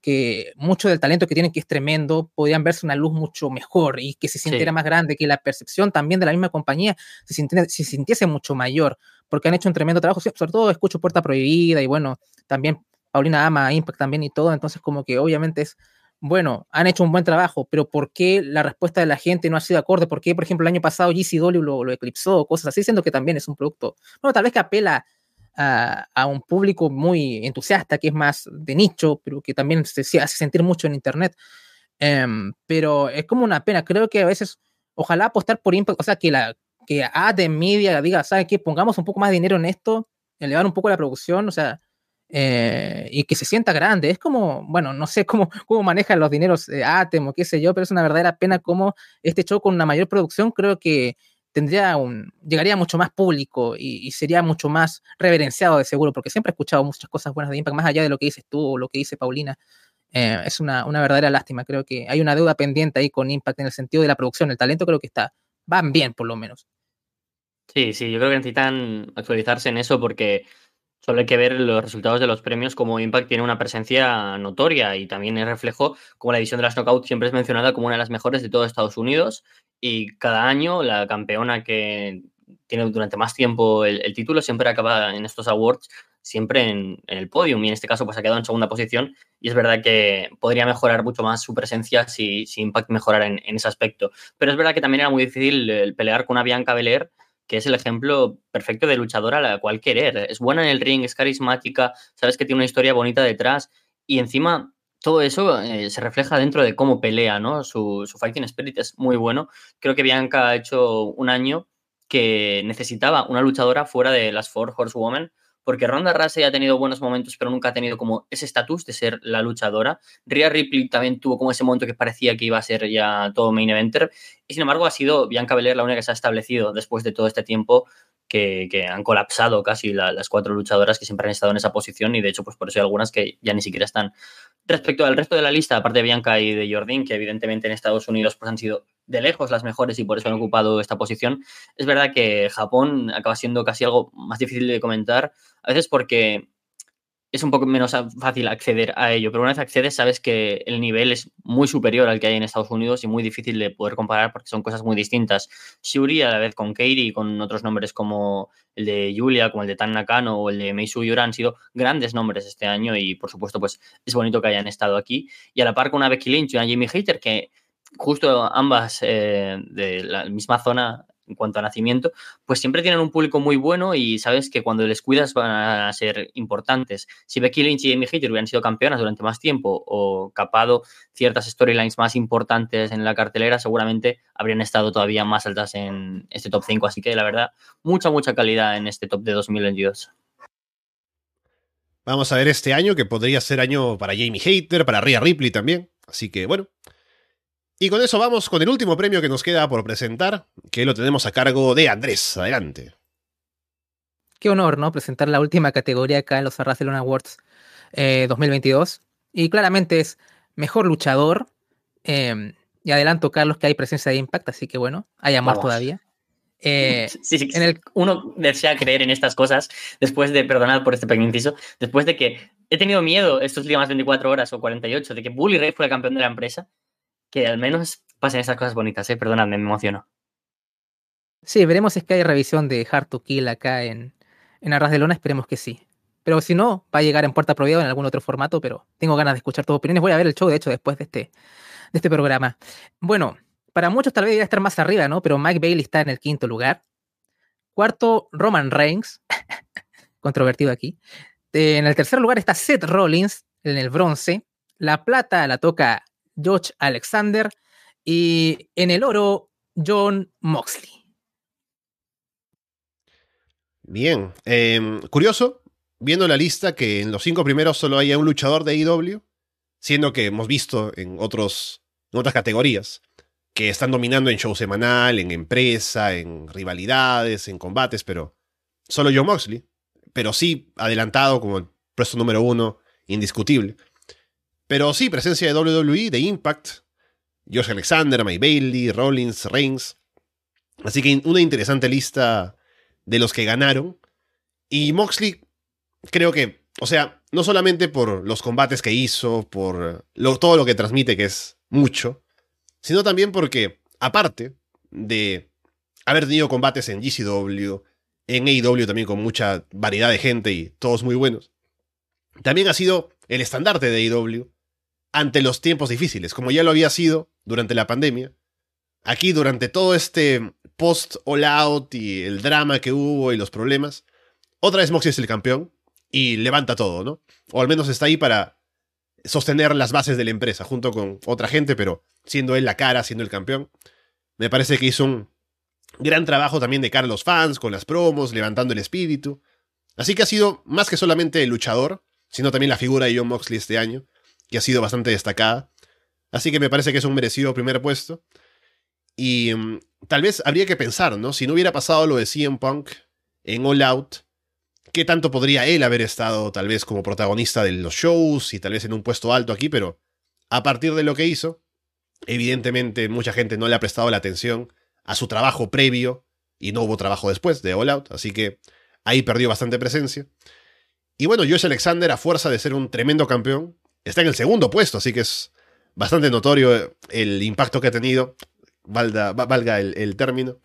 que mucho del talento que tienen, que es tremendo, podrían verse una luz mucho mejor y que se sintiera Sí. más grande, que la percepción también de la misma compañía se sintiese, se sintiese mucho mayor, porque han hecho un tremendo trabajo, sí, sobre todo escucho Puerta Prohibida y bueno, también Paulina ama Impact también y todo, entonces como que obviamente es, bueno, han hecho un buen trabajo, pero ¿por qué la respuesta de la gente no ha sido acorde? ¿Por qué, por ejemplo, el año pasado GCW lo, lo eclipsó, cosas así, siendo que también es un producto, bueno, tal vez que apela a, a un público muy entusiasta, que es más de nicho, pero que también se, se hace sentir mucho en Internet. Em, pero es como una pena. Creo que a veces, ojalá apostar por Impact, o sea, que la que AD Media diga, ¿sabes qué? Pongamos un poco más de dinero en esto, elevar un poco la producción, o sea, eh, y que se sienta grande. Es como, bueno, no sé cómo, cómo manejan los dineros eh, Atem o qué sé yo, pero es una verdadera pena como este show con una mayor producción creo que tendría un, llegaría mucho más público y, sería mucho más reverenciado de seguro, porque siempre he escuchado muchas cosas buenas de Impact, más allá de lo que dices tú o lo que dice Paulina. Eh, es una, una verdadera lástima. Creo que hay una deuda pendiente ahí con Impact en el sentido de la producción. El talento creo que está, van bien por lo menos. Sí, sí, yo creo que necesitan actualizarse en eso porque Solo hay que ver los resultados de los premios, como Impact tiene una presencia notoria y también es reflejo como la edición de las Knockout siempre es mencionada como una de las mejores de todo Estados Unidos y cada año la campeona que tiene durante más tiempo el, título siempre acaba en estos awards siempre en, el podium y en este caso pues ha quedado en segunda posición y es verdad que podría mejorar mucho más su presencia si, Impact mejorara en, ese aspecto. Pero es verdad que también era muy difícil el pelear con una Bianca Belair que es el ejemplo perfecto de luchadora a la cual querer. Es buena en el ring, es carismática, sabes que tiene una historia bonita detrás y encima todo eso eh, se refleja dentro de cómo pelea, ¿no? Su, su, fighting spirit es muy bueno. Creo que Bianca ha hecho un año que necesitaba una luchadora fuera de las Four Horsewomen porque Ronda Rousey ha tenido buenos momentos, pero nunca ha tenido como ese estatus de ser la luchadora. Rhea Ripley también tuvo como ese momento que parecía que iba a ser ya todo main eventer, y sin embargo ha sido Bianca Belair la única que se ha establecido después de todo este tiempo que, han colapsado casi las cuatro luchadoras que siempre han estado en esa posición y de hecho pues por eso hay algunas que ya ni siquiera están. Respecto al resto de la lista, aparte de Bianca y de Jordan, que evidentemente en Estados Unidos pues han sido de lejos las mejores y por eso han ocupado esta posición, es verdad que Japón acaba siendo casi algo más difícil de comentar, a veces porque es un poco menos fácil acceder a ello, pero una vez accedes sabes que el nivel es muy superior al que hay en Estados Unidos y muy difícil de poder comparar porque son cosas muy distintas. Shuri a la vez con Katie, con otros nombres como el de Julia, como el de Tan Nakano o el de Meisu Yura han sido grandes nombres este año y por supuesto pues es bonito que hayan estado aquí. Y a la par con una Becky Lynch y una Jamie Hater que justo ambas eh, de la misma zona en cuanto a nacimiento, pues siempre tienen un público muy bueno y sabes que cuando les cuidas van a ser importantes. Si Becky Lynch y Amy Hater hubieran sido campeonas durante más tiempo o capado ciertas storylines más importantes en la cartelera, seguramente habrían estado todavía más altas en este top 5. Así que la verdad, mucha, mucha calidad en este top de 2022. Vamos a ver este año, que podría ser año para Jamie Hater, para Rhea Ripley también. Así que bueno, y con eso vamos con el último premio que nos queda por presentar, que lo tenemos a cargo de Andrés. Adelante. Qué honor, ¿no? Presentar la última categoría acá en los Barcelona Awards 2022. Eh, y claramente es mejor luchador. Em, y adelanto, Carlos, que hay presencia de Impact, así que bueno, hay amor todavía. Eh, sí, sí, en el... Uno desea creer en estas cosas después de, perdonad por este pequeño inciso, después de que he tenido miedo estos últimas 24 horas o 48 de que Bully Ray fuera campeón de la empresa que al menos pasen esas cosas bonitas, ¿eh? Perdonadme, me emociono. Sí, veremos si es que hay revisión de Hard to Kill acá en, en Arras de Lona, esperemos que sí. Pero si no, va a llegar en Puerta Prohibida en algún otro formato, pero tengo ganas de escuchar tus opiniones. Voy a ver el show, de hecho, después de este, de este programa. Bueno, para muchos tal vez debería estar más arriba, ¿no? Pero Mike Bailey está en el quinto lugar. Cuarto, Roman Reigns. Controvertido aquí. En el tercer lugar está Seth Rollins, en el bronce. La plata la toca George Alexander y en el oro John Moxley. Bien, em, curioso, viendo la lista que en los cinco primeros solo hay un luchador de IW, siendo que hemos visto en, otros, en otras categorías que están dominando en show semanal, en empresa, en rivalidades, en combates, pero solo John Moxley, pero sí adelantado como el puesto número uno, indiscutible. Pero sí, presencia de WWE, de Impact, Josh Alexander, Mike Bailey, Rollins, Reigns. Así que una interesante lista de los que ganaron. Y Moxley, creo que, o sea, no solamente por los combates que hizo, por todo lo que transmite, que es mucho, sino también porque, aparte de haber tenido combates en GCW, en AEW también con mucha variedad de gente y todos muy buenos, también ha sido el estandarte de AEW ante los tiempos difíciles, como ya lo había sido durante la pandemia. Aquí, durante todo este post all out y el drama que hubo y los problemas, otra vez Moxie es el campeón y levanta todo, ¿no? O al menos está ahí para sostener las bases de la empresa junto con otra gente, pero siendo él la cara, siendo el campeón. Me parece que hizo un gran trabajo también de cara a los fans, con las promos, levantando el espíritu. Así que ha sido más que solamente el luchador, sino también la figura de John Moxley este año que ha sido bastante destacada. Así que me parece que es un merecido primer puesto. Y mm, tal vez habría que pensar, ¿no? Si no hubiera pasado lo de CM Punk en All Out, ¿qué tanto podría él haber estado tal vez como protagonista de los shows y tal vez en un puesto alto aquí? Pero a partir de lo que hizo, evidentemente mucha gente no le ha prestado la atención a su trabajo previo y no hubo trabajo después de All Out, así que ahí perdió bastante presencia. Y bueno, Josh Alexander, a fuerza de ser un tremendo campeón, está en el segundo puesto, así que es bastante notorio el impacto que ha tenido, valga, valga el, el término,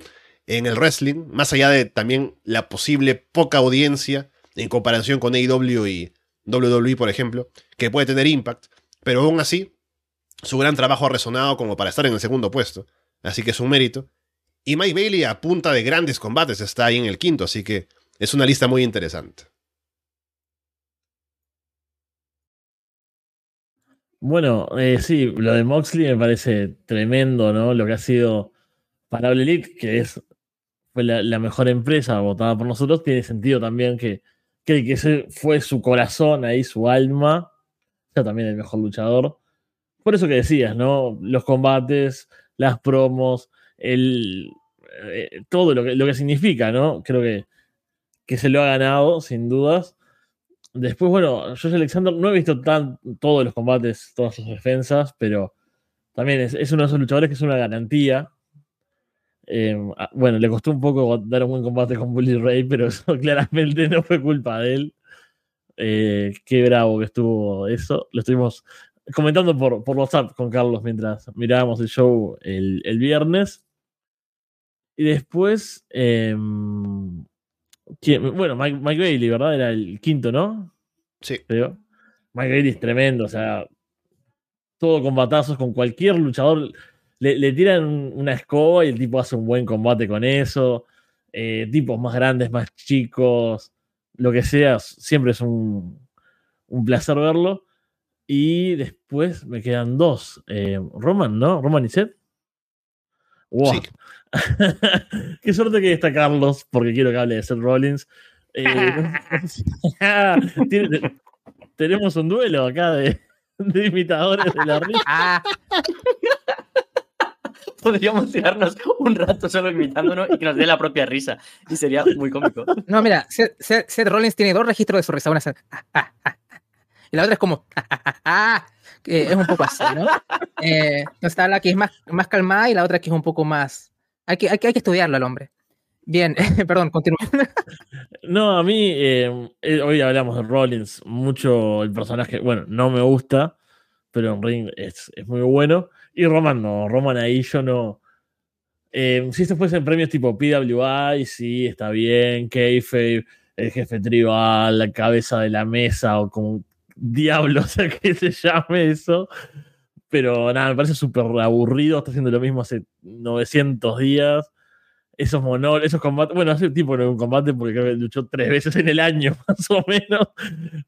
en el wrestling, más allá de también la posible poca audiencia en comparación con AEW y WWE, por ejemplo, que puede tener Impact, pero aún así, su gran trabajo ha resonado como para estar en el segundo puesto, así que es un mérito. Y Mike Bailey, a punta de grandes combates, está ahí en el quinto, así que es una lista muy interesante. Bueno, eh, sí, lo de Moxley me parece tremendo, ¿no? Lo que ha sido para All Elite, que es fue la, mejor empresa votada por nosotros, tiene sentido también que, que, que ese fue su corazón ahí, su alma, sea también el mejor luchador. Por eso que decías, ¿no? Los combates, las promos, el, eh, todo lo que, lo que significa, ¿no? Creo que, que se lo ha ganado, sin dudas. Después, bueno, Josh Alexander no he visto tan, todos los combates, todas sus defensas, pero también es, es uno de esos luchadores que es una garantía. Eh, bueno, le costó un poco dar un buen combate con Bully Ray, pero eso claramente no fue culpa de él. Eh, qué bravo que estuvo eso. Lo estuvimos comentando por, por WhatsApp con Carlos mientras mirábamos el show el, el viernes. Y después, eh, ¿quién? bueno, Mike, Mike, Bailey, ¿verdad? Era el quinto, ¿no? Sí. Creo. Mike Bailey es tremendo, o sea, todo con batazos, con cualquier luchador. Le, le tiran una escoba y el tipo hace un buen combate con eso. Eh, tipos más grandes, más chicos, lo que sea, siempre es un, un placer verlo. Y después me quedan dos. Eh, Roman, ¿no? Roman y Seth. Wow. Sí. Qué suerte que está Carlos, porque quiero que hable de Seth Rollins. Eh, tenemos un duelo acá de, de imitadores de la risa. Podríamos tirarnos un rato solo imitándonos y que nos dé la propia risa. Y sería muy cómico. No, mira, Seth, Seth, Seth Rollins tiene dos registros de su risa. Una es y la otra es como, que es un poco así, ¿no? Eh, está la que es más, más calmada y la otra que es un poco más... Hay que, hay que, hay que estudiarlo al hombre. Bien, perdón, continúa. No, a mí, eh, hoy hablamos de Rollins, mucho el personaje, bueno, no me gusta, pero en Ring es, es muy bueno. Y Roman no, Roman ahí yo no... Eh, si esto fuese en premios tipo PWI, sí, está bien, Kayfabe, el jefe tribal, la cabeza de la mesa o como diablo, o sea, que se llame eso. Pero nada, me parece súper aburrido. Está haciendo lo mismo hace 900 días. Esos monólogos, esos combates. Bueno, hace tipo no un combate porque luchó tres veces en el año, más o menos.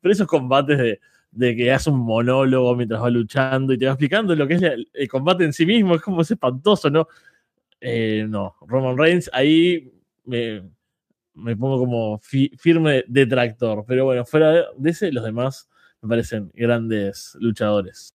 Pero esos combates de, de que hace un monólogo mientras va luchando y te va explicando lo que es el, combate en sí mismo, es como es espantoso, ¿no? Eh, no, Roman Reigns, ahí me, me pongo como fi, firme detractor. Pero bueno, fuera de ese, los demás me parecen grandes luchadores.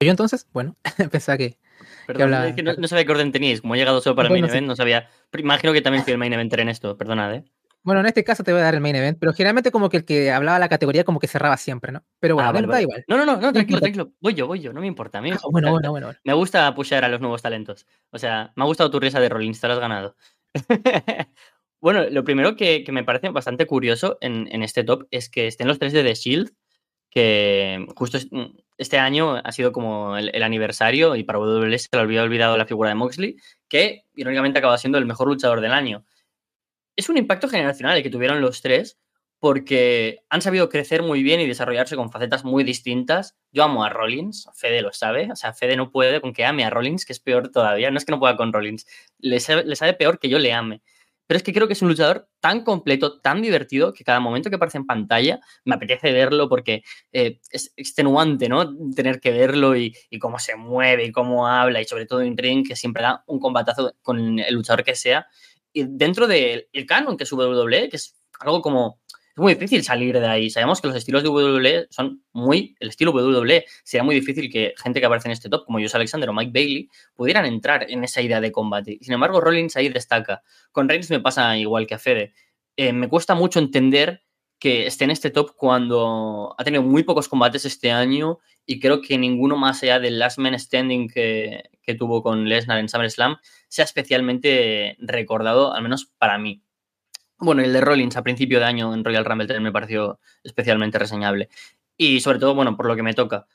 Yo entonces, bueno, pensaba que. Perdón, que hablaba... es que no, no, sabía qué orden teníais. Como he llegado solo para bueno, el main event, no sabía. Imagino que también fui el main eventer en esto, perdonad, ¿eh? Bueno, en este caso te voy a dar el main event, pero generalmente como que el que hablaba la categoría como que cerraba siempre, ¿no? Pero bueno, ah, vale, da vale. igual. No, no, no, no, tranquilo, tranquilo. Voy yo, voy yo, no me importa. A mí me, Ah, bueno, bueno, bueno, bueno. me gusta pushear a los nuevos talentos. O sea, me ha gustado tu risa de Rollins, te lo has ganado. bueno, lo primero que, que, me parece bastante curioso en, en, este top es que estén los tres de The Shield, que justo este año ha sido como el, aniversario y para WWE se le había olvidado la figura de Moxley, que irónicamente acaba siendo el mejor luchador del año es un impacto generacional el que tuvieron los tres, porque han sabido crecer muy bien y desarrollarse con facetas muy distintas. Yo amo a Rollins, Fede lo sabe, o sea, Fede no puede con que ame a Rollins, que es peor todavía, no es que no pueda con Rollins, le sabe peor que yo le ame. Pero es que creo que es un luchador tan completo, tan divertido, que cada momento que aparece en pantalla me apetece verlo porque eh, es extenuante, ¿no? Tener que verlo y, y, cómo se mueve y cómo habla y sobre todo en ring, que siempre da un combatazo con el luchador que sea dentro del de canon que es WWE, que es algo como. Es muy difícil salir de ahí. Sabemos que los estilos de WWE son muy. El estilo WWE. Sería muy difícil que gente que aparece en este top, como Josh Alexander o Mike Bailey, pudieran entrar en esa idea de combate. Sin embargo, Rollins ahí destaca. Con Reigns me pasa igual que a Fede. Eh, me cuesta mucho entender que esté en este top cuando ha tenido muy pocos combates este año y creo que ninguno más allá del Last Man Standing que, que tuvo con Lesnar en SummerSlam sea especialmente recordado, al menos para mí. Bueno, el de Rollins a principio de año en Royal Rumble también me pareció especialmente reseñable. Y sobre todo, bueno, por lo que me toca.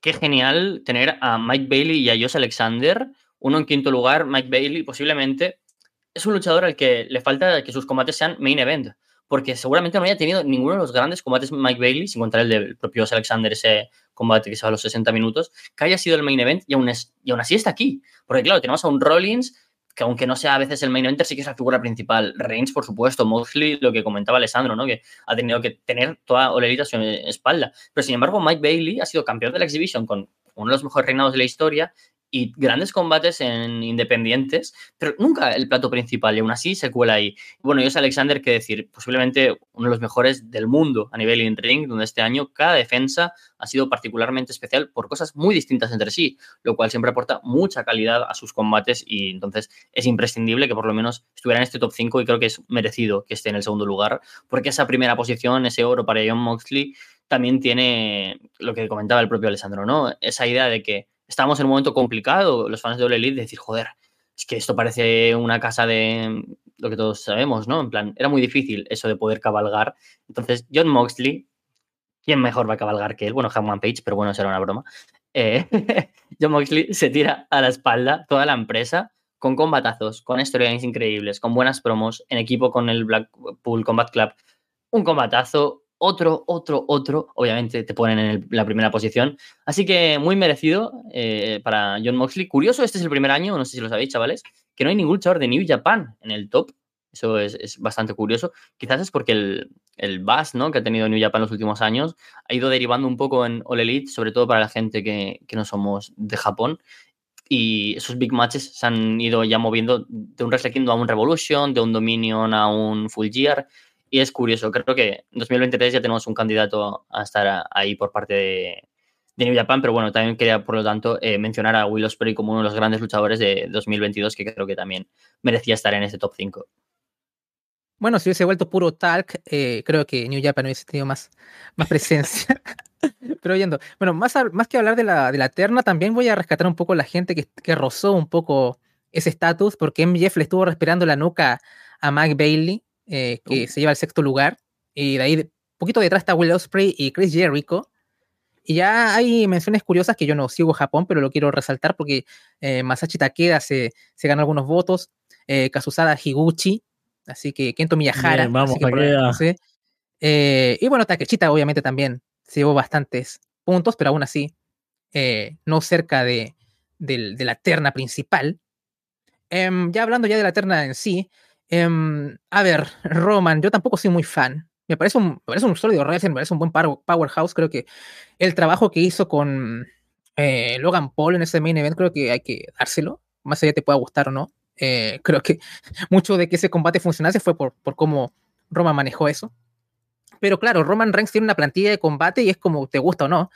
Qué genial tener a Mike Bailey y a Josh Alexander, uno en quinto lugar. Mike Bailey posiblemente es un luchador al que le falta que sus combates sean main event, porque seguramente no haya tenido ninguno de los grandes combates Mike Bailey, sin contar el del propio Josh Alexander, ese combate que se va a los 60 minutos, que haya sido el main event y aún, es, y aún así está aquí. Porque claro, tenemos a un Rollins que aunque no sea a veces el main eventer, sí que es la figura principal. Reigns, por supuesto, Moxley, lo que comentaba Alessandro, ¿no? Que ha tenido que tener toda Olerita a su espalda. Pero sin embargo, Mike Bailey ha sido campeón de la Exhibition con uno de los mejores reinados de la historia y grandes combates en independientes, pero nunca el plato principal y aún así se cuela ahí. Bueno, yo Alexander, que decir, posiblemente uno de los mejores del mundo a nivel in-ring, donde este año cada defensa ha sido particularmente especial por cosas muy distintas entre sí, lo cual siempre aporta mucha calidad a sus combates y entonces es imprescindible que por lo menos estuviera en este top 5 y creo que es merecido que esté en el segundo lugar, porque esa primera posición, ese oro para John Moxley, también tiene lo que comentaba el propio Alessandro, ¿no? Esa idea de que estamos en un momento complicado, los fans de Ole Elite, de decir, joder, es que esto parece una casa de lo que todos sabemos, ¿no? En plan, era muy difícil eso de poder cabalgar. Entonces, John Moxley, ¿quién mejor va a cabalgar que él? Bueno, Hangman Page, pero bueno, será una broma. Eh, John Moxley se tira a la espalda toda la empresa con combatazos, con storylines increíbles, con buenas promos, en equipo con el Blackpool Combat Club. Un combatazo, otro, otro, otro, obviamente te ponen en la primera posición. Así que muy merecido eh, para John Moxley. Curioso, este es el primer año, no sé si lo sabéis, chavales, que no hay ningún luchador de New Japan en el top. Eso es, bastante curioso. Quizás es porque el, el buzz ¿no? que ha tenido New Japan en los últimos años ha ido derivando un poco en All Elite, sobre todo para la gente que, que no somos de Japón. Y esos big matches se han ido ya moviendo de un Wrestle Kingdom a un Revolution, de un Dominion a un Full Gear. Y es curioso, creo que en 2023 ya tenemos un candidato a estar ahí por parte de, New Japan, pero bueno, también quería, por lo tanto, eh, mencionar a Will Ospreay como uno de los grandes luchadores de 2022, que creo que también merecía estar en ese top 5. Bueno, si hubiese vuelto puro talk, eh, creo que New Japan hubiese tenido más, más presencia. Pero oyendo, bueno, más, más que hablar de la, de la terna, también voy a rescatar un poco la gente que, que rozó un poco ese estatus, porque MJF le estuvo respirando la nuca a Mike Bailey eh, que uh. se lleva el sexto lugar. Y de ahí, poquito detrás está Will Ospreay y Chris Jericho. Y ya hay menciones curiosas que yo no sigo Japón, pero lo quiero resaltar porque eh, Masashi Takeda se, se ganó algunos votos, eh, Kazusada Higuchi, así que Kento Miyahara. vamos, eh, y bueno, Takechita obviamente también se llevó bastantes puntos, pero aún así no cerca de, de, la terna principal. Em, ya hablando ya de la terna en sí, Em, a ver, Roman, yo tampoco soy muy fan. Me parece un, parece un sólido wrestler, me parece un buen powerhouse. Creo que el trabajo que hizo con eh, Logan Paul en ese main event, creo que hay que dárselo. Más allá te pueda gustar o no. Eh, creo que mucho de que ese combate funcionase fue por, por cómo Roman manejó eso. Pero claro, Roman Reigns tiene una plantilla de combate y es como te gusta o no.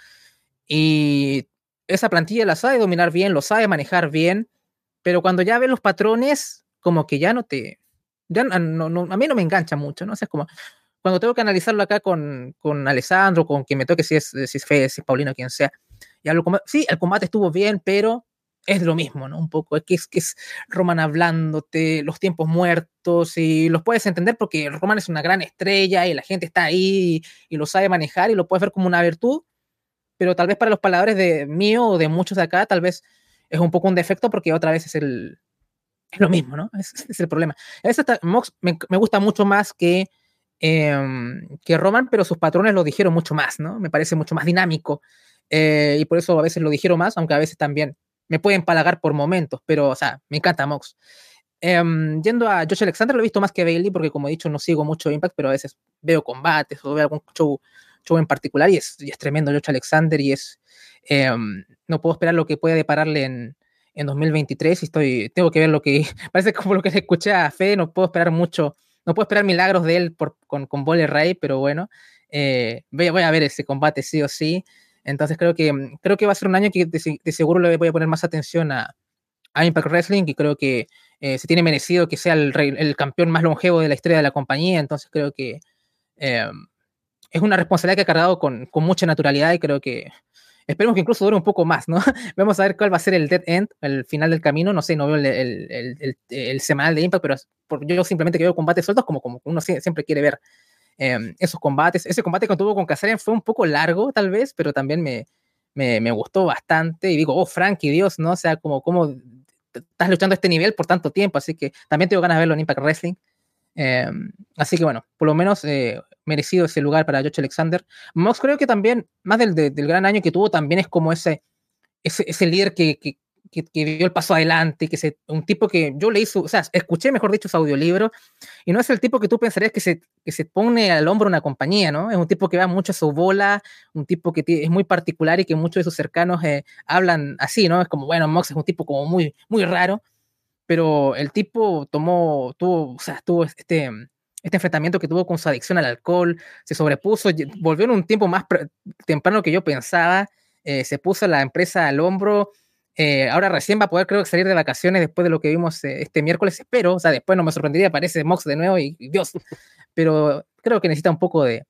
Y esa plantilla la sabe dominar bien, lo sabe manejar bien, pero cuando ya ve los patrones, como que ya no te, ya no, a mí no me engancha mucho, ¿no? O sea, es como cuando tengo que analizarlo acá con, con Alessandro, con quien me toque, si es, si es Fede, si es Paulino, quien sea. Y hablo, sí, el combate estuvo bien, pero es lo mismo, ¿no? Un poco, es que es, que es Roman hablándote, los tiempos muertos, y los puedes entender porque Roman es una gran estrella y la gente está ahí y, lo sabe manejar y lo puedes ver como una virtud, pero tal vez para los paladores de mío o de muchos de acá, tal vez es un poco un defecto porque otra vez es el, es lo mismo, ¿no? Ese es el problema. Mox me, gusta mucho más que, em, que Roman, pero sus patrones lo dijeron mucho más, ¿no? Me parece mucho más dinámico. Eh, y por eso a veces lo dijeron más, aunque a veces también me pueden palagar por momentos, pero, o sea, me encanta Mox. Em, yendo a Josh Alexander, lo he visto más que Bailey, porque como he dicho, no sigo mucho Impact, pero a veces veo combates o veo algún show, show en particular y es, es tremendo Josh Alexander y es. Em, no puedo esperar lo que pueda depararle en, en 2023 y estoy, tengo que ver lo que, parece como lo que escuché a Fe, no puedo esperar mucho, no puedo esperar milagros de él por, con, con Bole Ray, pero bueno, eh, voy, voy, a ver ese combate sí o sí. Entonces creo que, creo que va a ser un año que de, seguro le voy a poner más atención a, a Impact Wrestling y creo que eh, se tiene merecido que sea el, el, campeón más longevo de la historia de la compañía. Entonces creo que eh, es una responsabilidad que ha cargado con, con mucha naturalidad y creo que Esperemos que incluso dure un poco más, ¿no? Vamos a ver cuál va a ser el dead end, el final del camino. No sé, no veo el, el, el, el semanal de Impact, pero yo simplemente veo combates sueltos como, como uno siempre quiere ver em, esos combates. Ese combate que tuvo con Kazarian fue un poco largo, tal vez, pero también me, me, me gustó bastante. Y digo, oh, Frankie, Dios, ¿no? O sea, como, como estás luchando a este nivel por tanto tiempo, así que también tengo ganas de verlo en Impact Wrestling. Em, así que bueno, por lo menos eh, merecido ese lugar para Josh Alexander. Mox creo que también, más del, del, gran año que tuvo, también es como ese, ese, ese líder que, que, que, dio el paso adelante, que se, un tipo que yo leí su, o sea, escuché, mejor dicho, su audiolibro, y no es el tipo que tú pensarías que se, que se pone al hombro una compañía, ¿no? Es un tipo que va mucho a su bola, un tipo que es muy particular y que muchos de sus cercanos eh, hablan así, ¿no? Es como, bueno, Mox es un tipo como muy, muy raro, pero el tipo tomó, tuvo, o sea, tuvo este, este enfrentamiento que tuvo con su adicción al alcohol, se sobrepuso, volvió en un tiempo más temprano que yo pensaba, eh, se puso la empresa al hombro, eh, ahora recién va a poder, creo, salir de vacaciones después de lo que vimos eh, este miércoles, espero, o sea, después no me sorprendería, aparece Mox de nuevo y, Dios, pero creo que necesita un poco de,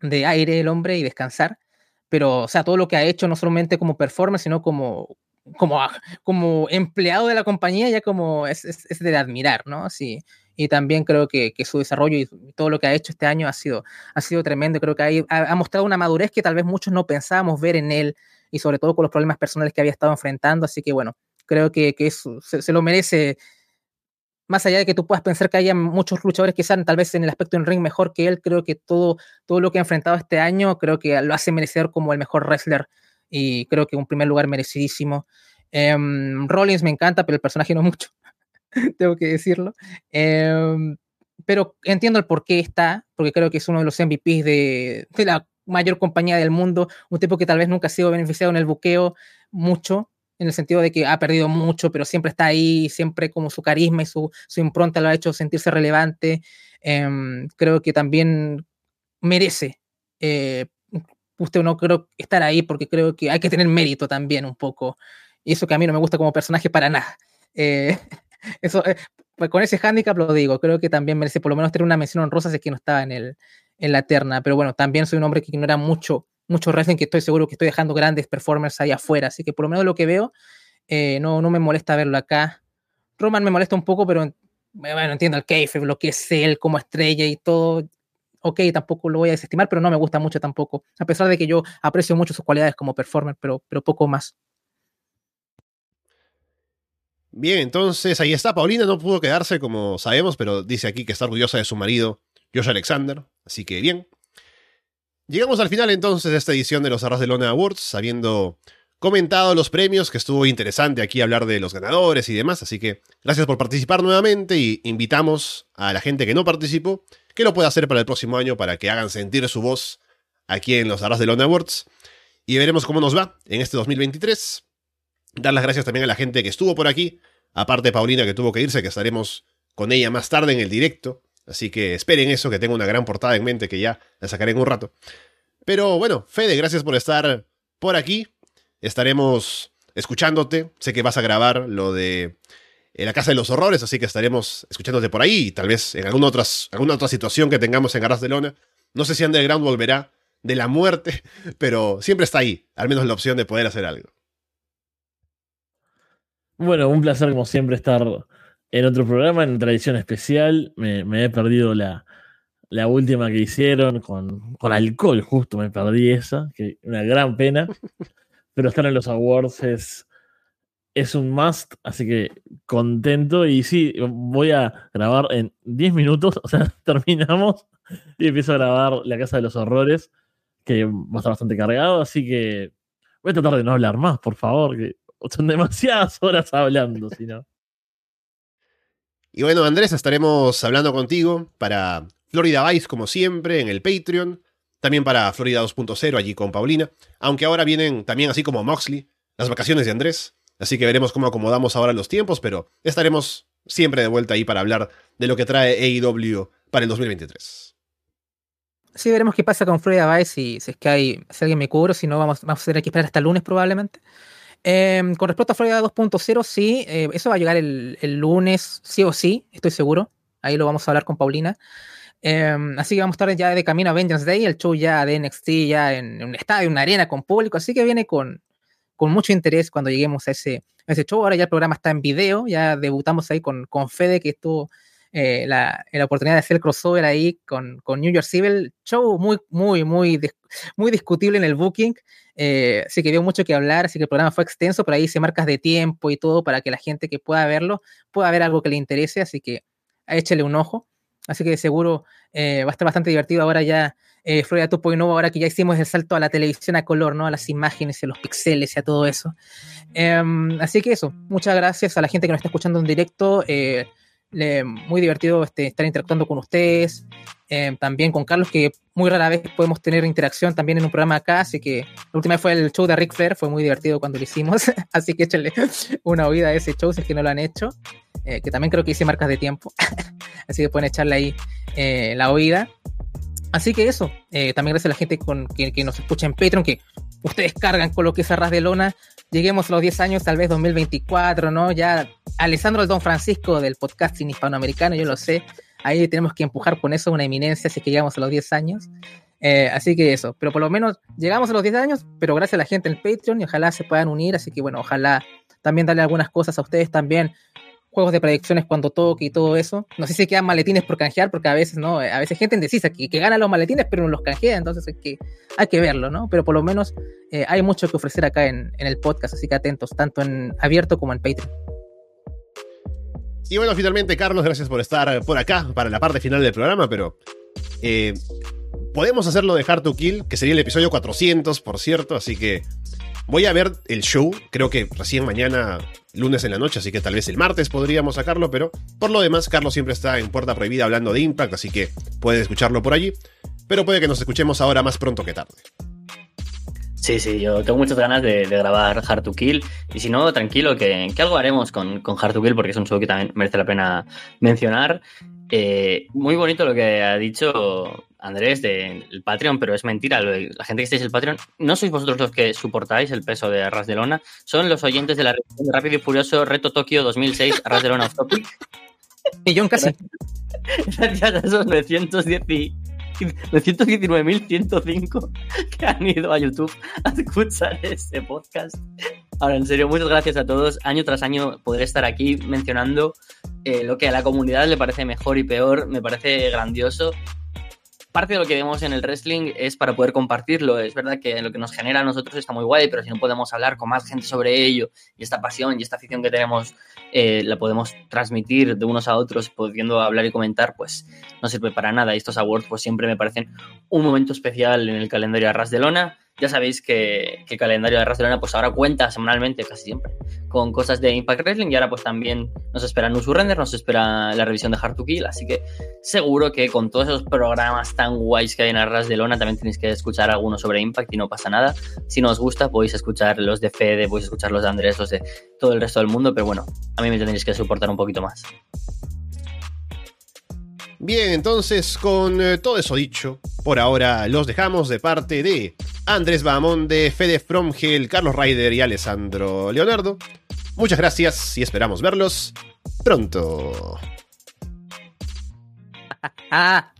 de aire el hombre y descansar, pero, o sea, todo lo que ha hecho, no solamente como performance, sino como, como, como empleado de la compañía, ya como es, es, es de admirar, ¿no? Sí, y también creo que, que, su desarrollo y todo lo que ha hecho este año ha sido, ha sido tremendo. Creo que ha, ha, mostrado una madurez que tal vez muchos no pensábamos ver en él y sobre todo con los problemas personales que había estado enfrentando. Así que bueno, creo que, que eso, se, lo merece. Más allá de que tú puedas pensar que haya muchos luchadores que sean tal vez en el aspecto en ring mejor que él, creo que todo, todo lo que ha enfrentado este año, creo que lo hace merecer como el mejor wrestler y creo que un primer lugar merecidísimo. Um, Rollins me encanta, pero el personaje no mucho, tengo que decirlo. Um, pero entiendo el por qué está, porque creo que es uno de los MVPs de, de, la mayor compañía del mundo, un tipo que tal vez nunca ha sido beneficiado en el buqueo mucho, en el sentido de que ha perdido mucho, pero siempre está ahí, siempre como su carisma y su, su impronta lo ha hecho sentirse relevante. Um, creo que también merece eh, usted no creo estar ahí porque creo que hay que tener mérito también un poco. Y eso que a mí no me gusta como personaje para nada. Eh, eso, eh, pues con ese handicap lo digo, creo que también merece por lo menos tener una mención honrosa si es que no estaba en, el, en la terna. Pero bueno, también soy un hombre que ignora mucho, mucho wrestling, que estoy seguro que estoy dejando grandes performers ahí afuera. Así que por lo menos lo que veo, eh, no, no me molesta verlo acá. Roman me molesta un poco, pero bueno, entiendo el kayfabe, lo que es él como estrella y todo ok, tampoco lo voy a desestimar, pero no me gusta mucho tampoco, a pesar de que yo aprecio mucho sus cualidades como performer, pero, pero poco más. Bien, entonces ahí está. Paulina no pudo quedarse, como sabemos, pero dice aquí que está orgullosa de su marido, Josh Alexander. Así que bien. Llegamos al final entonces de esta edición de los Arras de Lona Awards, habiendo comentado los premios, que estuvo interesante aquí hablar de los ganadores y demás. Así que gracias por participar nuevamente y invitamos a la gente que no participó que lo pueda hacer para el próximo año para que hagan sentir su voz aquí en los Arras de Lone Awards. Y veremos cómo nos va en este 2023. Dar las gracias también a la gente que estuvo por aquí. Aparte Paulina que tuvo que irse, que estaremos con ella más tarde en el directo. Así que esperen eso, que tengo una gran portada en mente que ya la sacaré en un rato. Pero bueno, Fede, gracias por estar por aquí. Estaremos escuchándote. Sé que vas a grabar lo de en la Casa de los Horrores, así que estaremos escuchándote por ahí y tal vez en alguna, otra situación que tengamos en Arras de Lona. No sé si Underground volverá de la muerte, pero siempre está ahí, al menos la opción de poder hacer algo. Bueno, un placer como siempre estar en otro programa, en tradición especial. Me, me he perdido la, la, última que hicieron con, con, alcohol, justo me perdí esa, que una gran pena. Pero estar en los awards es es un must, así que contento. Y sí, voy a grabar en 10 minutos, o sea, terminamos y empiezo a grabar La Casa de los Horrores, que va a estar bastante cargado, así que voy a tratar de no hablar más, por favor, que son demasiadas horas hablando, si no. Y bueno, Andrés, estaremos hablando contigo para Florida Vice, como siempre, en el Patreon. También para Florida 2.0, allí con Paulina. Aunque ahora vienen también, así como Moxley, las vacaciones de Andrés. Así que veremos cómo acomodamos ahora los tiempos, pero estaremos siempre de vuelta ahí para hablar de lo que trae AEW para el 2023. Sí, veremos qué pasa con Florida Vice, si, si es que hay, si alguien me cubre, si no vamos, vamos a tener que esperar hasta el lunes probablemente. Eh, con respecto a Florida 2.0, sí, eh, eso va a llegar el, el, lunes, sí o sí, estoy seguro. Ahí lo vamos a hablar con Paulina. Em, así que vamos a estar ya de camino a Vengeance Day, el show ya de NXT, ya en, un estadio, una arena con público, así que viene con, con mucho interés cuando lleguemos a ese, ese show. Ahora ya el programa está en video, ya debutamos ahí con, con Fede, que estuvo eh, la, la, oportunidad de hacer el crossover ahí con, con New York Civil. Show muy, muy, muy, muy discutible en el booking. Eh, así que dio mucho que hablar, así que el programa fue extenso, pero ahí hice marcas de tiempo y todo para que la gente que pueda verlo pueda ver algo que le interese, así que échele un ojo. Así que seguro eh, va a estar bastante divertido ahora ya, eh, Florida 2.0, ahora que ya hicimos el salto a la televisión a color, ¿no? A las imágenes, a los pixeles y a todo eso. Em, así que eso, muchas gracias a la gente que nos está escuchando en directo. Eh, muy divertido este, estar interactuando con ustedes, em, también con Carlos, que muy rara vez podemos tener interacción también en un programa acá, así que la última vez fue el show de Rick Flair, fue muy divertido cuando lo hicimos, así que échenle una oída a ese show si es que no lo han hecho. Eh, que también creo que hice marcas de tiempo, así que pueden echarle ahí eh, la oída. Así que eso, eh, también gracias a la gente con, que, nos escucha en Patreon, que ustedes cargan con lo que es Arras de Lona. Lleguemos a los 10 años, tal vez 2024, ¿no? Ya Alessandro el Don Francisco del podcasting hispanoamericano, yo lo sé. Ahí tenemos que empujar con eso una eminencia si es que llegamos a los 10 años. así que eso, pero por lo menos llegamos a los 10 años, pero gracias a la gente en Patreon y ojalá se puedan unir. Así que bueno, ojalá también darle algunas cosas a ustedes también juegos de predicciones cuando toque y todo eso. No sé si quedan maletines por canjear, porque a veces, ¿no? A veces gente indecisa que, que gana los maletines, pero no los canjea, entonces hay que, hay que verlo, ¿no? Pero por lo menos eh, hay mucho que ofrecer acá en, el podcast, así que atentos, tanto en abierto como en Patreon. Y bueno, finalmente, Carlos, gracias por estar por acá para la parte final del programa, pero eh, podemos hacerlo de Hard to Kill, que sería el episodio 400, por cierto, así que Voy a ver el show, creo que recién mañana, lunes en la noche, así que tal vez el martes podríamos sacarlo, pero por lo demás, Carlos siempre está en Puerta Prohibida hablando de Impact, así que pueden escucharlo por allí, pero puede que nos escuchemos ahora más pronto que tarde. Sí, sí, yo tengo muchas ganas de, grabar Hard to Kill. Y si no, tranquilo, que, algo haremos con, Hard to Kill porque es un show que también merece la pena mencionar. Eh, muy bonito lo que ha dicho Andrés del Patreon, pero es mentira. La gente que estáis en el Patreon, no sois vosotros los que soportáis el peso de Arras de Lona, son los oyentes de la revisión de Rápido y Furioso Reto Tokio 2006, Arras de Lona Off Topic. Millón casi. Gracias a esos 919.105 que han ido a YouTube a escuchar este podcast. Ahora, en serio, muchas gracias a todos. Año tras año podré estar aquí mencionando eh, lo que a la comunidad le parece mejor y peor. Me parece grandioso parte de lo que vemos en el wrestling es para poder compartirlo. Es verdad que lo que nos genera a nosotros está muy guay, pero si no podemos hablar con más gente sobre ello y esta pasión y esta afición que tenemos eh, la podemos transmitir de unos a otros, pudiendo hablar y comentar, pues no sirve para nada. Y estos awards pues siempre me parecen un momento especial en el calendario Arras de Lona ya sabéis que, el calendario de Barcelona pues ahora cuenta semanalmente, casi siempre, con cosas de Impact Wrestling y ahora pues también nos espera un Surrender, nos espera la revisión de Hard to Kill, así que seguro que con todos esos programas tan guays que hay en Arras de Lona también tenéis que escuchar algunos sobre Impact y no pasa nada. Si no os gusta podéis escuchar los de Fede, podéis escuchar los de Andrés, los de todo el resto del mundo, pero bueno, a mí me tendréis que soportar un poquito más. Bien, entonces con eh, todo eso dicho, por ahora los dejamos de parte de Andrés Bahamonde, Fede Fromgel, Carlos Ryder y Alessandro Leonardo. Muchas gracias y esperamos verlos pronto.